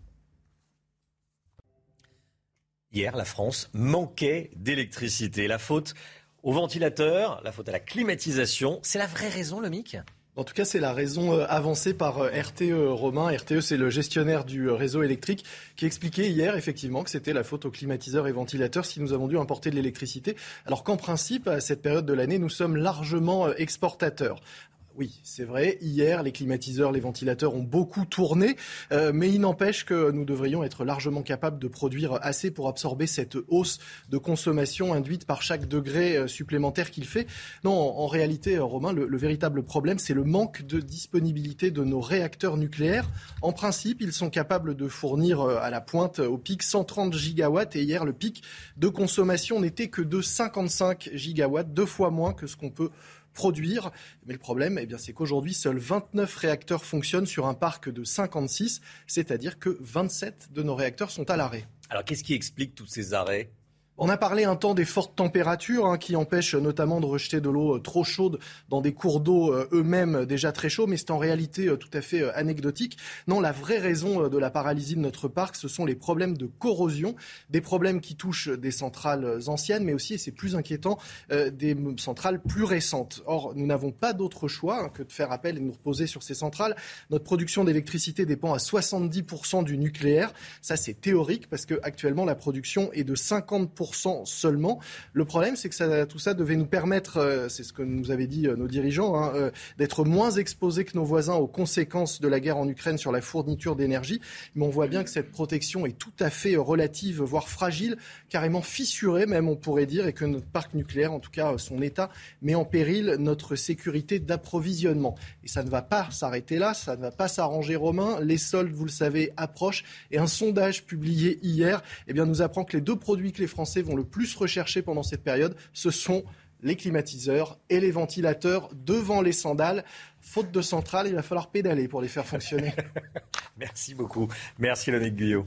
Hier, la France manquait d'électricité. La faute au ventilateur, la faute à la climatisation. C'est la vraie raison, le MIC en tout cas, c'est la raison euh, avancée par euh, RTE Romain. RTE, c'est le gestionnaire du euh, réseau électrique qui expliquait hier effectivement que c'était la faute aux climatiseurs et ventilateurs si nous avons dû importer de l'électricité. Alors qu'en principe, à cette période de l'année, nous sommes largement exportateurs. Oui, c'est vrai. Hier, les climatiseurs, les ventilateurs ont beaucoup tourné, euh, mais il n'empêche que nous devrions être largement capables de produire assez pour absorber cette hausse de consommation induite par chaque degré euh, supplémentaire qu'il fait. Non, en, réalité, euh, Romain, le, véritable problème, c'est le manque de disponibilité de nos réacteurs nucléaires. En principe, ils sont capables de fournir à la pointe, au pic, 130 gigawatts, et hier, le pic de consommation n'était que de 55 gigawatts, deux fois moins que ce qu'on peut produire. Mais le problème, eh bien, c'est qu'aujourd'hui, seuls 29 réacteurs fonctionnent sur un parc de 56, c'est-à-dire que 27 de nos réacteurs sont à l'arrêt. Alors, qu'est-ce qui explique tous ces arrêts? On a parlé un temps des fortes températures hein, qui empêchent notamment de rejeter de l'eau euh, trop chaude dans des cours d'eau euh, eux-mêmes déjà très chauds, mais c'est en réalité euh, tout à fait anecdotique. Non, la vraie raison de la paralysie de notre parc, ce sont les problèmes de corrosion, des problèmes qui touchent des centrales anciennes, mais aussi, et c'est plus inquiétant, des centrales plus récentes. Or, nous n'avons pas d'autre choix hein, que de faire appel et de nous reposer sur ces centrales. Notre production d'électricité dépend à 70% du nucléaire. Ça, c'est théorique parce que actuellement la production est de 50% seulement. Le problème, c'est que tout ça devait nous permettre, euh, c'est ce que nous avaient dit euh, nos dirigeants, hein, euh, d'être moins exposés que nos voisins aux conséquences de la guerre en Ukraine sur la fourniture d'énergie. Mais on voit bien que cette protection est tout à fait relative, voire fragile, carrément fissurée même, on pourrait dire, et que notre parc nucléaire, en tout cas son état, met en péril notre sécurité d'approvisionnement. Et ça ne va pas s'arrêter là, ça ne va pas s'arranger, Romain. Les soldes, vous le savez, approchent. Et un sondage publié hier eh bien, nous apprend que les deux produits que les Français vont le plus rechercher pendant cette période, ce sont les climatiseurs et les ventilateurs devant les sandales. Faute de centrale, il va falloir pédaler pour les faire fonctionner. [LAUGHS] Merci beaucoup. Merci Lonique Guyot.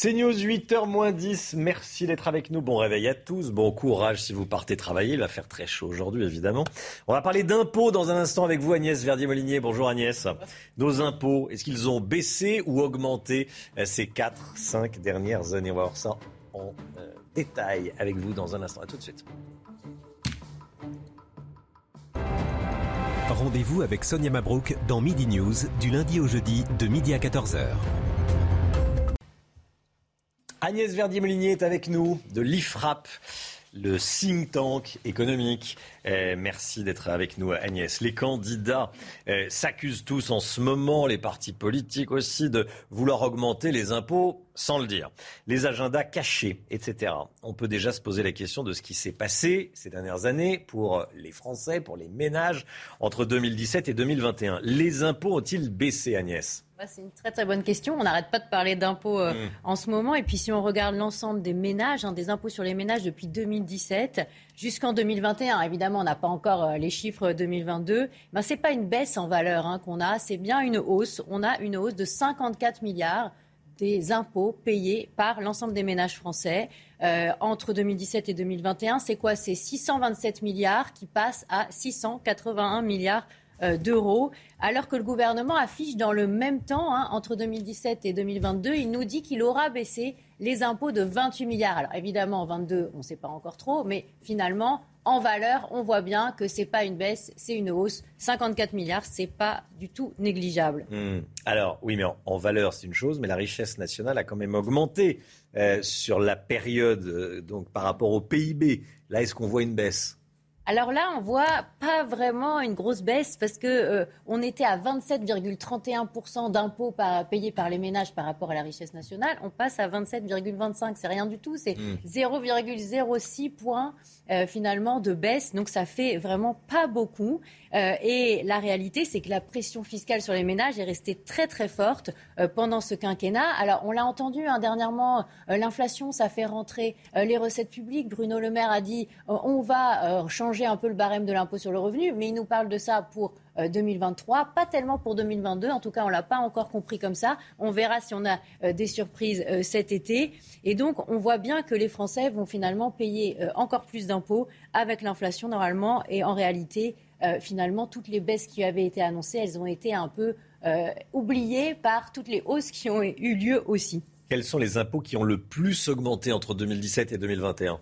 C'est News 8h 10. Merci d'être avec nous. Bon réveil à tous. Bon courage si vous partez travailler. Il va faire très chaud aujourd'hui, évidemment. On va parler d'impôts dans un instant avec vous, Agnès Verdier-Molinier. Bonjour Agnès. Nos impôts, est-ce qu'ils ont baissé ou augmenté euh, ces 4, 5 dernières années? On va voir ça en euh, détail avec vous dans un instant. À tout de suite. Rendez-vous avec Sonia Mabrouk dans Midi News du lundi au jeudi de midi à 14h. Agnès Verdier-Molinier est avec nous de l'IFRAP, le think tank économique. Eh, merci d'être avec nous, Agnès. Les candidats eh, s'accusent tous en ce moment, les partis politiques aussi, de vouloir augmenter les impôts sans le dire. Les agendas cachés, etc. On peut déjà se poser la question de ce qui s'est passé ces dernières années pour les Français, pour les ménages, entre 2017 et 2021. Les impôts ont-ils baissé, Agnès? C'est une très très bonne question. On n'arrête pas de parler d'impôts euh, mm. en ce moment. Et puis si on regarde l'ensemble des ménages, hein, des impôts sur les ménages depuis 2017 jusqu'en 2021, évidemment on n'a pas encore euh, les chiffres 2022, ben, ce n'est pas une baisse en valeur hein, qu'on a, c'est bien une hausse. On a une hausse de 54 milliards des impôts payés par l'ensemble des ménages français euh, entre 2017 et 2021. C'est quoi? C'est 627 milliards qui passent à 681 milliards euh, d'euros, alors que le gouvernement affiche dans le même temps, hein, entre 2017 et 2022, il nous dit qu'il aura baissé les impôts de 28 milliards. Alors évidemment, 22, on ne sait pas encore trop, mais finalement, en valeur, on voit bien que ce n'est pas une baisse, c'est une hausse. 54 milliards, ce n'est pas du tout négligeable. Hmm. Alors oui, mais en, valeur, c'est une chose, mais la richesse nationale a quand même augmenté euh, sur la période, euh, donc par rapport au PIB. Là, est-ce qu'on voit une baisse? Alors là, on voit pas vraiment une grosse baisse parce que euh, on était à 27,31% d'impôts payés par les ménages par rapport à la richesse nationale. On passe à 27,25. C'est rien du tout. C'est 0,06 hmm. points euh, finalement de baisse. Donc ça fait vraiment pas beaucoup. Euh, et la réalité, c'est que la pression fiscale sur les ménages est restée très très forte pendant ce quinquennat. Alors on l'a entendu hein, dernièrement, l'inflation, ça fait rentrer les recettes publiques. Bruno Le Maire a dit on va changer un peu le barème de l'impôt sur le revenu, mais il nous parle de ça pour 2023, euh, pas tellement pour 2022. En tout cas, on l'a pas encore compris comme ça. On verra si on a euh, des surprises euh, cet été. Et donc, on voit bien que les Français vont finalement payer encore plus d'impôts avec l'inflation normalement. Et en réalité, finalement, toutes les baisses qui avaient été annoncées, elles ont été un peu oubliées par toutes les hausses qui ont eu lieu aussi. Quels sont les impôts qui ont le plus augmenté entre 2017 et 2021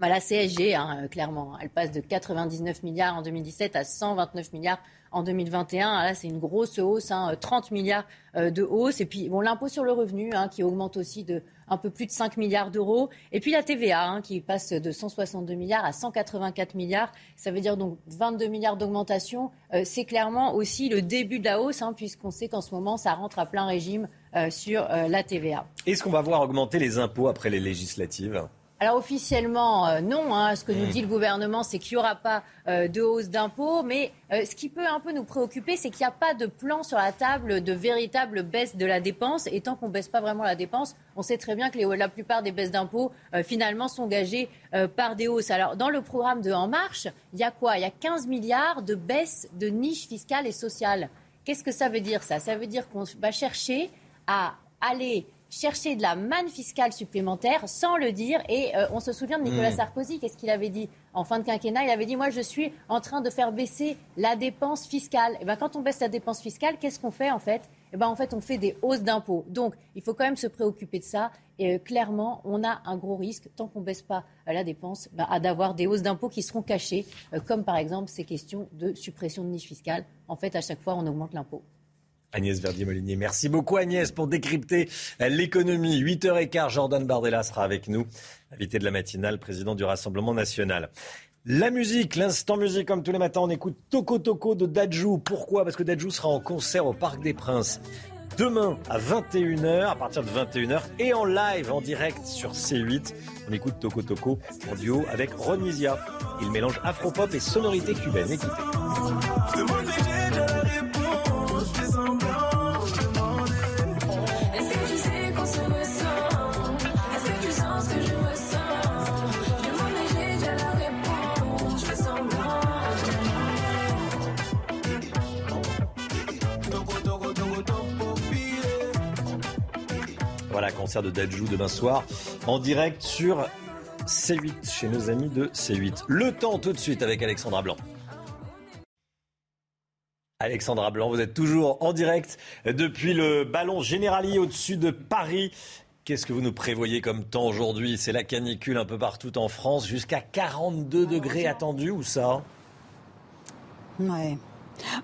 bah, la CSG, hein, euh, clairement, elle passe de 99 milliards en 2017 à 129 milliards en 2021. Là, c'est une grosse hausse, hein, 30 milliards euh, de hausse. Et puis, bon, l'impôt sur le revenu, hein, qui augmente aussi de un peu plus de 5 milliards d'euros. Et puis la TVA, qui passe de 162 milliards à 184 milliards. Ça veut dire donc 22 milliards d'augmentation. Euh, c'est clairement aussi le début de la hausse, puisqu'on sait qu'en ce moment, ça rentre à plein régime sur la TVA. Est-ce qu'on va voir augmenter les impôts après les législatives? Alors officiellement, euh, non. Hein. Ce que nous hmm. dit le gouvernement, c'est qu'il n'y aura pas euh, de hausse d'impôts. Mais euh, ce qui peut un peu nous préoccuper, c'est qu'il n'y a pas de plan sur la table de véritable baisse de la dépense. Et tant qu'on ne baisse pas vraiment la dépense, on sait très bien que la plupart des baisses d'impôts, finalement, sont gagées par des hausses. Alors dans le programme de En Marche, il y a quoi? Il y a 15 milliards de baisse de niches fiscales et sociales. Qu'est-ce que ça veut dire ça? Ça veut dire qu'on va chercher à aller chercher de la manne fiscale supplémentaire sans le dire. Et euh, on se souvient de Nicolas Hmm. Sarkozy, qu'est-ce qu'il avait dit en fin de quinquennat? Il avait dit, moi je suis en train de faire baisser la dépense fiscale. Et ben quand on baisse la dépense fiscale, qu'est-ce qu'on fait en fait? Eh ben en fait on fait des hausses d'impôts. Donc il faut quand même se préoccuper de ça. Et euh, clairement, on a un gros risque, tant qu'on ne baisse pas euh, la dépense, ben, à d'avoir des hausses d'impôts qui seront cachées, euh, comme par exemple ces questions de suppression de niche fiscale. En fait, à chaque fois, on augmente l'impôt. Agnès Verdier-Molinier. Merci beaucoup Agnès pour décrypter l'économie. 8h15, Jordan Bardella sera avec nous, invité de la matinale, président du Rassemblement national. La musique, l'instant musique, comme tous les matins, on écoute Toko Toko de Dajou. Pourquoi? Parce que Dajou sera en concert au Parc des Princes demain à 21h, à partir de 21h, et en live, en direct sur C8. On écoute Toko Toko en duo avec Ronisia. Il mélange afropop et sonorité cubaine. Écoutez. Voilà, concert de Dajou demain soir en direct sur C8, chez nos amis de C8. Le temps tout de suite avec Alexandra Blanc. Alexandra Blanc, vous êtes toujours en direct depuis le ballon Generali au-dessus de Paris. Qu'est-ce que vous nous prévoyez comme temps aujourd'hui? C'est la canicule un peu partout en France, jusqu'à 42 degrés attendus ou ça? Ouais.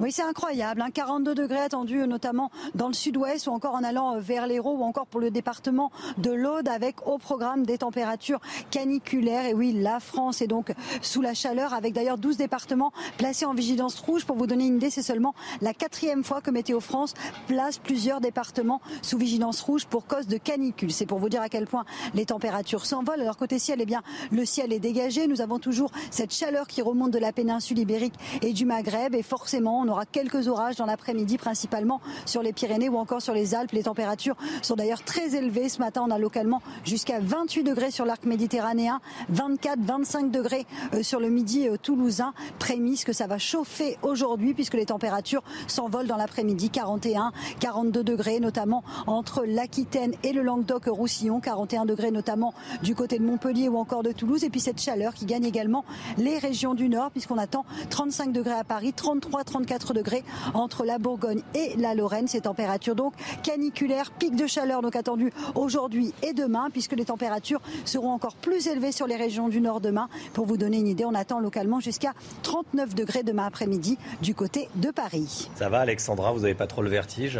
Oui, c'est incroyable. hein. 42 degrés attendus, notamment dans le sud-ouest ou encore en allant euh, vers l'Hérault ou encore pour le département de l'Aude avec au programme des températures caniculaires. Et oui, la France est donc sous la chaleur avec d'ailleurs 12 départements placés en vigilance rouge. Pour vous donner une idée, c'est seulement la quatrième fois que Météo France place plusieurs départements sous vigilance rouge pour cause de canicule. C'est pour vous dire à quel point les températures s'envolent. Alors côté ciel, eh bien, le ciel est dégagé. Nous avons toujours cette chaleur qui remonte de la péninsule ibérique et du Maghreb. Et forcément, on aura quelques orages dans l'après-midi, principalement sur les Pyrénées ou encore sur les Alpes. Les températures sont d'ailleurs très élevées. Ce matin, on a localement jusqu'à 28 degrés sur l'arc méditerranéen, 24, 25 degrés euh, sur le midi euh, toulousain. Prémisse que ça va chauffer aujourd'hui puisque les températures s'envolent dans l'après-midi. 41, 42 degrés, notamment entre l'Aquitaine et le Languedoc-Roussillon. 41 degrés, notamment du côté de Montpellier ou encore de Toulouse. Et puis cette chaleur qui gagne également les régions du Nord puisqu'on attend 35 degrés à Paris, 33, 34 degrés entre la Bourgogne et la Lorraine. Ces températures donc caniculaires, pic de chaleur donc attendu aujourd'hui et demain puisque les températures seront encore plus élevées sur les régions du Nord demain. Pour vous donner une idée, on attend localement jusqu'à 39 degrés demain après-midi du côté de Paris. Ça va Alexandra, vous n'avez pas trop le vertige?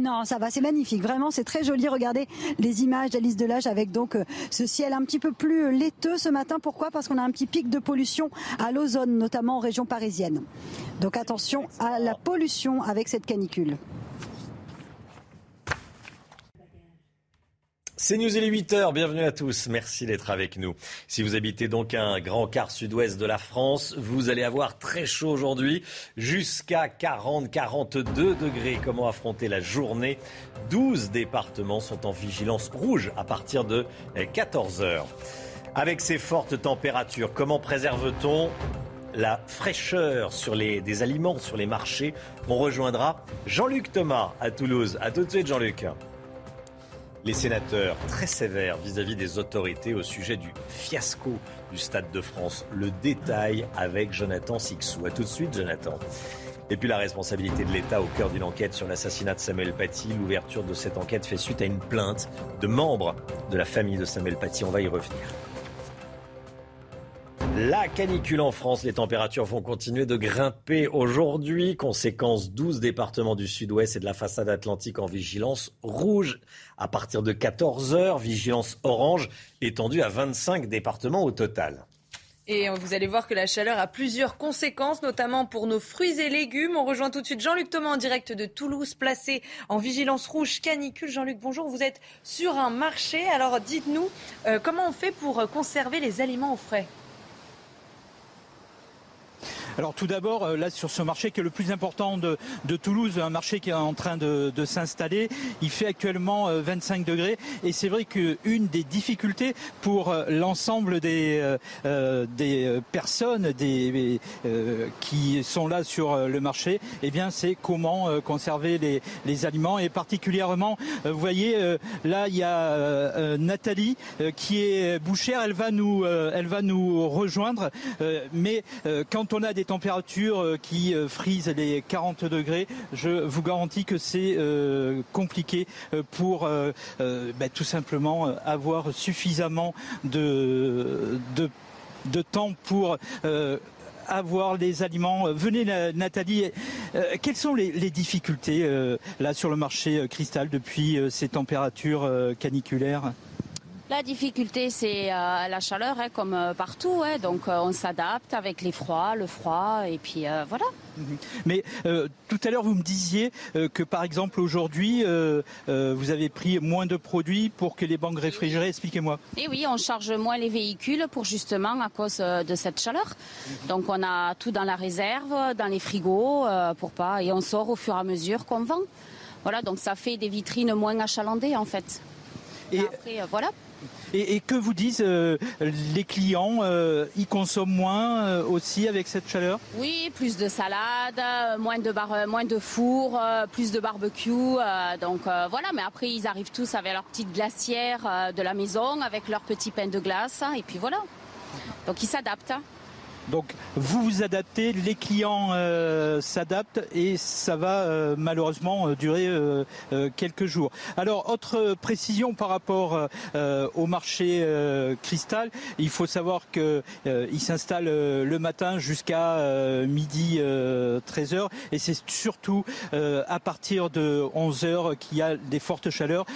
Non, ça va, c'est magnifique. Vraiment, c'est très joli. Regardez les images d'Alice Delage avec donc euh, ce ciel un petit peu plus euh, laiteux ce matin. Pourquoi? Parce qu'on a un petit pic de pollution à l'ozone, notamment en région parisienne. Donc attention à la pollution avec cette canicule. C'est News, il est 8h, bienvenue à tous, merci d'être avec nous. Si vous habitez donc un grand quart sud-ouest de la France, vous allez avoir très chaud aujourd'hui, jusqu'à 40-42 degrés. Comment affronter la journée? 12 départements sont en vigilance rouge à partir de 14h. Avec ces fortes températures, comment préserve-t-on la fraîcheur sur les, des aliments sur les marchés? On rejoindra Jean-Luc Thomas à Toulouse. À tout de suite Jean-Luc. Les sénateurs très sévères vis-à-vis des autorités au sujet du fiasco du Stade de France. Le détail avec Jonathan Sixou. A tout de suite, Jonathan. Et puis la responsabilité de l'État au cœur d'une enquête sur l'assassinat de Samuel Paty. L'ouverture de cette enquête fait suite à une plainte de membres de la famille de Samuel Paty. On va y revenir. La canicule en France, les températures vont continuer de grimper aujourd'hui. Conséquence, 12 départements du sud-ouest et de la façade atlantique en vigilance rouge à partir de 14h. Vigilance orange étendue à 25 départements au total. Et vous allez voir que la chaleur a plusieurs conséquences, notamment pour nos fruits et légumes. On rejoint tout de suite Jean-Luc Thomas en direct de Toulouse, placé en vigilance rouge canicule. Jean-Luc, bonjour. Vous êtes sur un marché. Alors dites-nous, euh, comment on fait pour conserver les aliments au frais? Alors tout d'abord, euh, là sur ce marché qui est le plus important de, de Toulouse, un marché qui est en train de, de s'installer, il fait actuellement euh, 25 degrés. Et c'est vrai qu'une des difficultés pour euh, l'ensemble des, euh, euh, des euh, personnes des, euh, qui sont là sur euh, le marché, eh bien c'est comment euh, conserver les, les aliments. Et particulièrement, euh, vous voyez, euh, là il y a euh, euh, Nathalie euh, qui est bouchère, elle va nous, euh, elle va nous rejoindre, Euh, mais euh, quand on a des températures euh, qui euh, frisent les 40 degrés, je vous garantis que c'est euh, compliqué pour bah, tout simplement avoir suffisamment de, temps pour avoir les aliments. Venez Na- Nathalie, quelles sont les, les difficultés là sur le marché cristal depuis ces températures caniculaires? La difficulté, c'est euh, la chaleur, hein, comme euh, partout. hein. donc, euh, on s'adapte avec les froids, le froid, et puis voilà. Mais euh, tout à l'heure, vous me disiez que par exemple aujourd'hui, vous avez pris moins de produits pour que les banques réfrigérées. Expliquez-moi. Et oui, on charge moins les véhicules pour justement à cause de cette chaleur. Donc, on a tout dans la réserve, dans les frigos, pour pas, et on sort au fur et à mesure qu'on vend. Voilà, donc ça fait des vitrines moins achalandées en fait. Et après, voilà. Et, que vous disent euh, les clients euh, Ils consomment moins euh, aussi avec cette chaleur? Oui, plus de salade, moins de moins de four, plus de barbecue. donc voilà, mais après ils arrivent tous avec leur petite glacière de la maison, avec leur petit pain de glace, hein, et puis voilà. Donc ils s'adaptent. Donc vous vous adaptez, les clients euh, s'adaptent et ça va euh, malheureusement euh, durer euh, euh, quelques jours. Alors autre précision par rapport euh, au marché cristal, il faut savoir que il s'installe le matin jusqu'à midi 13h et c'est surtout à partir de 11h qu'il y a des fortes chaleurs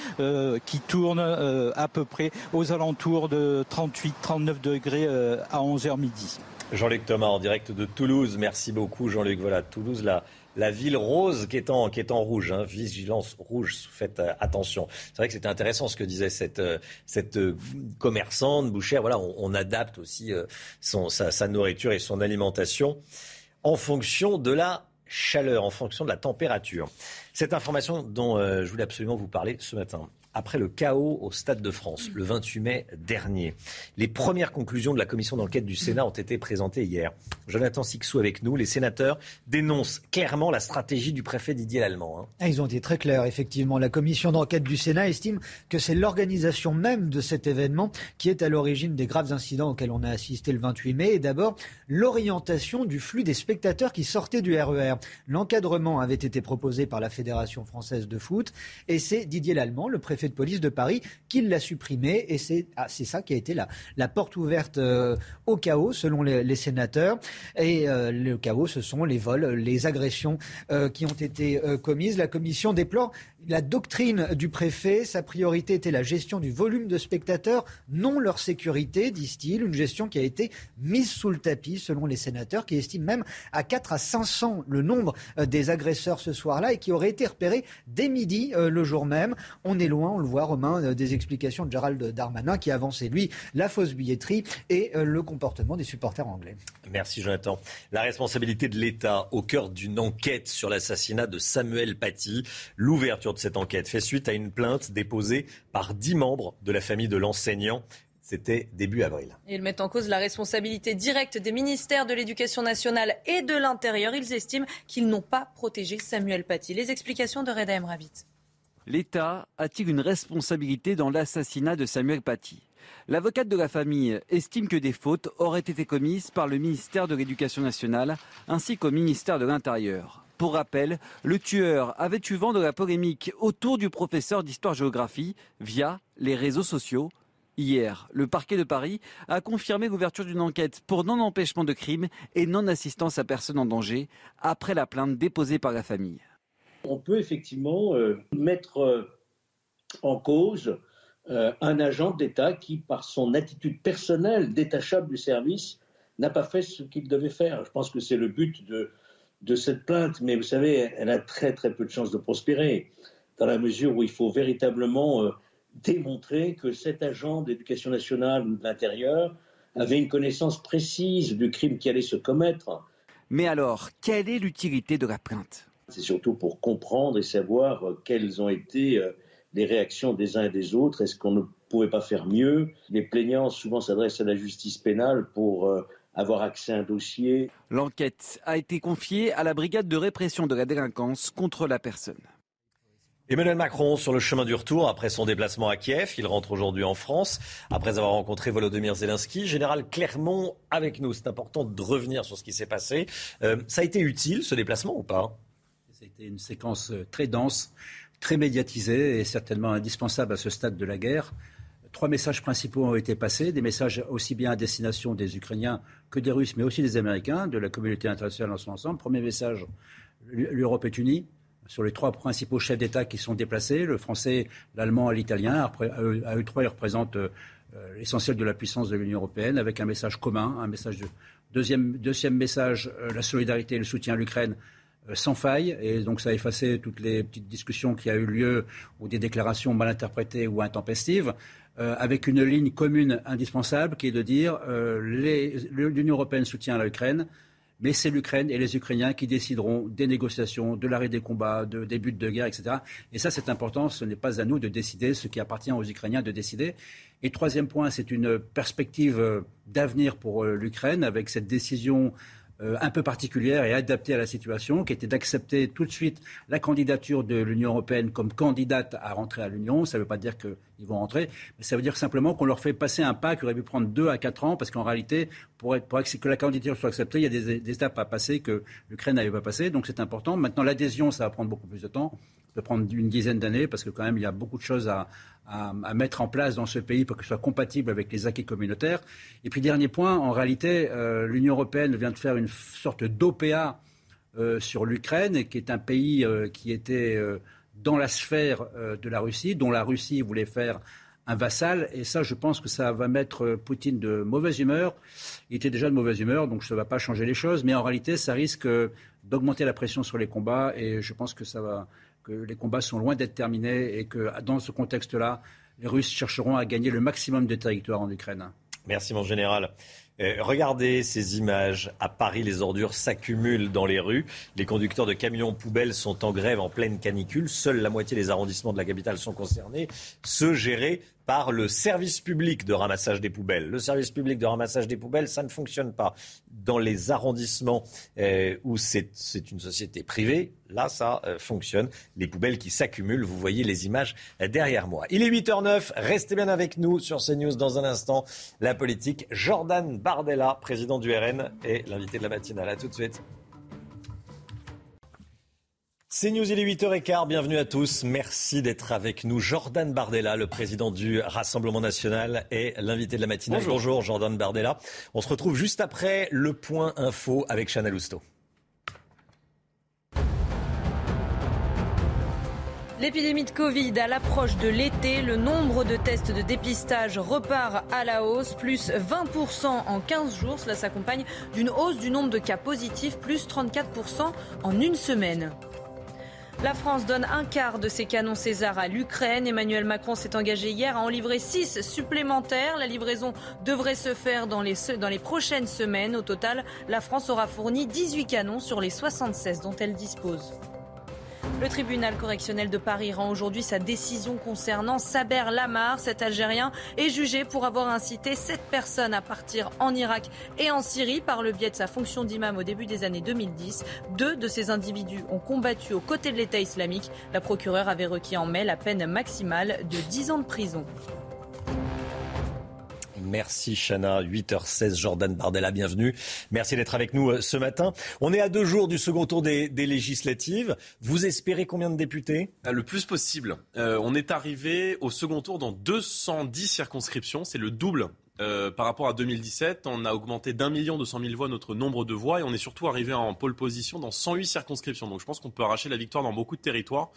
qui tournent à peu près aux alentours de 38-39 degrés à 11h midi. Jean-Luc Thomas en direct de Toulouse. Merci beaucoup Jean-Luc. Voilà, Toulouse, la, la ville rose qui est en, qui est en rouge. hein. Vigilance rouge, faites euh, attention. C'est vrai que c'était intéressant ce que disait cette, euh, cette euh, commerçante, bouchère. Voilà, on, on adapte aussi son, sa, sa nourriture et son alimentation en fonction de la chaleur, en fonction de la température. Cette information dont euh, je voulais absolument vous parler ce matin. Après le chaos au Stade de France, le 28 mai dernier, les premières conclusions de la commission d'enquête du Sénat ont été présentées hier. Jonathan Sixou avec nous. Les sénateurs dénoncent clairement la stratégie du préfet Didier Lallemand. hein. Ah, Ils ont été très clairs, effectivement. La commission d'enquête du Sénat estime que c'est l'organisation même de cet événement qui est à l'origine des graves incidents auxquels on a assisté le 28 mai. Et d'abord, l'orientation du flux des spectateurs qui sortaient du RER. L'encadrement avait été proposé par la Fédération française de foot et c'est Didier Lallemand, le préfet de police de Paris, qui l'a supprimé. Et c'est ah, ça qui a été la, porte ouverte euh, au chaos, selon les, sénateurs. Et euh, le chaos, ce sont les vols, les agressions euh, qui ont été commises. La commission déplore la doctrine du préfet. Sa priorité était la gestion du volume de spectateurs, non leur sécurité, disent-ils. Une gestion qui a été mise sous le tapis, selon les sénateurs, qui estiment même à 4 à 500 le nombre euh, des agresseurs ce soir-là et qui auraient été repérés dès midi euh, le jour même. On est loin, on le voit, Romain, euh, des explications de Gérald Darmanin qui avançait, lui, la fausse billetterie et le comportement des supporters anglais. Merci Jonathan. La responsabilité de l'État au cœur d'une enquête sur l'assassinat de Samuel Paty. L'ouverture de cette enquête fait suite à une plainte déposée par dix membres de la famille de l'enseignant. C'était début avril. Ils mettent en cause la responsabilité directe des ministères de l'Éducation nationale et de l'Intérieur. Ils estiment qu'ils n'ont pas protégé Samuel Paty. Les explications de Reda Emravit. L'État a-t-il une responsabilité dans l'assassinat de Samuel Paty L'avocate de la famille estime que des fautes auraient été commises par le ministère de l'Éducation nationale ainsi qu'au ministère de l'Intérieur. Pour rappel, le tueur avait eu vent de la polémique autour du professeur d'histoire-géographie via les réseaux sociaux. Hier, le parquet de Paris a confirmé l'ouverture d'une enquête pour non-empêchement de crime et non-assistance à personne en danger après la plainte déposée par la famille. On peut effectivement euh, mettre euh, en cause euh, un agent d'État qui, par son attitude personnelle, détachable du service, n'a pas fait ce qu'il devait faire. Je pense que c'est le but de, de cette plainte, mais vous savez, elle a très très peu de chances de prospérer, dans la mesure où il faut véritablement euh, démontrer que cet agent d'éducation nationale ou de l'intérieur avait une connaissance précise du crime qui allait se commettre. Mais alors, quelle est l'utilité de la plainte? C'est surtout pour comprendre et savoir euh, quelles ont été euh, les réactions des uns et des autres. Est-ce qu'on ne pouvait pas faire mieux? Les plaignants souvent s'adressent à la justice pénale pour avoir accès à un dossier. L'enquête a été confiée à la brigade de répression de la délinquance contre la personne. Emmanuel Macron sur le chemin du retour après son déplacement à Kiev. Il rentre aujourd'hui en France après avoir rencontré Volodymyr Zelensky. Général Clermont avec nous. C'est important de revenir sur ce qui s'est passé. Euh, ça a été utile ce déplacement ou pas? C'était une séquence euh, très dense, très médiatisée et certainement indispensable à ce stade de la guerre. Trois messages principaux ont été passés, des messages aussi bien à destination des Ukrainiens que des Russes, mais aussi des Américains, de la communauté internationale en son ensemble. Premier message, l'Europe est unie sur les trois principaux chefs d'État qui sont déplacés, le français, l'allemand et l'italien. Après, à eux, à eux trois, ils représentent euh, l'essentiel de la puissance de l'Union européenne, avec un message commun, un message de deuxième, deuxième message, euh, la solidarité et le soutien à l'Ukraine euh, sans faille. Et donc ça a effacé toutes les petites discussions qui a eu lieu ou des déclarations mal interprétées ou intempestives. Euh, avec une ligne commune indispensable qui est de dire euh, l'Union européenne soutient l'Ukraine, mais c'est l'Ukraine et les Ukrainiens qui décideront des négociations, de l'arrêt des combats, de, des buts de guerre, etc. Et ça, c'est important. Ce n'est pas à nous de décider ce qui appartient aux Ukrainiens de décider. Et troisième point, c'est une perspective euh, d'avenir pour l'Ukraine avec cette décision euh, un peu particulière et adaptée à la situation, qui était d'accepter tout de suite la candidature de l'Union européenne comme candidate à rentrer à l'Union. Ça ne veut pas dire qu'ils vont rentrer, mais ça veut dire simplement qu'on leur fait passer un pas qui aurait pu prendre deux à quatre ans, parce qu'en réalité, pour, que la candidature soit acceptée, il y a des, des étapes à passer que l'Ukraine n'avait pas passées, donc c'est important. Maintenant, l'adhésion, ça va prendre beaucoup plus de temps. Peut prendre une dizaine d'années, parce que quand même, il y a beaucoup de choses à, à, mettre en place dans ce pays pour que ce soit compatible avec les acquis communautaires. Et puis, dernier point, en réalité, euh, l'Union européenne vient de faire une sorte d'OPA euh, sur l'Ukraine, qui est un pays euh, qui était dans la sphère de la Russie, dont la Russie voulait faire un vassal. Et ça, je pense que ça va mettre Poutine de mauvaise humeur. Il était déjà de mauvaise humeur, donc ça ne va pas changer les choses. Mais en réalité, ça risque d'augmenter la pression sur les combats. Et je pense que, ça va, que les combats sont loin d'être terminés et que dans ce contexte-là, les Russes chercheront à gagner le maximum de territoire en Ukraine. Merci mon général. Euh, regardez ces images. À Paris, les ordures s'accumulent dans les rues. Les conducteurs de camions poubelles sont en grève en pleine canicule. Seule la moitié des arrondissements de la capitale sont concernés. Ceux gérés par le service public de ramassage des poubelles. Le service public de ramassage des poubelles, ça ne fonctionne pas. Dans les arrondissements euh, où c'est une société privée, là, ça euh, fonctionne. Les poubelles qui s'accumulent, vous voyez les images euh, derrière moi. Il est 8h09, restez bien avec nous sur CNews dans un instant. La politique, Jordan Bardella, président du RN, est l'invité de la matinale. À tout de suite. C'est News, il est 8h15, bienvenue à tous. Merci d'être avec nous. Jordan Bardella, le président du Rassemblement National, est l'invité de la matinale. Bonjour. Jordan Bardella. On se retrouve juste après le point info avec Chanel Housteau. L'épidémie de Covid à l'approche de l'été, le nombre de tests de dépistage repart à la hausse, plus 20% en 15 jours. Cela s'accompagne d'une hausse du nombre de cas positifs, plus 34% en une semaine. La France donne un quart de ses canons César à l'Ukraine. Emmanuel Macron s'est engagé hier à en livrer 6 supplémentaires. La livraison devrait se faire dans les, dans les prochaines semaines. Au total, la France aura fourni 18 canons sur les 76 dont elle dispose. Le tribunal correctionnel de Paris rend aujourd'hui sa décision concernant Saber Lamar. Cet Algérien est jugé pour avoir incité sept personnes à partir en Irak et en Syrie par le biais de sa fonction d'imam au début des années 2010. Deux de ces individus ont combattu aux côtés de l'État islamique. La procureure avait requis en mai la peine maximale de 10 ans de prison. Merci Chana, 8h16, Jordan Bardella, bienvenue. Merci d'être avec nous euh, ce matin. On est à deux jours du second tour des, des législatives. Vous espérez combien de députés? Euh, Le plus possible. Euh, on est arrivé au second tour dans 210 circonscriptions. C'est le double euh, par rapport à 2017. On a augmenté d'un million deux cent mille voix notre nombre de voix et on est surtout arrivé en pole position dans 108 circonscriptions. Donc je pense qu'on peut arracher la victoire dans beaucoup de territoires.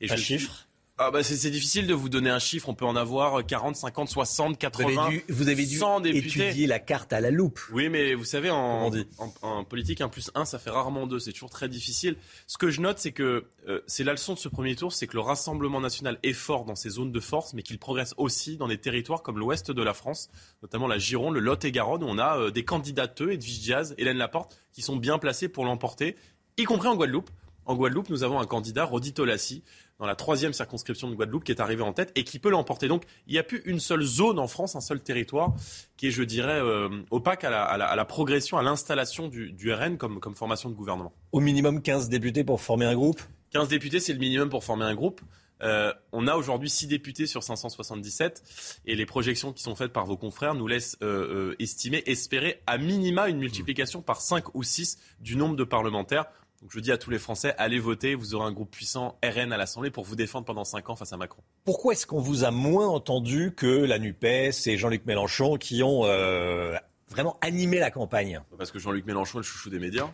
Et Un je suis- chiffre Ah bah c'est difficile de vous donner un chiffre. On peut en avoir 40, 50, 60, 80, Vous avez dû, vous avez dû 100 députés. étudier la carte à la loupe. Oui, mais vous savez, en, on dit en- en politique, un plus un, ça fait rarement deux. C'est toujours très difficile. Ce que je note, c'est que euh, c'est la leçon de ce premier tour, c'est que le Rassemblement national est fort dans ses zones de force, mais qu'il progresse aussi dans des territoires comme l'ouest de la France, notamment la Gironde, le Lot-et-Garonne, où on a euh, des candidateux, Edwige Diaz, Hélène Laporte, qui sont bien placés pour l'emporter, y compris en Guadeloupe. En Guadeloupe, nous avons un candidat, Rodi Tolassi, dans la troisième circonscription de Guadeloupe, qui est arrivé en tête et qui peut l'emporter. Donc, il n'y a plus une seule zone en France, un seul territoire, qui est, je dirais, euh, opaque à la, à la- à la progression, à l'installation du, du RN comme, comme formation de gouvernement. Au minimum 15 députés pour former un groupe? 15 députés, c'est le minimum pour former un groupe. Euh, on a aujourd'hui 6 députés sur 577 et les projections qui sont faites par vos confrères nous laissent euh, euh, estimer, espérer à minima une multiplication par 5 ou 6 du nombre de parlementaires. Donc je dis à tous les Français, allez voter, vous aurez un groupe puissant RN à l'Assemblée pour vous défendre pendant 5 ans face à Macron. Pourquoi est-ce qu'on vous a moins entendu que la NUPES et Jean-Luc Mélenchon qui ont euh, vraiment animé la campagne? Parce que Jean-Luc Mélenchon est le chouchou des médias.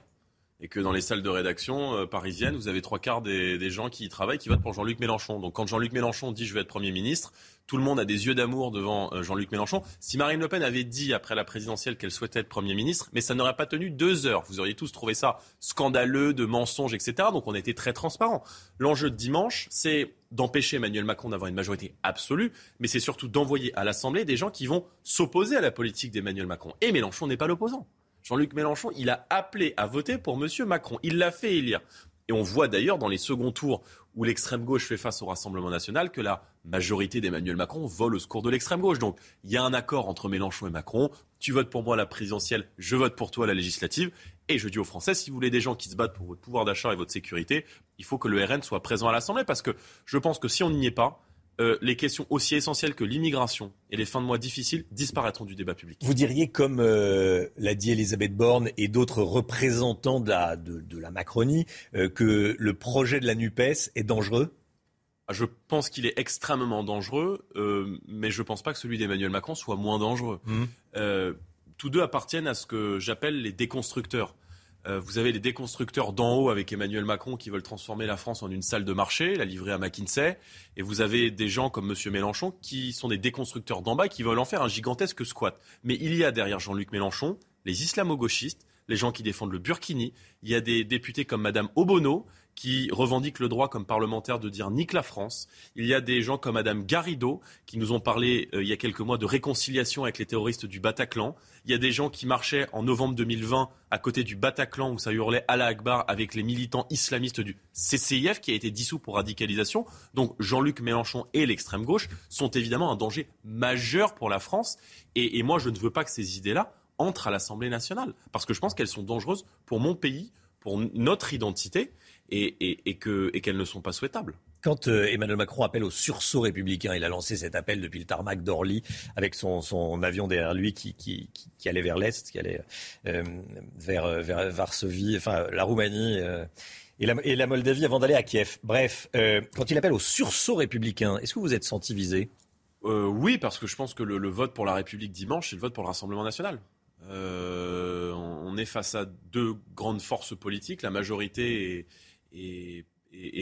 Et que dans les salles de rédaction euh, parisiennes, vous avez trois quarts des, des gens qui y travaillent qui votent pour Jean-Luc Mélenchon. Donc quand Jean-Luc Mélenchon dit je vais être Premier ministre, tout le monde a des yeux d'amour devant euh, Jean-Luc Mélenchon. Si Marine Le Pen avait dit après la présidentielle qu'elle souhaitait être Premier ministre, mais ça n'aurait pas tenu deux heures. Vous auriez tous trouvé ça scandaleux, de mensonges, etc. Donc on a été très transparent. L'enjeu de dimanche, c'est d'empêcher Emmanuel Macron d'avoir une majorité absolue, mais c'est surtout d'envoyer à l'Assemblée des gens qui vont s'opposer à la politique d'Emmanuel Macron. Et Mélenchon n'est pas l'opposant. Jean-Luc Mélenchon, il a appelé à voter pour M. Macron. Il l'a fait élire. Et on voit d'ailleurs dans les seconds tours où l'extrême gauche fait face au Rassemblement national que la majorité d'Emmanuel Macron vole au secours de l'extrême gauche. Donc il y a un accord entre Mélenchon et Macron. Tu votes pour moi la présidentielle, je vote pour toi la législative. Et je dis aux Français, si vous voulez des gens qui se battent pour votre pouvoir d'achat et votre sécurité, il faut que le RN soit présent à l'Assemblée. Parce que je pense que si on n'y est pas, euh, les questions aussi essentielles que l'immigration et les fins de mois difficiles disparaîtront du débat public. Vous diriez, comme euh, l'a dit Elisabeth Borne et d'autres représentants de la, de, de la Macronie, euh, que le projet de la NUPES est dangereux? Ah, Je pense qu'il est extrêmement dangereux, mais je ne pense pas que celui d'Emmanuel Macron soit moins dangereux. Euh, tous deux appartiennent à ce que j'appelle les déconstructeurs. Euh, vous avez les déconstructeurs d'en haut avec Emmanuel Macron qui veulent transformer la France en une salle de marché, la livrer à McKinsey. Et vous avez des gens comme M. Mélenchon qui sont des déconstructeurs d'en bas qui veulent en faire un gigantesque squat. Mais il y a derrière Jean-Luc Mélenchon les islamo-gauchistes, les gens qui défendent le burkini. Il y a des députés comme Madame Obono qui revendiquent le droit comme parlementaire de dire nique la France. Il y a des gens comme Madame Garrido qui nous ont parlé euh, il y a quelques mois de réconciliation avec les terroristes du Bataclan. Il y a des gens qui marchaient en novembre 2020 à côté du Bataclan où ça hurlait Allah Akbar avec les militants islamistes du CCIF qui a été dissous pour radicalisation. Donc Jean-Luc Mélenchon et l'extrême gauche sont évidemment un danger majeur pour la France. Et, et moi, je ne veux pas que ces idées-là entrent à l'Assemblée nationale parce que je pense qu'elles sont dangereuses pour mon pays, pour notre identité et, et, et que- et qu'elles ne sont pas souhaitables. Quand euh, Emmanuel Macron appelle au sursaut républicain, il a lancé cet appel depuis le tarmac d'Orly avec son, son avion derrière lui qui, qui, qui- qui allait vers l'Est, qui allait euh, vers, euh, vers Varsovie, enfin la Roumanie euh, et, la, et la Moldavie avant d'aller à Kiev. Bref, quand il appelle au sursaut républicain, est-ce que vous êtes senti visé? Oui, parce que je pense que le, le vote pour la République dimanche, c'est le vote pour le Rassemblement national. On est face à deux grandes forces politiques, la majorité et, et-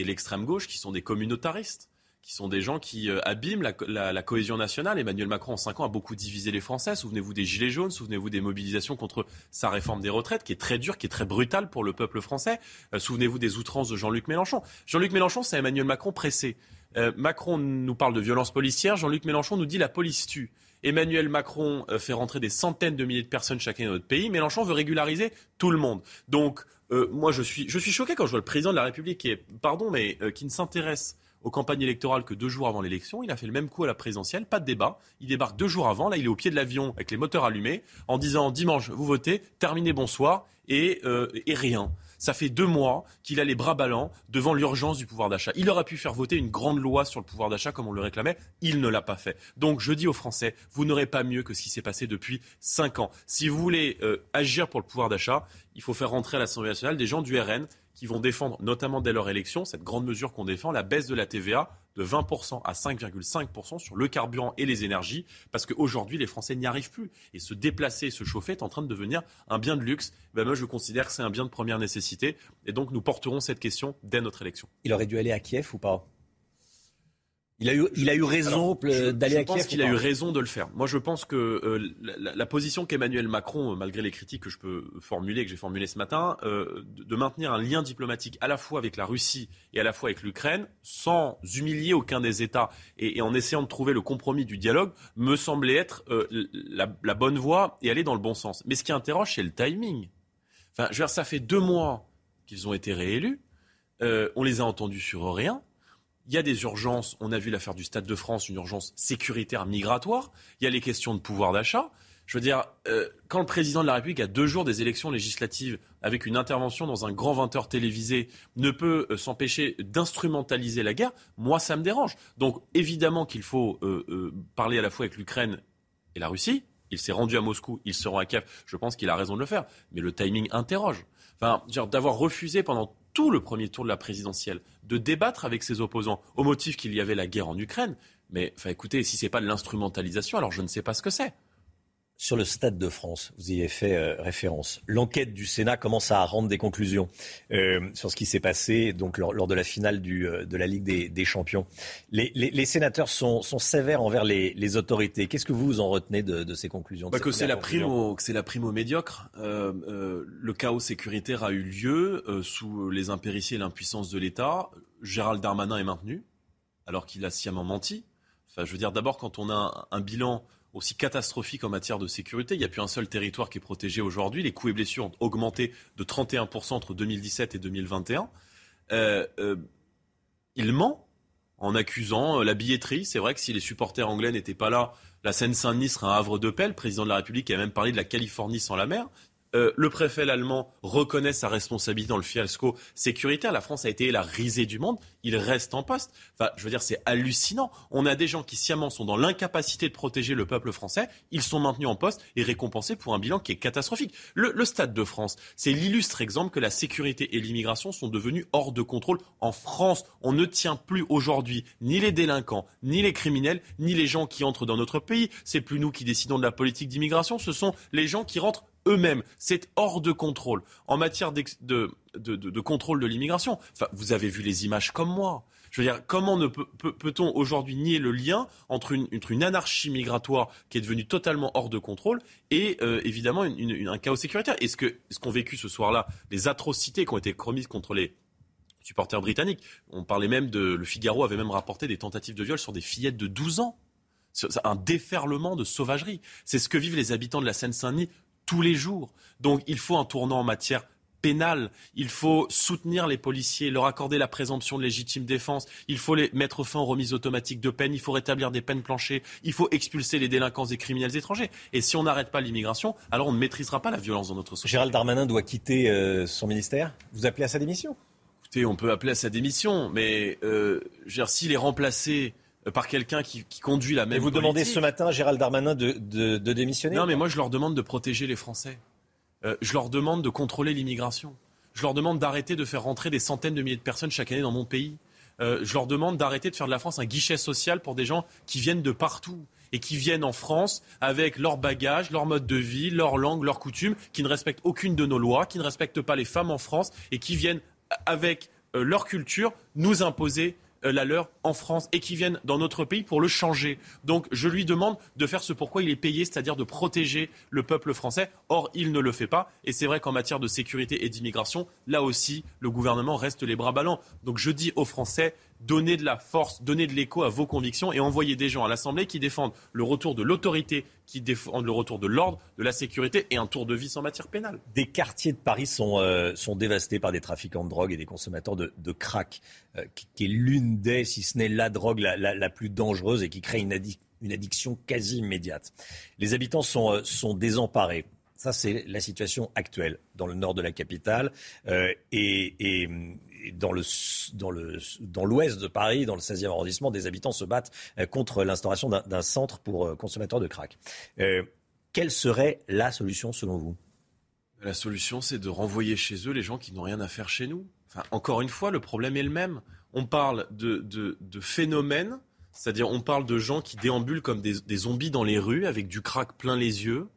l'extrême gauche, qui sont des communautaristes, qui sont des gens qui euh, abîment la, co- la- la cohésion nationale. Emmanuel Macron, en cinq ans, a beaucoup divisé les Français. Souvenez-vous des Gilets jaunes, souvenez-vous des mobilisations contre sa réforme des retraites, qui est très dure, qui est très brutale pour le peuple français. Euh, souvenez-vous des outrances de Jean-Luc Mélenchon. Jean-Luc Mélenchon, c'est Emmanuel Macron pressé. Euh, Macron nous parle de violence policière, Jean-Luc Mélenchon nous dit la police tue. Emmanuel Macron fait rentrer des centaines de milliers de personnes chacun dans notre pays. Mélenchon veut régulariser tout le monde. Donc, euh, moi, je suis, choqué quand je vois le président de la République, qui est, pardon, mais euh, qui ne s'intéresse aux campagnes électorales que deux jours avant l'élection. Il a fait le même coup à la présidentielle, pas de débat. Il débarque deux jours avant. Là, il est au pied de l'avion avec les moteurs allumés, en disant dimanche, vous votez, terminez, bonsoir, et, euh, et rien. Ça fait deux mois qu'il a les bras ballants devant l'urgence du pouvoir d'achat. Il aurait pu faire voter une grande loi sur le pouvoir d'achat comme on le réclamait. Il ne l'a pas fait. Donc je dis aux Français, vous n'aurez pas mieux que ce qui s'est passé depuis cinq ans. Si vous voulez agir pour le pouvoir d'achat, il faut faire rentrer à l'Assemblée nationale des gens du RN qui vont défendre, notamment dès leur élection, cette grande mesure qu'on défend, la baisse de la TVA de 20% à 5,5% sur le carburant et les énergies, parce qu'aujourd'hui, les Français n'y arrivent plus. Et se déplacer, se chauffer est en train de devenir un bien de luxe. Ben moi, je considère que c'est un bien de première nécessité. Et donc, nous porterons cette question dès notre élection. Il aurait dû aller à Kiev ou pas? Il a eu, il a eu raison je- euh, d'aller je à pense Kiev qu'il ou a pas eu raison de le faire. Moi, je pense que euh, la, la position qu'Emmanuel Macron, euh, malgré les critiques que je peux formuler, que j'ai formulées ce matin, euh, de, de maintenir un lien diplomatique à la fois avec la Russie et à la fois avec l'Ukraine, sans humilier aucun des États et, et en essayant de trouver le compromis du dialogue, me semblait être euh, la, la bonne voie et aller dans le bon sens. Mais ce qui interroge, c'est le timing. Enfin, je veux dire, ça fait deux mois qu'ils ont été réélus. Euh, on les a entendus sur rien. Il y a des urgences. On a vu l'affaire du Stade de France, une urgence sécuritaire migratoire. Il y a les questions de pouvoir d'achat. Je veux dire, euh, quand le président de la République, à deux jours des élections législatives, avec une intervention dans un grand 20 heures télévisé, ne peut euh, s'empêcher d'instrumentaliser la guerre, moi, ça me dérange. Donc, évidemment qu'il faut euh, parler à la fois avec l'Ukraine et la Russie. Il s'est rendu à Moscou, il se rend à Kiev. Je pense qu'il a raison de le faire. Mais le timing interroge. Enfin, d'avoir refusé pendant tout le premier tour de la présidentielle de débattre avec ses opposants au motif qu'il y avait la guerre en Ukraine. Mais écoutez, si c'est pas de l'instrumentalisation, alors je ne sais pas ce que c'est. Sur le Stade de France, vous y avez fait euh, référence. L'enquête du Sénat commence à rendre des conclusions euh, sur ce qui s'est passé donc, lors, lors de la finale du, euh, de la Ligue des, des Champions. Les, les- les sénateurs sont, sont sévères envers les, les autorités. Qu'est-ce que vous en retenez de, de ces conclusions de Bah, ces que c'est la la prime au médiocre. Le chaos sécuritaire a eu lieu sous les impéritiés et l'impuissance de l'État. Gérald Darmanin est maintenu, alors qu'il a sciemment menti. Enfin, je veux dire, d'abord, quand on a un, un bilan aussi catastrophique en matière de sécurité, il n'y a plus un seul territoire qui est protégé aujourd'hui. Les coûts et blessures ont augmenté de 31% entre 2017 et 2021. Euh, euh, il ment en accusant euh, la billetterie. C'est vrai que si les supporters anglais n'étaient pas là, la Seine-Saint-Denis serait un havre de paix. Le président de la République a même parlé de la Californie sans la mer. Euh, le préfet allemand reconnaît sa responsabilité dans le fiasco sécuritaire. La France a été la risée du monde. Il reste en poste. Enfin, je veux dire, c'est hallucinant. On a des gens qui sciemment sont dans l'incapacité de protéger le peuple français. Ils sont maintenus en poste et récompensés pour un bilan qui est catastrophique. Le, le Stade de France, c'est l'illustre exemple que la sécurité et l'immigration sont devenus hors de contrôle. En France, on ne tient plus aujourd'hui ni les délinquants, ni les criminels, ni les gens qui entrent dans notre pays. C'est plus nous qui décidons de la politique d'immigration. Ce sont les gens qui rentrent eux-mêmes. C'est hors de contrôle. En matière de, contrôle de l'immigration, enfin, vous avez vu les images comme moi. Je veux dire, comment peut-on aujourd'hui nier le lien entre une, anarchie migratoire qui est devenue totalement hors de contrôle et euh, évidemment un chaos sécuritaire? Est-ce que ce qu'ont vécu ce soir-là, les atrocités qui ont été commises contre les supporters britanniques, on parlait même de, le Figaro avait même rapporté des tentatives de viol sur des fillettes de 12 ans. Un déferlement de sauvagerie. C'est ce que vivent les habitants de la Seine-Saint-Denis tous les jours. Donc il faut un tournant en matière pénale. Il faut soutenir les policiers, leur accorder la présomption de légitime défense. Il faut les mettre fin aux remises automatiques de peine. Il faut rétablir des peines planchées. Il faut expulser les délinquants et criminels étrangers. Et si on n'arrête pas l'immigration, alors on ne maîtrisera pas la violence dans notre société. Gérald Darmanin doit quitter euh, son ministère. Vous appelez à sa démission? Écoutez, on peut appeler à sa démission, mais euh, je veux dire, s'il est remplacé par quelqu'un qui, qui conduit la même Et vous demandez ce matin à Gérald Darmanin de, de- de démissionner Non, mais moi, je leur demande de protéger les Français. Euh, je leur demande de contrôler l'immigration. Je leur demande d'arrêter de faire rentrer des centaines de milliers de personnes chaque année dans mon pays. Euh, je leur demande d'arrêter de faire de la France un guichet social pour des gens qui viennent de partout et qui viennent en France avec leurs bagages, leur mode de vie, leur langue, leurs coutumes, qui ne respectent aucune de nos lois, qui ne respectent pas les femmes en France et qui viennent avec euh, leur culture nous imposer euh, la leur en France et qui viennent dans notre pays pour le changer. Donc je lui demande de faire ce pourquoi il est payé, c'est-à-dire de protéger le peuple français. Or, il ne le fait pas. Et c'est vrai qu'en matière de sécurité et d'immigration, là aussi, le gouvernement reste les bras ballants. Donc je dis aux Français, donnez de la force, donnez de l'écho à vos convictions et envoyez des gens à l'Assemblée qui défendent le retour de l'autorité, qui défendent le retour de l'ordre, de la sécurité et un tour de vis en matière pénale. Des quartiers de Paris sont, euh, sont dévastés par des trafiquants de drogue et des consommateurs de, de crack, euh, qui, est l'une des, si ce n'est la drogue la, la- plus dangereuse et qui crée une, une addiction quasi immédiate. Les habitants sont, euh, sont désemparés. Ça, c'est la situation actuelle dans le nord de la capitale et dans le dans le dans l'ouest de Paris, dans le 16e arrondissement, des habitants se battent euh, contre l'instauration d'un centre pour euh, consommateurs de crack. Euh, quelle serait la solution selon vous? La solution, c'est de renvoyer chez eux les gens qui n'ont rien à faire chez nous. Encore une fois, le problème est le même. On parle de, de, de phénomènes, c'est-à-dire on parle de gens qui déambulent comme des, des zombies dans les rues avec du crack plein les yeux,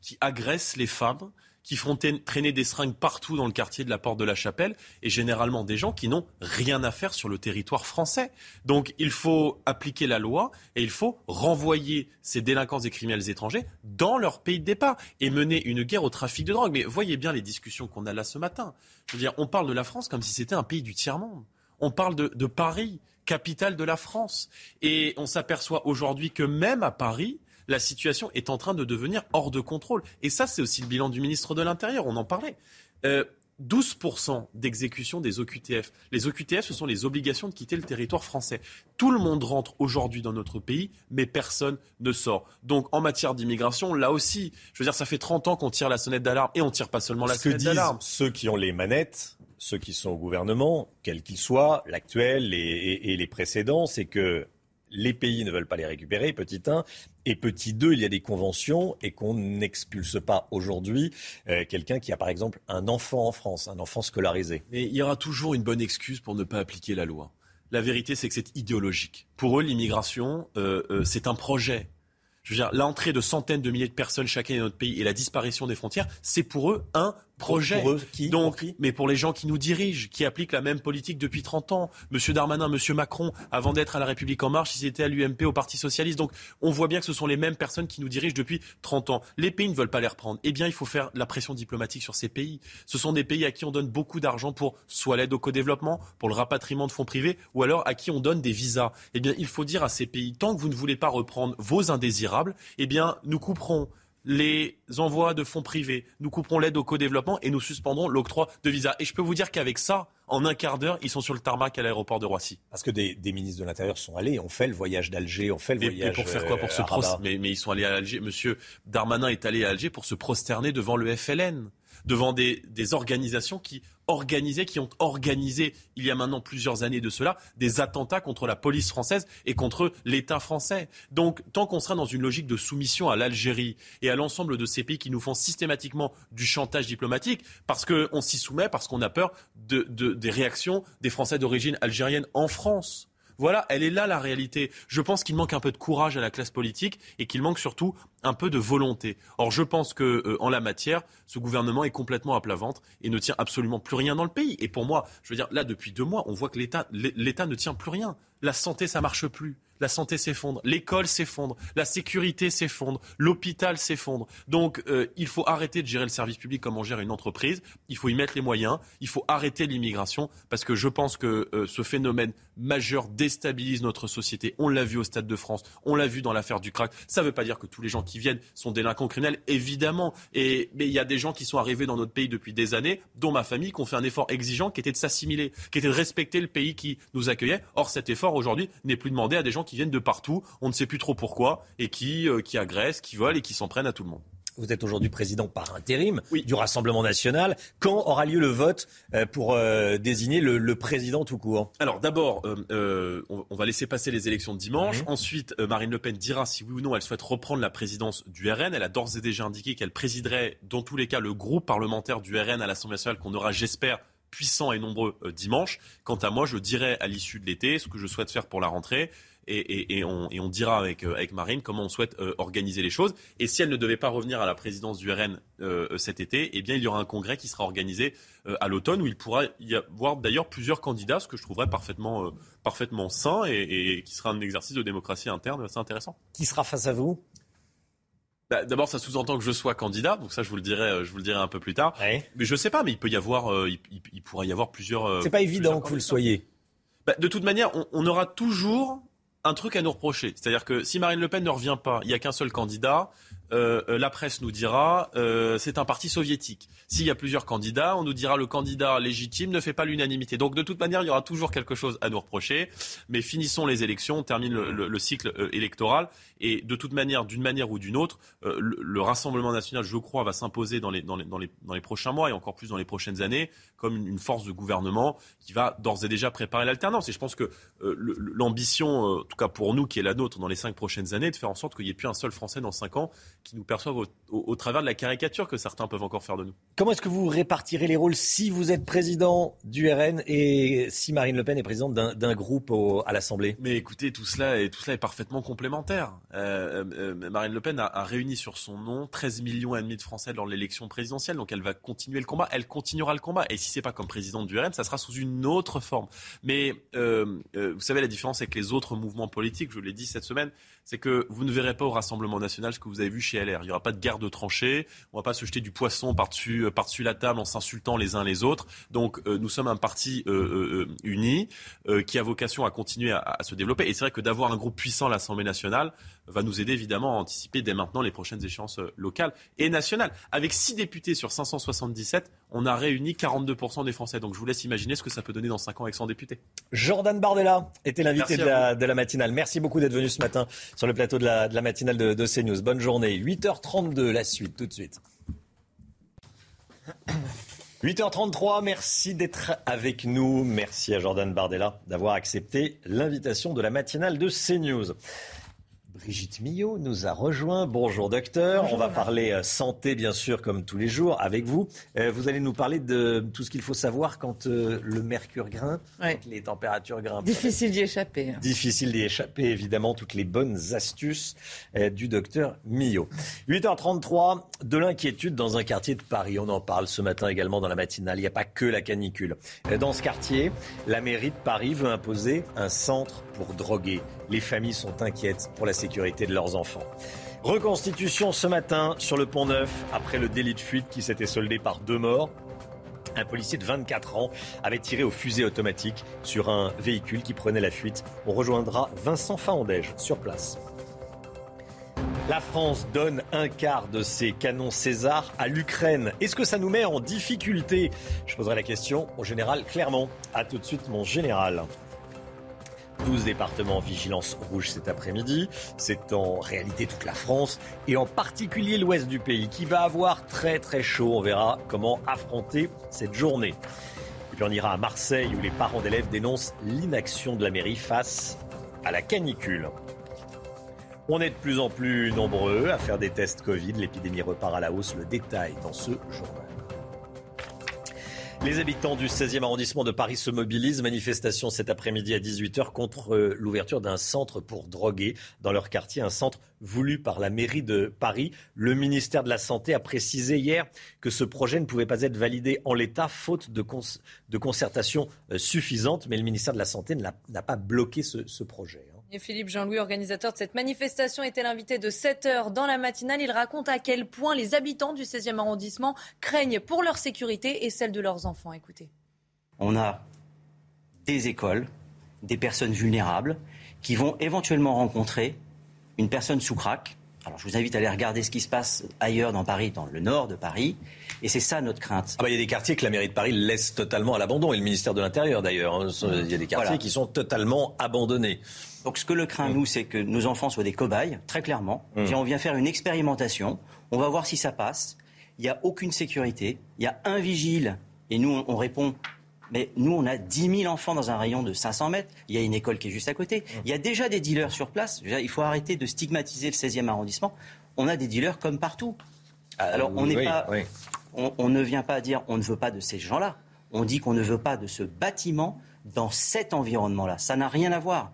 qui agressent les femmes, qui font traîner des seringues partout dans le quartier de la Porte de la Chapelle, et généralement des gens qui n'ont rien à faire sur le territoire français. Donc il faut appliquer la loi et il faut renvoyer ces délinquants et criminels étrangers dans leur pays de départ et mener une guerre au trafic de drogue. Mais voyez bien les discussions qu'on a là ce matin. Je veux dire, on parle de la France comme si c'était un pays du tiers-monde. On parle de, de Paris, capitale de la France. Et on s'aperçoit aujourd'hui que même à Paris, la situation est en train de devenir hors de contrôle. Et ça, c'est aussi le bilan du ministre de l'Intérieur, on en parlait. Euh, 12% d'exécution des OQTF. Les OQTF, ce sont les obligations de quitter le territoire français. Tout le monde rentre aujourd'hui dans notre pays, mais personne ne sort. Donc en matière d'immigration, là aussi, je veux dire, ça fait 30 ans qu'on tire la sonnette d'alarme, et on tire pas seulement la Ce sonnette d'alarme. ceux qui ont les manettes, ceux qui sont au gouvernement, quels qu'ils soient, l'actuel et, et- et les précédents, c'est que les pays ne veulent pas les récupérer, petit 1. Et petit 2, il y a des conventions et qu'on n'expulse pas aujourd'hui euh, quelqu'un qui a par exemple un enfant en France, un enfant scolarisé. Mais il y aura toujours une bonne excuse pour ne pas appliquer la loi. La vérité, c'est que c'est idéologique. Pour eux, l'immigration, euh, euh, c'est un projet. Je veux dire, l'entrée de centaines de milliers de personnes chaque année dans notre pays et la disparition des frontières, c'est pour eux un projet. Pour eux, qui Donc, mais pour les gens qui nous dirigent, qui appliquent la même politique depuis 30 ans, Monsieur Darmanin, Monsieur Macron, avant d'être à la République en marche, ils étaient à l'UMP, au Parti socialiste. Donc, on voit bien que ce sont les mêmes personnes qui nous dirigent depuis 30 ans. Les pays ne veulent pas les reprendre. Eh bien, il faut faire de la pression diplomatique sur ces pays. Ce sont des pays à qui on donne beaucoup d'argent pour soit l'aide au co-développement, pour le rapatriement de fonds privés, ou alors à qui on donne des visas. Eh bien, il faut dire à ces pays, tant que vous ne voulez pas reprendre vos indésirables, eh bien, nous couperons les envois de fonds privés, nous couperons l'aide au co-développement et nous suspendrons l'octroi de visas. Et je peux vous dire qu'avec ça, en un quart d'heure, ils sont sur le tarmac à l'aéroport de Roissy. Parce que des, des ministres de l'Intérieur sont allés, ont fait le voyage d'Alger, ont fait le Mais, voyage. mais pour faire quoi Pour euh, se mais, mais ils sont allés à Alger. Monsieur Darmanin est allé à Alger pour se prosterner devant le FLN, devant des, des organisations qui organisaient, qui ont organisé il y a maintenant plusieurs années de cela, des attentats contre la police française et contre l'État français. Donc, tant qu'on sera dans une logique de soumission à l'Algérie et à l'ensemble de ces pays qui nous font systématiquement du chantage diplomatique, parce qu'on s'y soumet, parce qu'on a peur de, de- des réactions des Français d'origine algérienne en France. Voilà, elle est là la réalité. Je pense qu'il manque un peu de courage à la classe politique et qu'il manque surtout un peu de volonté. Or, je pense que euh, en la matière, ce gouvernement est complètement à plat ventre et ne tient absolument plus rien dans le pays. Et pour moi, je veux dire, là depuis deux mois, on voit que l'État, l'État ne tient plus rien. La santé, ça marche plus. La santé s'effondre, l'école s'effondre, la sécurité s'effondre, l'hôpital s'effondre. Donc, euh, il faut arrêter de gérer le service public comme on gère une entreprise. Il faut y mettre les moyens. Il faut arrêter l'immigration parce que je pense que euh, ce phénomène majeur déstabilise notre société. On l'a vu au Stade de France, on l'a vu dans l'affaire du crack. Ça ne veut pas dire que tous les gens qui viennent sont délinquants criminels, évidemment. Et mais il y a des gens qui sont arrivés dans notre pays depuis des années, dont ma famille, qui ont fait un effort exigeant, qui était de s'assimiler, qui était de respecter le pays qui nous accueillait. Or, cet effort aujourd'hui n'est plus demandé à des gens qui viennent de partout, on ne sait plus trop pourquoi, et qui, euh, qui agressent, qui volent et qui s'en prennent à tout le monde. Vous êtes aujourd'hui président par intérim du Rassemblement national. Quand aura lieu le vote euh, pour euh, désigner le, le président tout court? Alors d'abord, euh, on, on va laisser passer les élections de dimanche. Mhm. Ensuite, Marine Le Pen dira si oui ou non elle souhaite reprendre la présidence du RN. Elle a d'ores et déjà indiqué qu'elle présiderait dans tous les cas le groupe parlementaire du RN à l'Assemblée nationale qu'on aura, j'espère, puissant et nombreux euh, dimanche. Quant à moi, je dirai à l'issue de l'été ce que je souhaite faire pour la rentrée. Et, on, dira avec, euh, avec Marine comment on souhaite euh, organiser les choses. Et si elle ne devait pas revenir à la présidence du RN cet été, eh bien il y aura un congrès qui sera organisé à l'automne où il pourra y avoir d'ailleurs plusieurs candidats, ce que je trouverais parfaitement, parfaitement sain et, qui sera un exercice de démocratie interne assez intéressant. Qui sera face à vous? D'abord, ça sous-entend que je sois candidat, donc ça je vous le dirai, euh, je vous le dirai un peu plus tard. Mais je sais pas, mais il peut y avoir, euh, il, il- il pourrait y avoir plusieurs. euh, C'est pas évident que vous le soyez. Bah, de toute manière, on, on aura toujours un truc à nous reprocher. C'est-à-dire que si Marine Le Pen ne revient pas, il n'y a qu'un seul candidat. euh, euh, la presse nous dira euh, c'est un parti soviétique. S'il y a plusieurs candidats, on nous dira le candidat légitime ne fait pas l'unanimité. Donc de toute manière, il y aura toujours quelque chose à nous reprocher. Mais finissons les élections, on termine le, le- le cycle euh, électoral. Et de toute manière, d'une manière ou d'une autre, euh, le, le Rassemblement national, je crois, va s'imposer dans les, dans, les, dans, les, dans les prochains mois et encore plus dans les prochaines années comme une, une force de gouvernement qui va d'ores et déjà préparer l'alternance. Et je pense que euh, l'ambition, euh, en tout cas pour nous, qui est la nôtre dans les cinq prochaines années, de faire en sorte qu'il n'y ait plus un seul Français dans cinq ans qui nous perçoivent au, au- au travers de la caricature que certains peuvent encore faire de nous. Comment est-ce que vous répartirez les rôles si vous êtes président du RN et si Marine Le Pen est présidente d'un d'un groupe au- à l'Assemblée? Mais écoutez, tout cela est, tout cela est parfaitement complémentaire. Euh, euh, Marine Le Pen a, réuni sur son nom 13 millions et demi de Français lors de l'élection présidentielle, donc elle va continuer le combat. Elle continuera le combat. Et si c'est pas comme présidente du RN, ça sera sous une autre forme. Mais euh, vous savez la différence avec les autres mouvements politiques, je l'ai dit cette semaine, c'est que vous ne verrez pas au Rassemblement national ce que vous avez vu chez LR. Il n'y aura pas de guerre de tranchées, on va pas se jeter du poisson par-dessus la table en s'insultant les uns les autres. Donc nous sommes un parti uni qui a vocation à continuer à, à se développer. Et c'est vrai que d'avoir un groupe puissant à l'Assemblée nationale va nous aider évidemment à anticiper dès maintenant les prochaines échéances euh, locales et nationales. Avec 6 députés sur 577, on a réuni 42% des Français. Donc je vous laisse imaginer ce que ça peut donner dans 5 ans avec 100 députés. Jordan Bardella était l'invité de la, de la matinale. Merci beaucoup d'être venu ce matin sur le plateau de la, de la matinale de, de CNews. Bonne journée. 8h32, la suite, tout de suite. [COUGHS] 8h33, merci d'être avec nous. Merci à Jordan Bardella d'avoir accepté l'invitation de la matinale de CNews. Brigitte Millot nous a rejoint. Bonjour docteur. On va parler euh, santé bien sûr comme tous les jours avec vous. Euh, vous allez nous parler de tout ce qu'il faut savoir quand euh, le mercure grimpe, Ouais. quand les températures grimpent. Difficile d'y échapper. hein. Difficile d'y échapper, évidemment, toutes les bonnes astuces du docteur Millot. 8h33, de l'inquiétude dans un quartier de Paris. On en parle ce matin également dans la matinale. Il n'y a pas que la canicule. Dans ce quartier, la mairie de Paris veut imposer un centre pour droguer. Les familles sont inquiètes pour la sécurité de leurs enfants. Reconstitution ce matin sur le pont Neuf après le délit de fuite qui s'était soldé par deux morts. Un policier de 24 ans avait tiré au fusil automatique sur un véhicule qui prenait la fuite. On rejoindra Vincent Faandège sur place. La France donne un quart de ses canons César à l'Ukraine. Est-ce que ça nous met en difficulté? Je poserai la question au général Clermont. A tout de suite, mon général. 12 départements en vigilance rouge cet après-midi. C'est en réalité toute la France et en particulier l'ouest du pays qui va avoir très très chaud. On verra comment affronter cette journée. Et puis on ira à Marseille où les parents d'élèves dénoncent l'inaction de la mairie face à la canicule. On est de plus en plus nombreux à faire des tests Covid. L'épidémie repart à la hausse. Le détail dans ce journal. Les habitants du 16e arrondissement de Paris se mobilisent. Manifestation cet après-midi à 18h contre euh, l'ouverture d'un centre pour droguer dans leur quartier, un centre voulu par la mairie de Paris. Le ministère de la Santé a précisé hier que ce projet ne pouvait pas être validé en l'état faute de, concertation euh, suffisante, mais le ministère de la Santé n'a pas bloqué ce, ce projet. Et Philippe Jean-Louis, organisateur de cette manifestation, était l'invité de 7 heures dans la matinale. Il raconte à quel point les habitants du 16e arrondissement craignent pour leur sécurité et celle de leurs enfants. Écoutez. on a des écoles, des personnes vulnérables qui vont éventuellement rencontrer une personne sous crack. Alors je vous invite à aller regarder ce qui se passe ailleurs dans Paris, dans le nord de Paris. Et c'est ça notre crainte. Ah bah, il y a des quartiers que la mairie de Paris laisse totalement à l'abandon, et le ministère de l'Intérieur d'ailleurs. hein. Il y a des quartiers Voilà. qui sont totalement abandonnés. Donc ce que le craint, nous, c'est que nos enfants soient des cobayes, très clairement. Mm. On vient faire une expérimentation, on va voir si ça passe. Il n'y a aucune sécurité, il y a un vigile, et nous, on- on répond... Mais nous, on a 10 000 enfants dans un rayon de 500 mètres. Il y a une école qui est juste à côté. Il y a déjà des dealers sur place. Il faut arrêter de stigmatiser le 16e arrondissement. On a des dealers comme partout. Alors, on n'est oui, pas, oui. on, on ne vient pas dire on ne veut pas de ces gens-là. On dit qu'on ne veut pas de ce bâtiment dans cet environnement-là. Ça n'a rien à voir.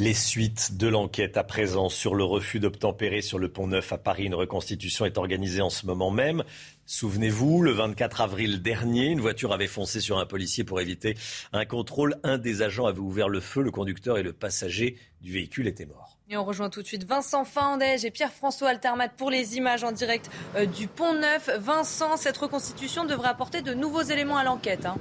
Les suites de l'enquête à présent sur le refus d'obtempérer sur le pont Neuf à Paris. Une reconstitution est organisée en ce moment même. Souvenez-vous, le 24 avril dernier, une voiture avait foncé sur un policier pour éviter un contrôle. Un des agents avait ouvert le feu. Le conducteur et le passager du véhicule étaient morts. Et on rejoint tout de suite Vincent Faandège et Pierre-François Altermat pour les images en direct euh, du Pont Neuf. Vincent, cette reconstitution devrait apporter de nouveaux éléments à l'enquête. hein.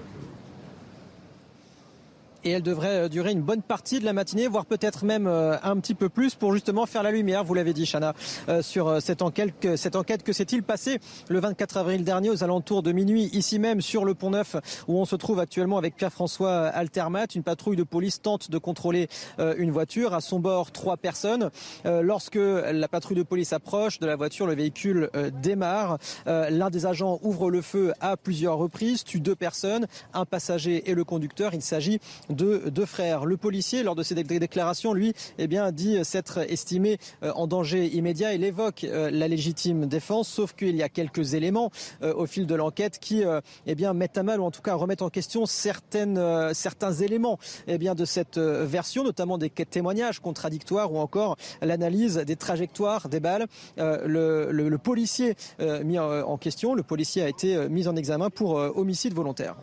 Et elle devrait euh, durer une bonne partie de la matinée, voire peut-être même euh, un petit peu plus pour justement faire la lumière, vous l'avez dit Chana, euh, sur cette enquête. Que, cette enquête, que s'est-il passé le 24 avril dernier aux alentours de minuit, ici même sur le pont Neuf, où on se trouve actuellement avec Pierre-François Altermat. Une patrouille de police tente de contrôler une voiture. À son bord, trois personnes. Lorsque la patrouille de police approche de la voiture, le véhicule démarre. L'un des agents ouvre le feu à plusieurs reprises, tue deux personnes, un passager et le conducteur. Il s'agit deux frères. Le policier, lors de ses dé- déclarations, lui, eh bien, dit s'être estimé euh, en danger immédiat. Il évoque euh, la légitime défense, sauf qu'il y a quelques éléments euh, au fil de l'enquête qui eh bien, mettent à mal ou en tout cas remettent en question certains éléments eh bien, de cette version, notamment des témoignages contradictoires ou encore l'analyse des trajectoires des balles. Le, policier mis en, question, le policier a été mis en examen pour homicide volontaire.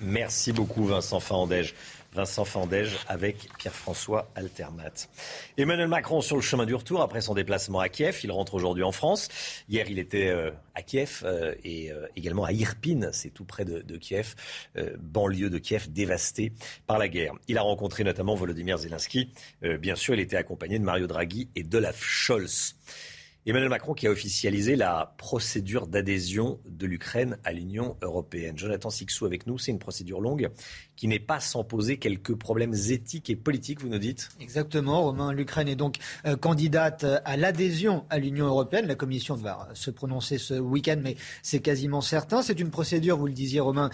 Merci beaucoup Vincent Fandège. Vincent Fandège avec Pierre-François Altermat. Emmanuel Macron sur le chemin du retour après son déplacement à Kiev. Il rentre aujourd'hui en France. Hier, il était euh, à Kiev euh, et euh, également à Irpine, c'est tout près de, Kiev, banlieue de Kiev dévastée par la guerre. Il a rencontré notamment Volodymyr Zelensky. Bien sûr, il était accompagné de Mario Draghi et d'Olaf Scholz. Emmanuel Macron qui a officialisé la procédure d'adhésion de l'Ukraine à l'Union européenne. Jonathan Sixou avec nous, c'est une procédure longue qui n'est pas sans poser quelques problèmes éthiques et politiques, vous nous dites Exactement, Romain. L'Ukraine est donc euh, candidate euh, à l'adhésion à l'Union européenne. La Commission va euh, se prononcer ce week-end, mais c'est quasiment certain. C'est une procédure, vous le disiez, Romain,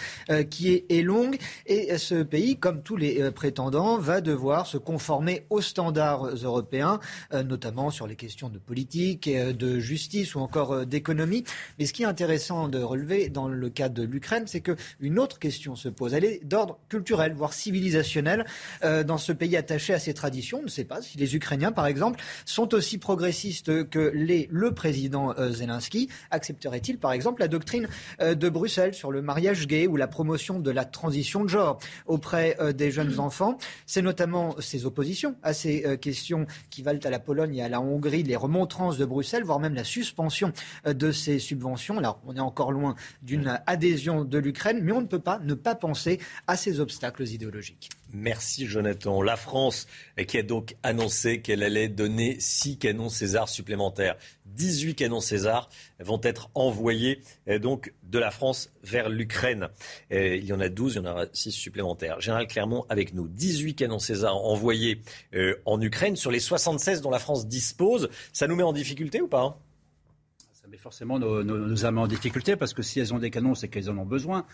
qui est, longue. Et ce pays, comme tous les prétendants, va devoir se conformer aux standards européens, notamment sur les questions de politique, de justice ou encore d'économie. Mais ce qui est intéressant de relever dans le cas de l'Ukraine, c'est qu'une autre question se pose. Elle est d'ordre culturel, voire civilisationnel, euh, dans ce pays attaché à ses traditions. On ne sait pas si les Ukrainiens, par exemple, sont aussi progressistes que le président euh, Zelensky. Accepterait-il, par exemple, la doctrine euh, de Bruxelles sur le mariage gay ou la promotion de la transition de genre auprès euh, des jeunes enfants? C'est notamment ces oppositions à ces questions qui valent à la Pologne et à la Hongrie les remontrances de Bruxelles, voire même la suspension de ces subventions. Alors, on est encore loin d'une adhésion de l'Ukraine, mais on ne peut pas ne pas penser à ces obstacles idéologiques. Merci Jonathan. La France qui a donc annoncé qu'elle allait donner 6 canons César supplémentaires. 18 canons César vont être envoyés euh, donc de la France vers l'Ukraine. Euh, Il y en a 12, il y en aura 6 supplémentaires. Général Clermont avec nous. 18 canons César envoyés euh, en Ukraine sur les 76 dont la France dispose. Ça nous met en difficulté ou pas hein? Ça met forcément nos, nos, nos armées en difficulté parce que si elles ont des canons, c'est qu'elles en ont besoin.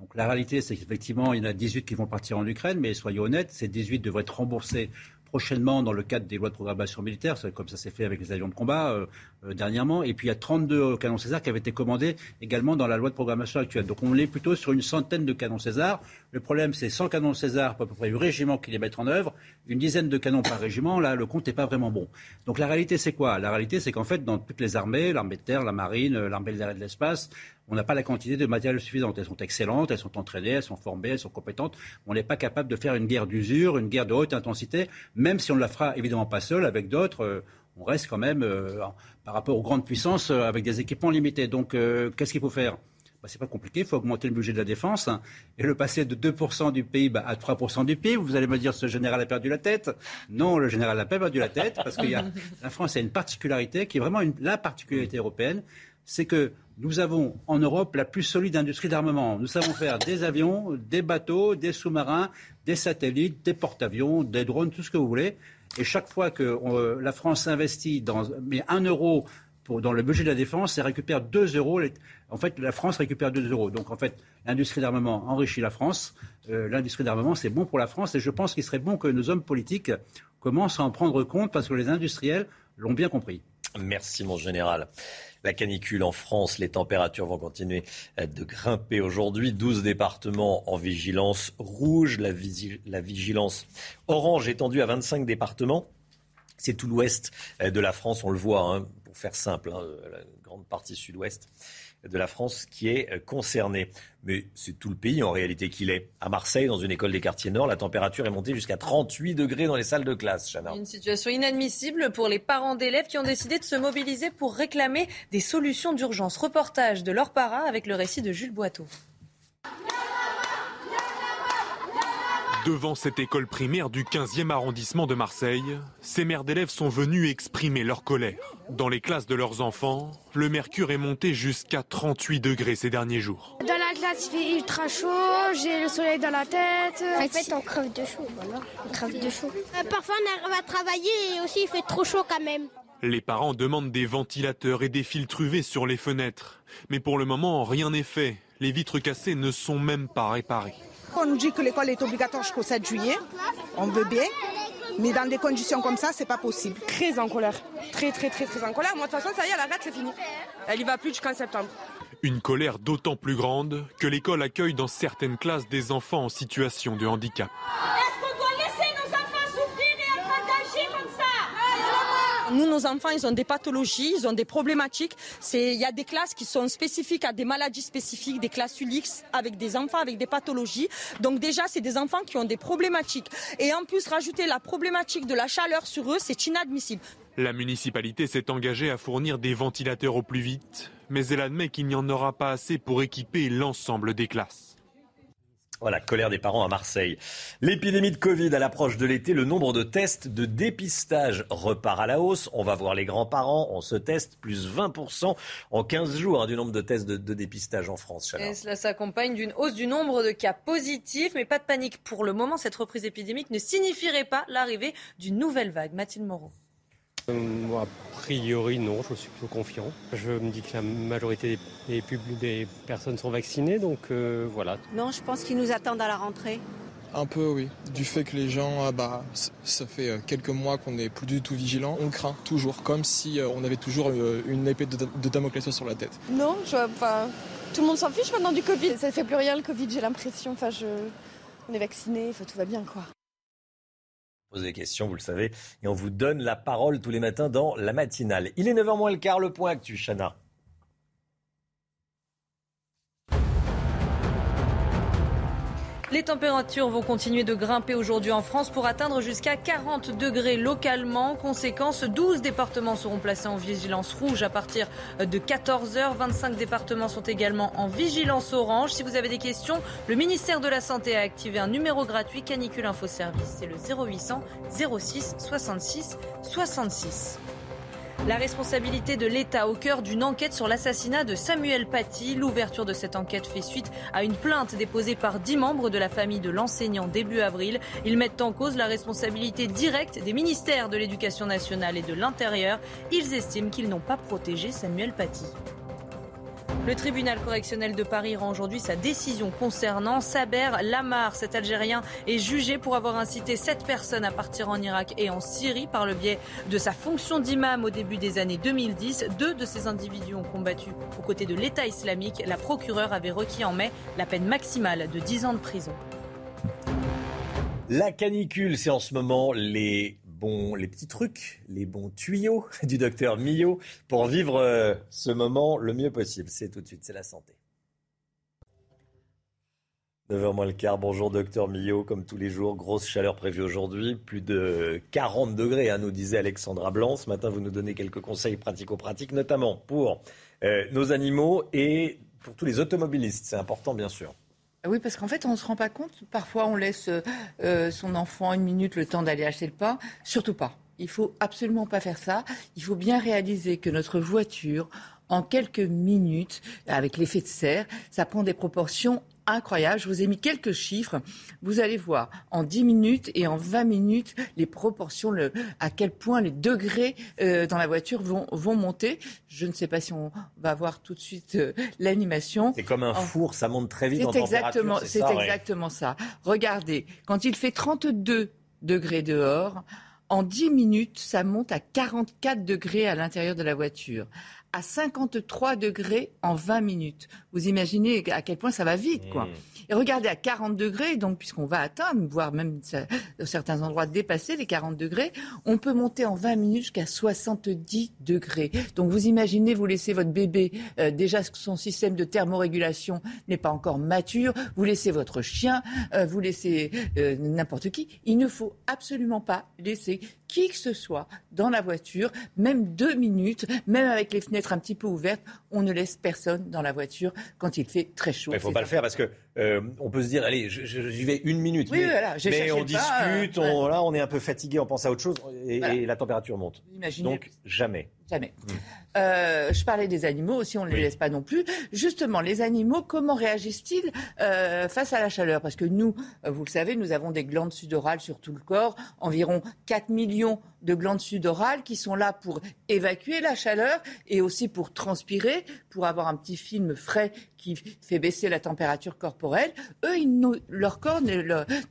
Donc la réalité, c'est qu'effectivement, il y en a 18 qui vont partir en Ukraine, mais soyons honnêtes, ces 18 devraient être remboursés prochainement dans le cadre des lois de programmation militaire, comme ça s'est fait avec les avions de combat euh, dernièrement. Et puis il y a 32 canons César qui avaient été commandés également dans la loi de programmation actuelle. Donc on est plutôt sur une centaine de canons César. Le problème, c'est 100 canons César, pour à peu près 8 régiments qui les mettent en œuvre, une dizaine de canons par régiment. Là, le compte n'est pas vraiment bon. Donc la réalité, c'est quoi? La réalité, c'est qu'en fait, dans toutes les armées, l'armée de terre, la marine, euh, l'armée de l'espace, on n'a pas la quantité de matériel suffisante. Elles sont excellentes, elles sont entraînées, elles sont formées, elles sont compétentes. On n'est pas capable de faire une guerre d'usure, une guerre de haute intensité, même si on ne la fera évidemment pas seul, avec d'autres. euh, on reste quand même, euh, par rapport aux grandes puissances, euh, avec des équipements limités. Donc, euh, qu'est-ce qu'il faut faire? Bah, c'est pas compliqué, il faut augmenter le budget de la défense hein, et le passer de 2% du PIB à 3% du PIB. Vous allez me dire ce général a perdu la tête. Non, le général n'a pas perdu la tête parce que [LAUGHS] la France a une particularité qui est vraiment une- la particularité européenne, c'est que nous avons en Europe la plus solide industrie d'armement. Nous savons faire des avions, des bateaux, des sous-marins, des satellites, des porte-avions, des drones, tout ce que vous voulez. Et chaque fois que euh, la France investit dans mais un euro pour, dans le budget de la défense, elle récupère 2 euros. En fait, la France récupère 2 euros. Donc, en fait, l'industrie d'armement enrichit la France. Euh, l'industrie d'armement, c'est bon pour la France. Et je pense qu'il serait bon que nos hommes politiques commencent à en prendre compte parce que les industriels l'ont bien compris. Merci mon général. La canicule en France, les températures vont continuer euh, de grimper aujourd'hui. 12 départements en vigilance rouge, la, vigilance orange étendue à 25 départements. C'est tout l'ouest euh, de la France, on le voit, hein, pour faire simple, hein, la grande partie sud-ouest de la France qui est euh, concernée. Mais c'est tout le pays en réalité qu'il est. À Marseille, dans une école des quartiers nord, la température est montée jusqu'à 38 degrés dans les salles de classe. Une situation inadmissible pour les parents d'élèves qui ont décidé de se mobiliser pour réclamer des solutions d'urgence. Reportage de Laure Para avec le récit de Jules Boiteau. Devant cette école primaire du 15e arrondissement de Marseille, ces mères d'élèves sont venues exprimer leur colère. Dans les classes de leurs enfants, le mercure est monté jusqu'à 38 degrés ces derniers jours. Dans la classe, il fait ultra chaud, j'ai le soleil dans la tête. En fait, on crève de chaud, voilà. On crève de chaud. Euh, parfois, on arrive à travailler et aussi il fait trop chaud quand même. Les parents demandent des ventilateurs et des filtres UV sur les fenêtres. Mais pour le moment, rien n'est fait. Les vitres cassées ne sont même pas réparées. On nous dit que l'école est obligatoire jusqu'au 7 juillet. On veut bien. Mais dans des conditions comme ça, c'est pas possible. Très en colère. Très, très, très, très en colère. Moi, de toute façon, ça y est, elle arrête, c'est fini. Elle y va plus jusqu'en septembre. Une colère d'autant plus grande que l'école accueille dans certaines classes des enfants en situation de handicap. Est-ce qu'on Nous, nos enfants, ils ont des pathologies, ils ont des problématiques. Il y a des classes qui sont spécifiques à des maladies spécifiques, des classes ULIX avec des enfants avec des pathologies. Donc déjà, c'est des enfants qui ont des problématiques. Et en plus, rajouter la problématique de la chaleur sur eux, c'est inadmissible. La municipalité s'est engagée à fournir des ventilateurs au plus vite, mais elle admet qu'il n'y en aura pas assez pour équiper l'ensemble des classes. Voilà, colère des parents à Marseille. L'épidémie de Covid à l'approche de l'été, le nombre de tests de dépistage repart à la hausse. On va voir les grands-parents, on se teste plus 20% en 15 jours hein, du nombre de tests de, dépistage en France. Cela s'accompagne d'une hausse du nombre de cas positifs, mais pas de panique pour le moment. Cette reprise épidémique ne signifierait pas l'arrivée d'une nouvelle vague. Mathilde Moreau. Euh, moi, a priori, non, je suis plutôt confiant. Je me dis que la majorité des, pub- des personnes sont vaccinées, donc euh, voilà. Non, je pense qu'ils nous attendent à la rentrée. Un peu, oui. Du fait que les gens, ah bah, ça fait euh, quelques mois qu'on n'est plus du tout vigilant. On craint toujours, comme si euh, on avait toujours une épée de, de Damoclès sur la tête. Non, je, enfin, tout le monde s'en fiche maintenant du Covid. Ça ne fait plus rien le Covid, j'ai l'impression. Enfin, je, on est vacciné, enfin, tout va bien, quoi. Posez des questions, vous le savez, et on vous donne la parole tous les matins dans la matinale. Il est 9h moins le quart, le point actu, Chana. Les températures vont continuer de grimper aujourd'hui en France pour atteindre jusqu'à 40 degrés localement. Conséquence, 12 départements seront placés en vigilance rouge à partir de 14h. 25 départements sont également en vigilance orange. Si vous avez des questions, le ministère de la Santé a activé un numéro gratuit Canicule Info Service. C'est le 0800 06 66 66. La responsabilité de l'État au cœur d'une enquête sur l'assassinat de Samuel Paty. L'ouverture de cette enquête fait suite à une plainte déposée par dix membres de la famille de l'enseignant début avril. Ils mettent en cause la responsabilité directe des ministères de l'Éducation nationale et de l'Intérieur. Ils estiment qu'ils n'ont pas protégé Samuel Paty. Le tribunal correctionnel de Paris rend aujourd'hui sa décision concernant Saber Lamar. Cet Algérien est jugé pour avoir incité sept personnes à partir en Irak et en Syrie par le biais de sa fonction d'imam au début des années 2010. Deux de ces individus ont combattu aux côtés de l'État islamique. La procureure avait requis en mai la peine maximale de 10 ans de prison. La canicule, c'est en ce moment les bons, les petits trucs, les bons tuyaux [LAUGHS] du docteur Millot pour vivre euh, ce moment le mieux possible. C'est tout de suite, c'est la santé. 9h moins le quart, bonjour docteur Millot, comme tous les jours, grosse chaleur prévue aujourd'hui, plus de 40 degrés, hein, nous disait Alexandra Blanc. Ce matin, vous nous donnez quelques conseils pratico-pratiques, notamment pour euh, nos animaux et pour tous les automobilistes. C'est important, bien sûr. Oui, parce qu'en fait, on ne se rend pas compte. Parfois, on laisse euh, son enfant une minute le temps d'aller acheter le pain. Surtout pas. Il faut absolument pas faire ça. Il faut bien réaliser que notre voiture, en quelques minutes, avec l'effet de serre, ça prend des proportions incroyables. Je vous ai mis quelques chiffres. Vous allez voir en 10 minutes et en 20 minutes les proportions, le, à quel point les degrés euh, dans la voiture vont, vont monter. Je ne sais pas si on va voir tout de suite euh, l'animation. C'est comme un En- four, ça monte très vite en c'est température. exactement, c'est ça, ouais. exactement ça. Regardez, quand il fait 32 degrés dehors, en 10 minutes, ça monte à 44 degrés à l'intérieur de la voiture. À 53 degrés en 20 minutes. Vous imaginez à quel point ça va vite, quoi. Mmh. Et regardez à 40 degrés, donc puisqu'on va atteindre, voire même ça- dans certains endroits dépasser les 40 degrés, on peut monter en 20 minutes jusqu'à 70 degrés. Donc vous imaginez, vous laissez votre bébé, euh, déjà son système de thermorégulation n'est pas encore mature, vous laissez votre chien, euh, vous laissez euh, n'importe qui. Il ne faut absolument pas laisser qui que ce soit dans la voiture, même deux minutes, même avec les fenêtres un petit peu ouvertes, on ne laisse personne dans la voiture quand il fait très chaud. Il ne faut pas le faire parce que euh, on peut se dire, allez, j'y vais une minute. Oui, mais voilà, on pas, discute, euh, on, là, on est un peu fatigué, on pense à autre chose et, Voilà. et la température monte. Imaginez- Donc jamais. Jamais. Euh, je parlais des animaux aussi, on ne les laisse pas non plus. Justement, les animaux, comment réagissent-ils euh, face à la chaleur? Parce que nous, euh, vous le savez, nous avons des glandes sudorales sur tout le corps, environ 4 millions de glandes sudorales qui sont là pour évacuer la chaleur et aussi pour transpirer, pour avoir un petit film frais qui fait baisser la température corporelle. Eux, ils leur corps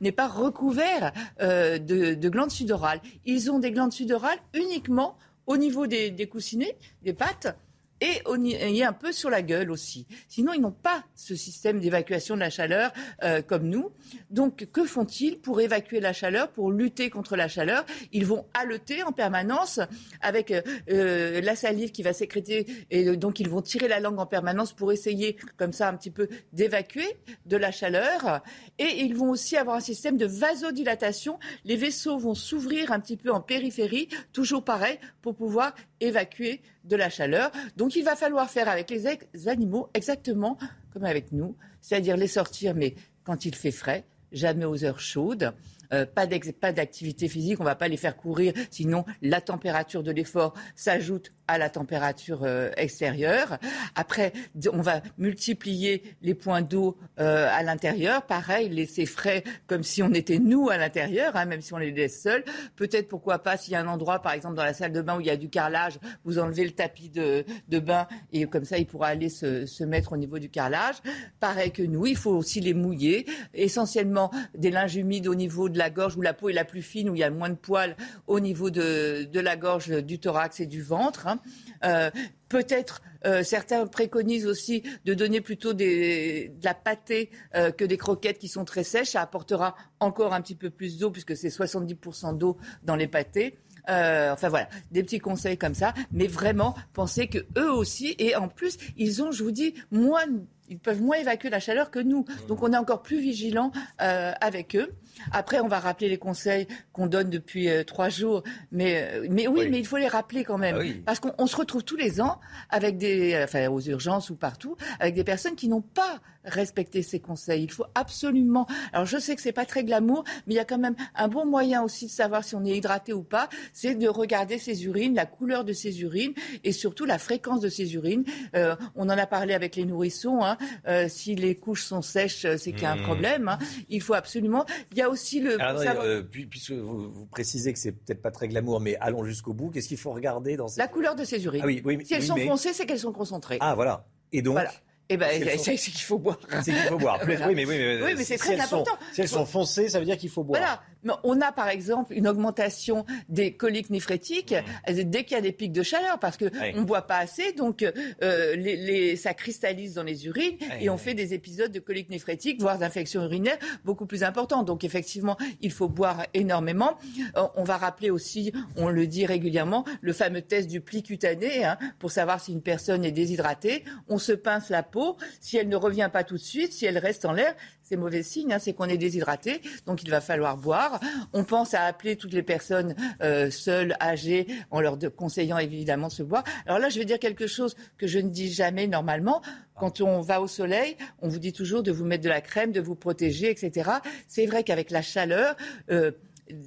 n'est pas recouvert euh, de, de glandes sudorales. Ils ont des glandes sudorales uniquement au niveau des, des coussinets, des pattes, et, au ni- et un peu sur la gueule aussi. Sinon, ils n'ont pas ce système d'évacuation de la chaleur euh, comme nous. Donc, que font-ils pour évacuer la chaleur, pour lutter contre la chaleur? Ils vont haleter en permanence avec euh, euh, la salive qui va sécréter, et donc ils vont tirer la langue en permanence pour essayer, comme ça, un petit peu d'évacuer de la chaleur. Et ils vont aussi avoir un système de vasodilatation. Les vaisseaux vont s'ouvrir un petit peu en périphérie, toujours pareil, pour pouvoir évacuer de la chaleur. Donc il va falloir faire avec les animaux exactement comme avec nous, c'est-à-dire les sortir, mais quand il fait frais, jamais aux heures chaudes. Euh, pas d'activité physique, on ne va pas les faire courir, sinon la température de l'effort s'ajoute à la température euh, extérieure. Après, on va multiplier les points d'eau euh, à l'intérieur. Pareil, laisser frais comme si on était nous à l'intérieur, hein, même si on les laisse seuls. Peut-être, pourquoi pas, s'il y a un endroit, par exemple, dans la salle de bain où il y a du carrelage, vous enlevez le tapis de, de bain et comme ça, il pourra aller se, se mettre au niveau du carrelage. Pareil que nous, il faut aussi les mouiller. Essentiellement, des linges humides au niveau de la gorge où la peau est la plus fine, où il y a moins de poils au niveau de, de la gorge, du thorax et du ventre. hein. Euh, Peut-être euh, certains préconisent aussi de donner plutôt de la pâtée euh, que des croquettes qui sont très sèches. Ça apportera encore un petit peu plus d'eau puisque c'est 70% d'eau dans les pâtés. Enfin voilà, des petits conseils comme ça, mais vraiment pensez que eux aussi, et en plus, ils ont, je vous dis, moins, ils peuvent moins évacuer la chaleur que nous. Donc on est encore plus vigilant euh, avec eux. Après, on va rappeler les conseils qu'on donne depuis euh, trois jours, mais, euh, mais oui, mais il faut les rappeler quand même, Ah oui. parce qu'on on se retrouve tous les ans avec des, enfin aux urgences ou partout, avec des personnes qui n'ont pas respecté ces conseils. Il faut absolument. Alors je sais que c'est pas très glamour, mais il y a quand même un bon moyen aussi de savoir si on est hydraté ou pas, c'est de regarder ses urines, la couleur de ses urines et surtout la fréquence de ses urines. Euh, on en a parlé avec les nourrissons. hein. Euh, si les couches sont sèches, euh, c'est qu'il y a un Mmh. problème. hein. Il faut absolument. Il y a aussi le. Savoir- euh, puis- puisque vous, vous précisez que c'est peut-être pas très glamour, mais allons jusqu'au bout. Qu'est-ce qu'il faut regarder dans ces... La couleur de ses urines. Ah oui, oui, mais- si elles oui, sont mais- foncées, c'est qu'elles sont concentrées. Ah voilà. Et donc. Voilà. Eh ben, [LAUGHS] c'est qu'il faut boire. C'est qu'il faut boire. Voilà. [LAUGHS] Oui, mais, oui, mais, Oui, mais c'est si très elles sont- important. si elles sont foncées, ça veut dire qu'il faut boire. Voilà. Mais on a par exemple une augmentation des coliques néphrétiques dès qu'il y a des pics de chaleur parce que Ouais. on boit pas assez, donc euh, les, les- ça cristallise dans les urines et on fait des épisodes de coliques néphrétiques, voire d'infections urinaires beaucoup plus importantes. Donc effectivement, il faut boire énormément. Euh, on va rappeler aussi, on le dit régulièrement, le fameux test du pli cutané hein, pour savoir si une personne est déshydratée. On se pince la peau. Si elle ne revient pas tout de suite, si elle reste en l'air, c'est mauvais signe, hein, c'est qu'on est déshydraté, donc il va falloir boire. On pense à appeler toutes les personnes euh, seules, âgées, en leur conseillant évidemment de se boire. Alors là, je vais dire quelque chose que je ne dis jamais normalement. Quand on va au soleil, on vous dit toujours de vous mettre de la crème, de vous protéger, etc. C'est vrai qu'avec la chaleur, euh,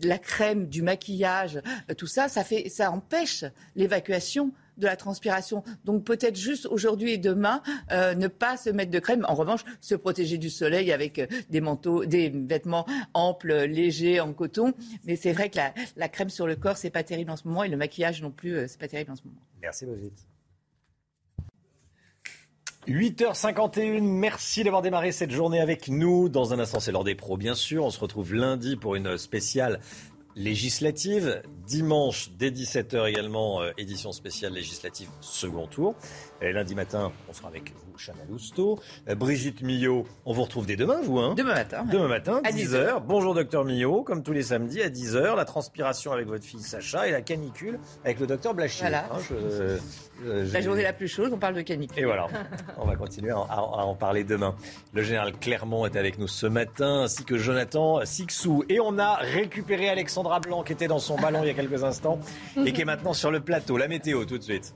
la crème, du maquillage, euh, tout ça, ça empêche l'évacuation de la transpiration. Donc peut-être juste aujourd'hui et demain, euh, ne pas se mettre de crème. En revanche, se protéger du soleil avec euh, des manteaux, des vêtements amples, légers, en coton. Mais c'est vrai que la, la crème sur le corps, c'est pas terrible en ce moment, et le maquillage non plus, euh, c'est pas terrible en ce moment. Merci Brigitte. 8h51, merci d'avoir démarré cette journée avec nous. Dans un instant, c'est l'heure des pros, bien sûr. On se retrouve lundi pour une spéciale législative. Dimanche, dès 17h également, euh, édition spéciale législative, second tour. Et lundi matin, on sera avec vous, Chana Lousteau. Euh, Brigitte Millot, on vous retrouve dès demain, vous hein Demain matin. Demain matin, À 10h. Bonjour docteur Millot, comme tous les samedis à 10h. La transpiration avec votre fille Sacha et la canicule avec le docteur Blachier. Voilà. Hein, je- je- La journée la plus chaude, on parle de canicule. et voilà, on va continuer à, à- à en parler demain. Le général Clermont est avec nous ce matin, ainsi que Jonathan Sixou. Et on a récupéré Alexandra Blanc, qui était dans son ballon il y a quelques instants, et qui est maintenant sur le plateau. La météo, tout de suite.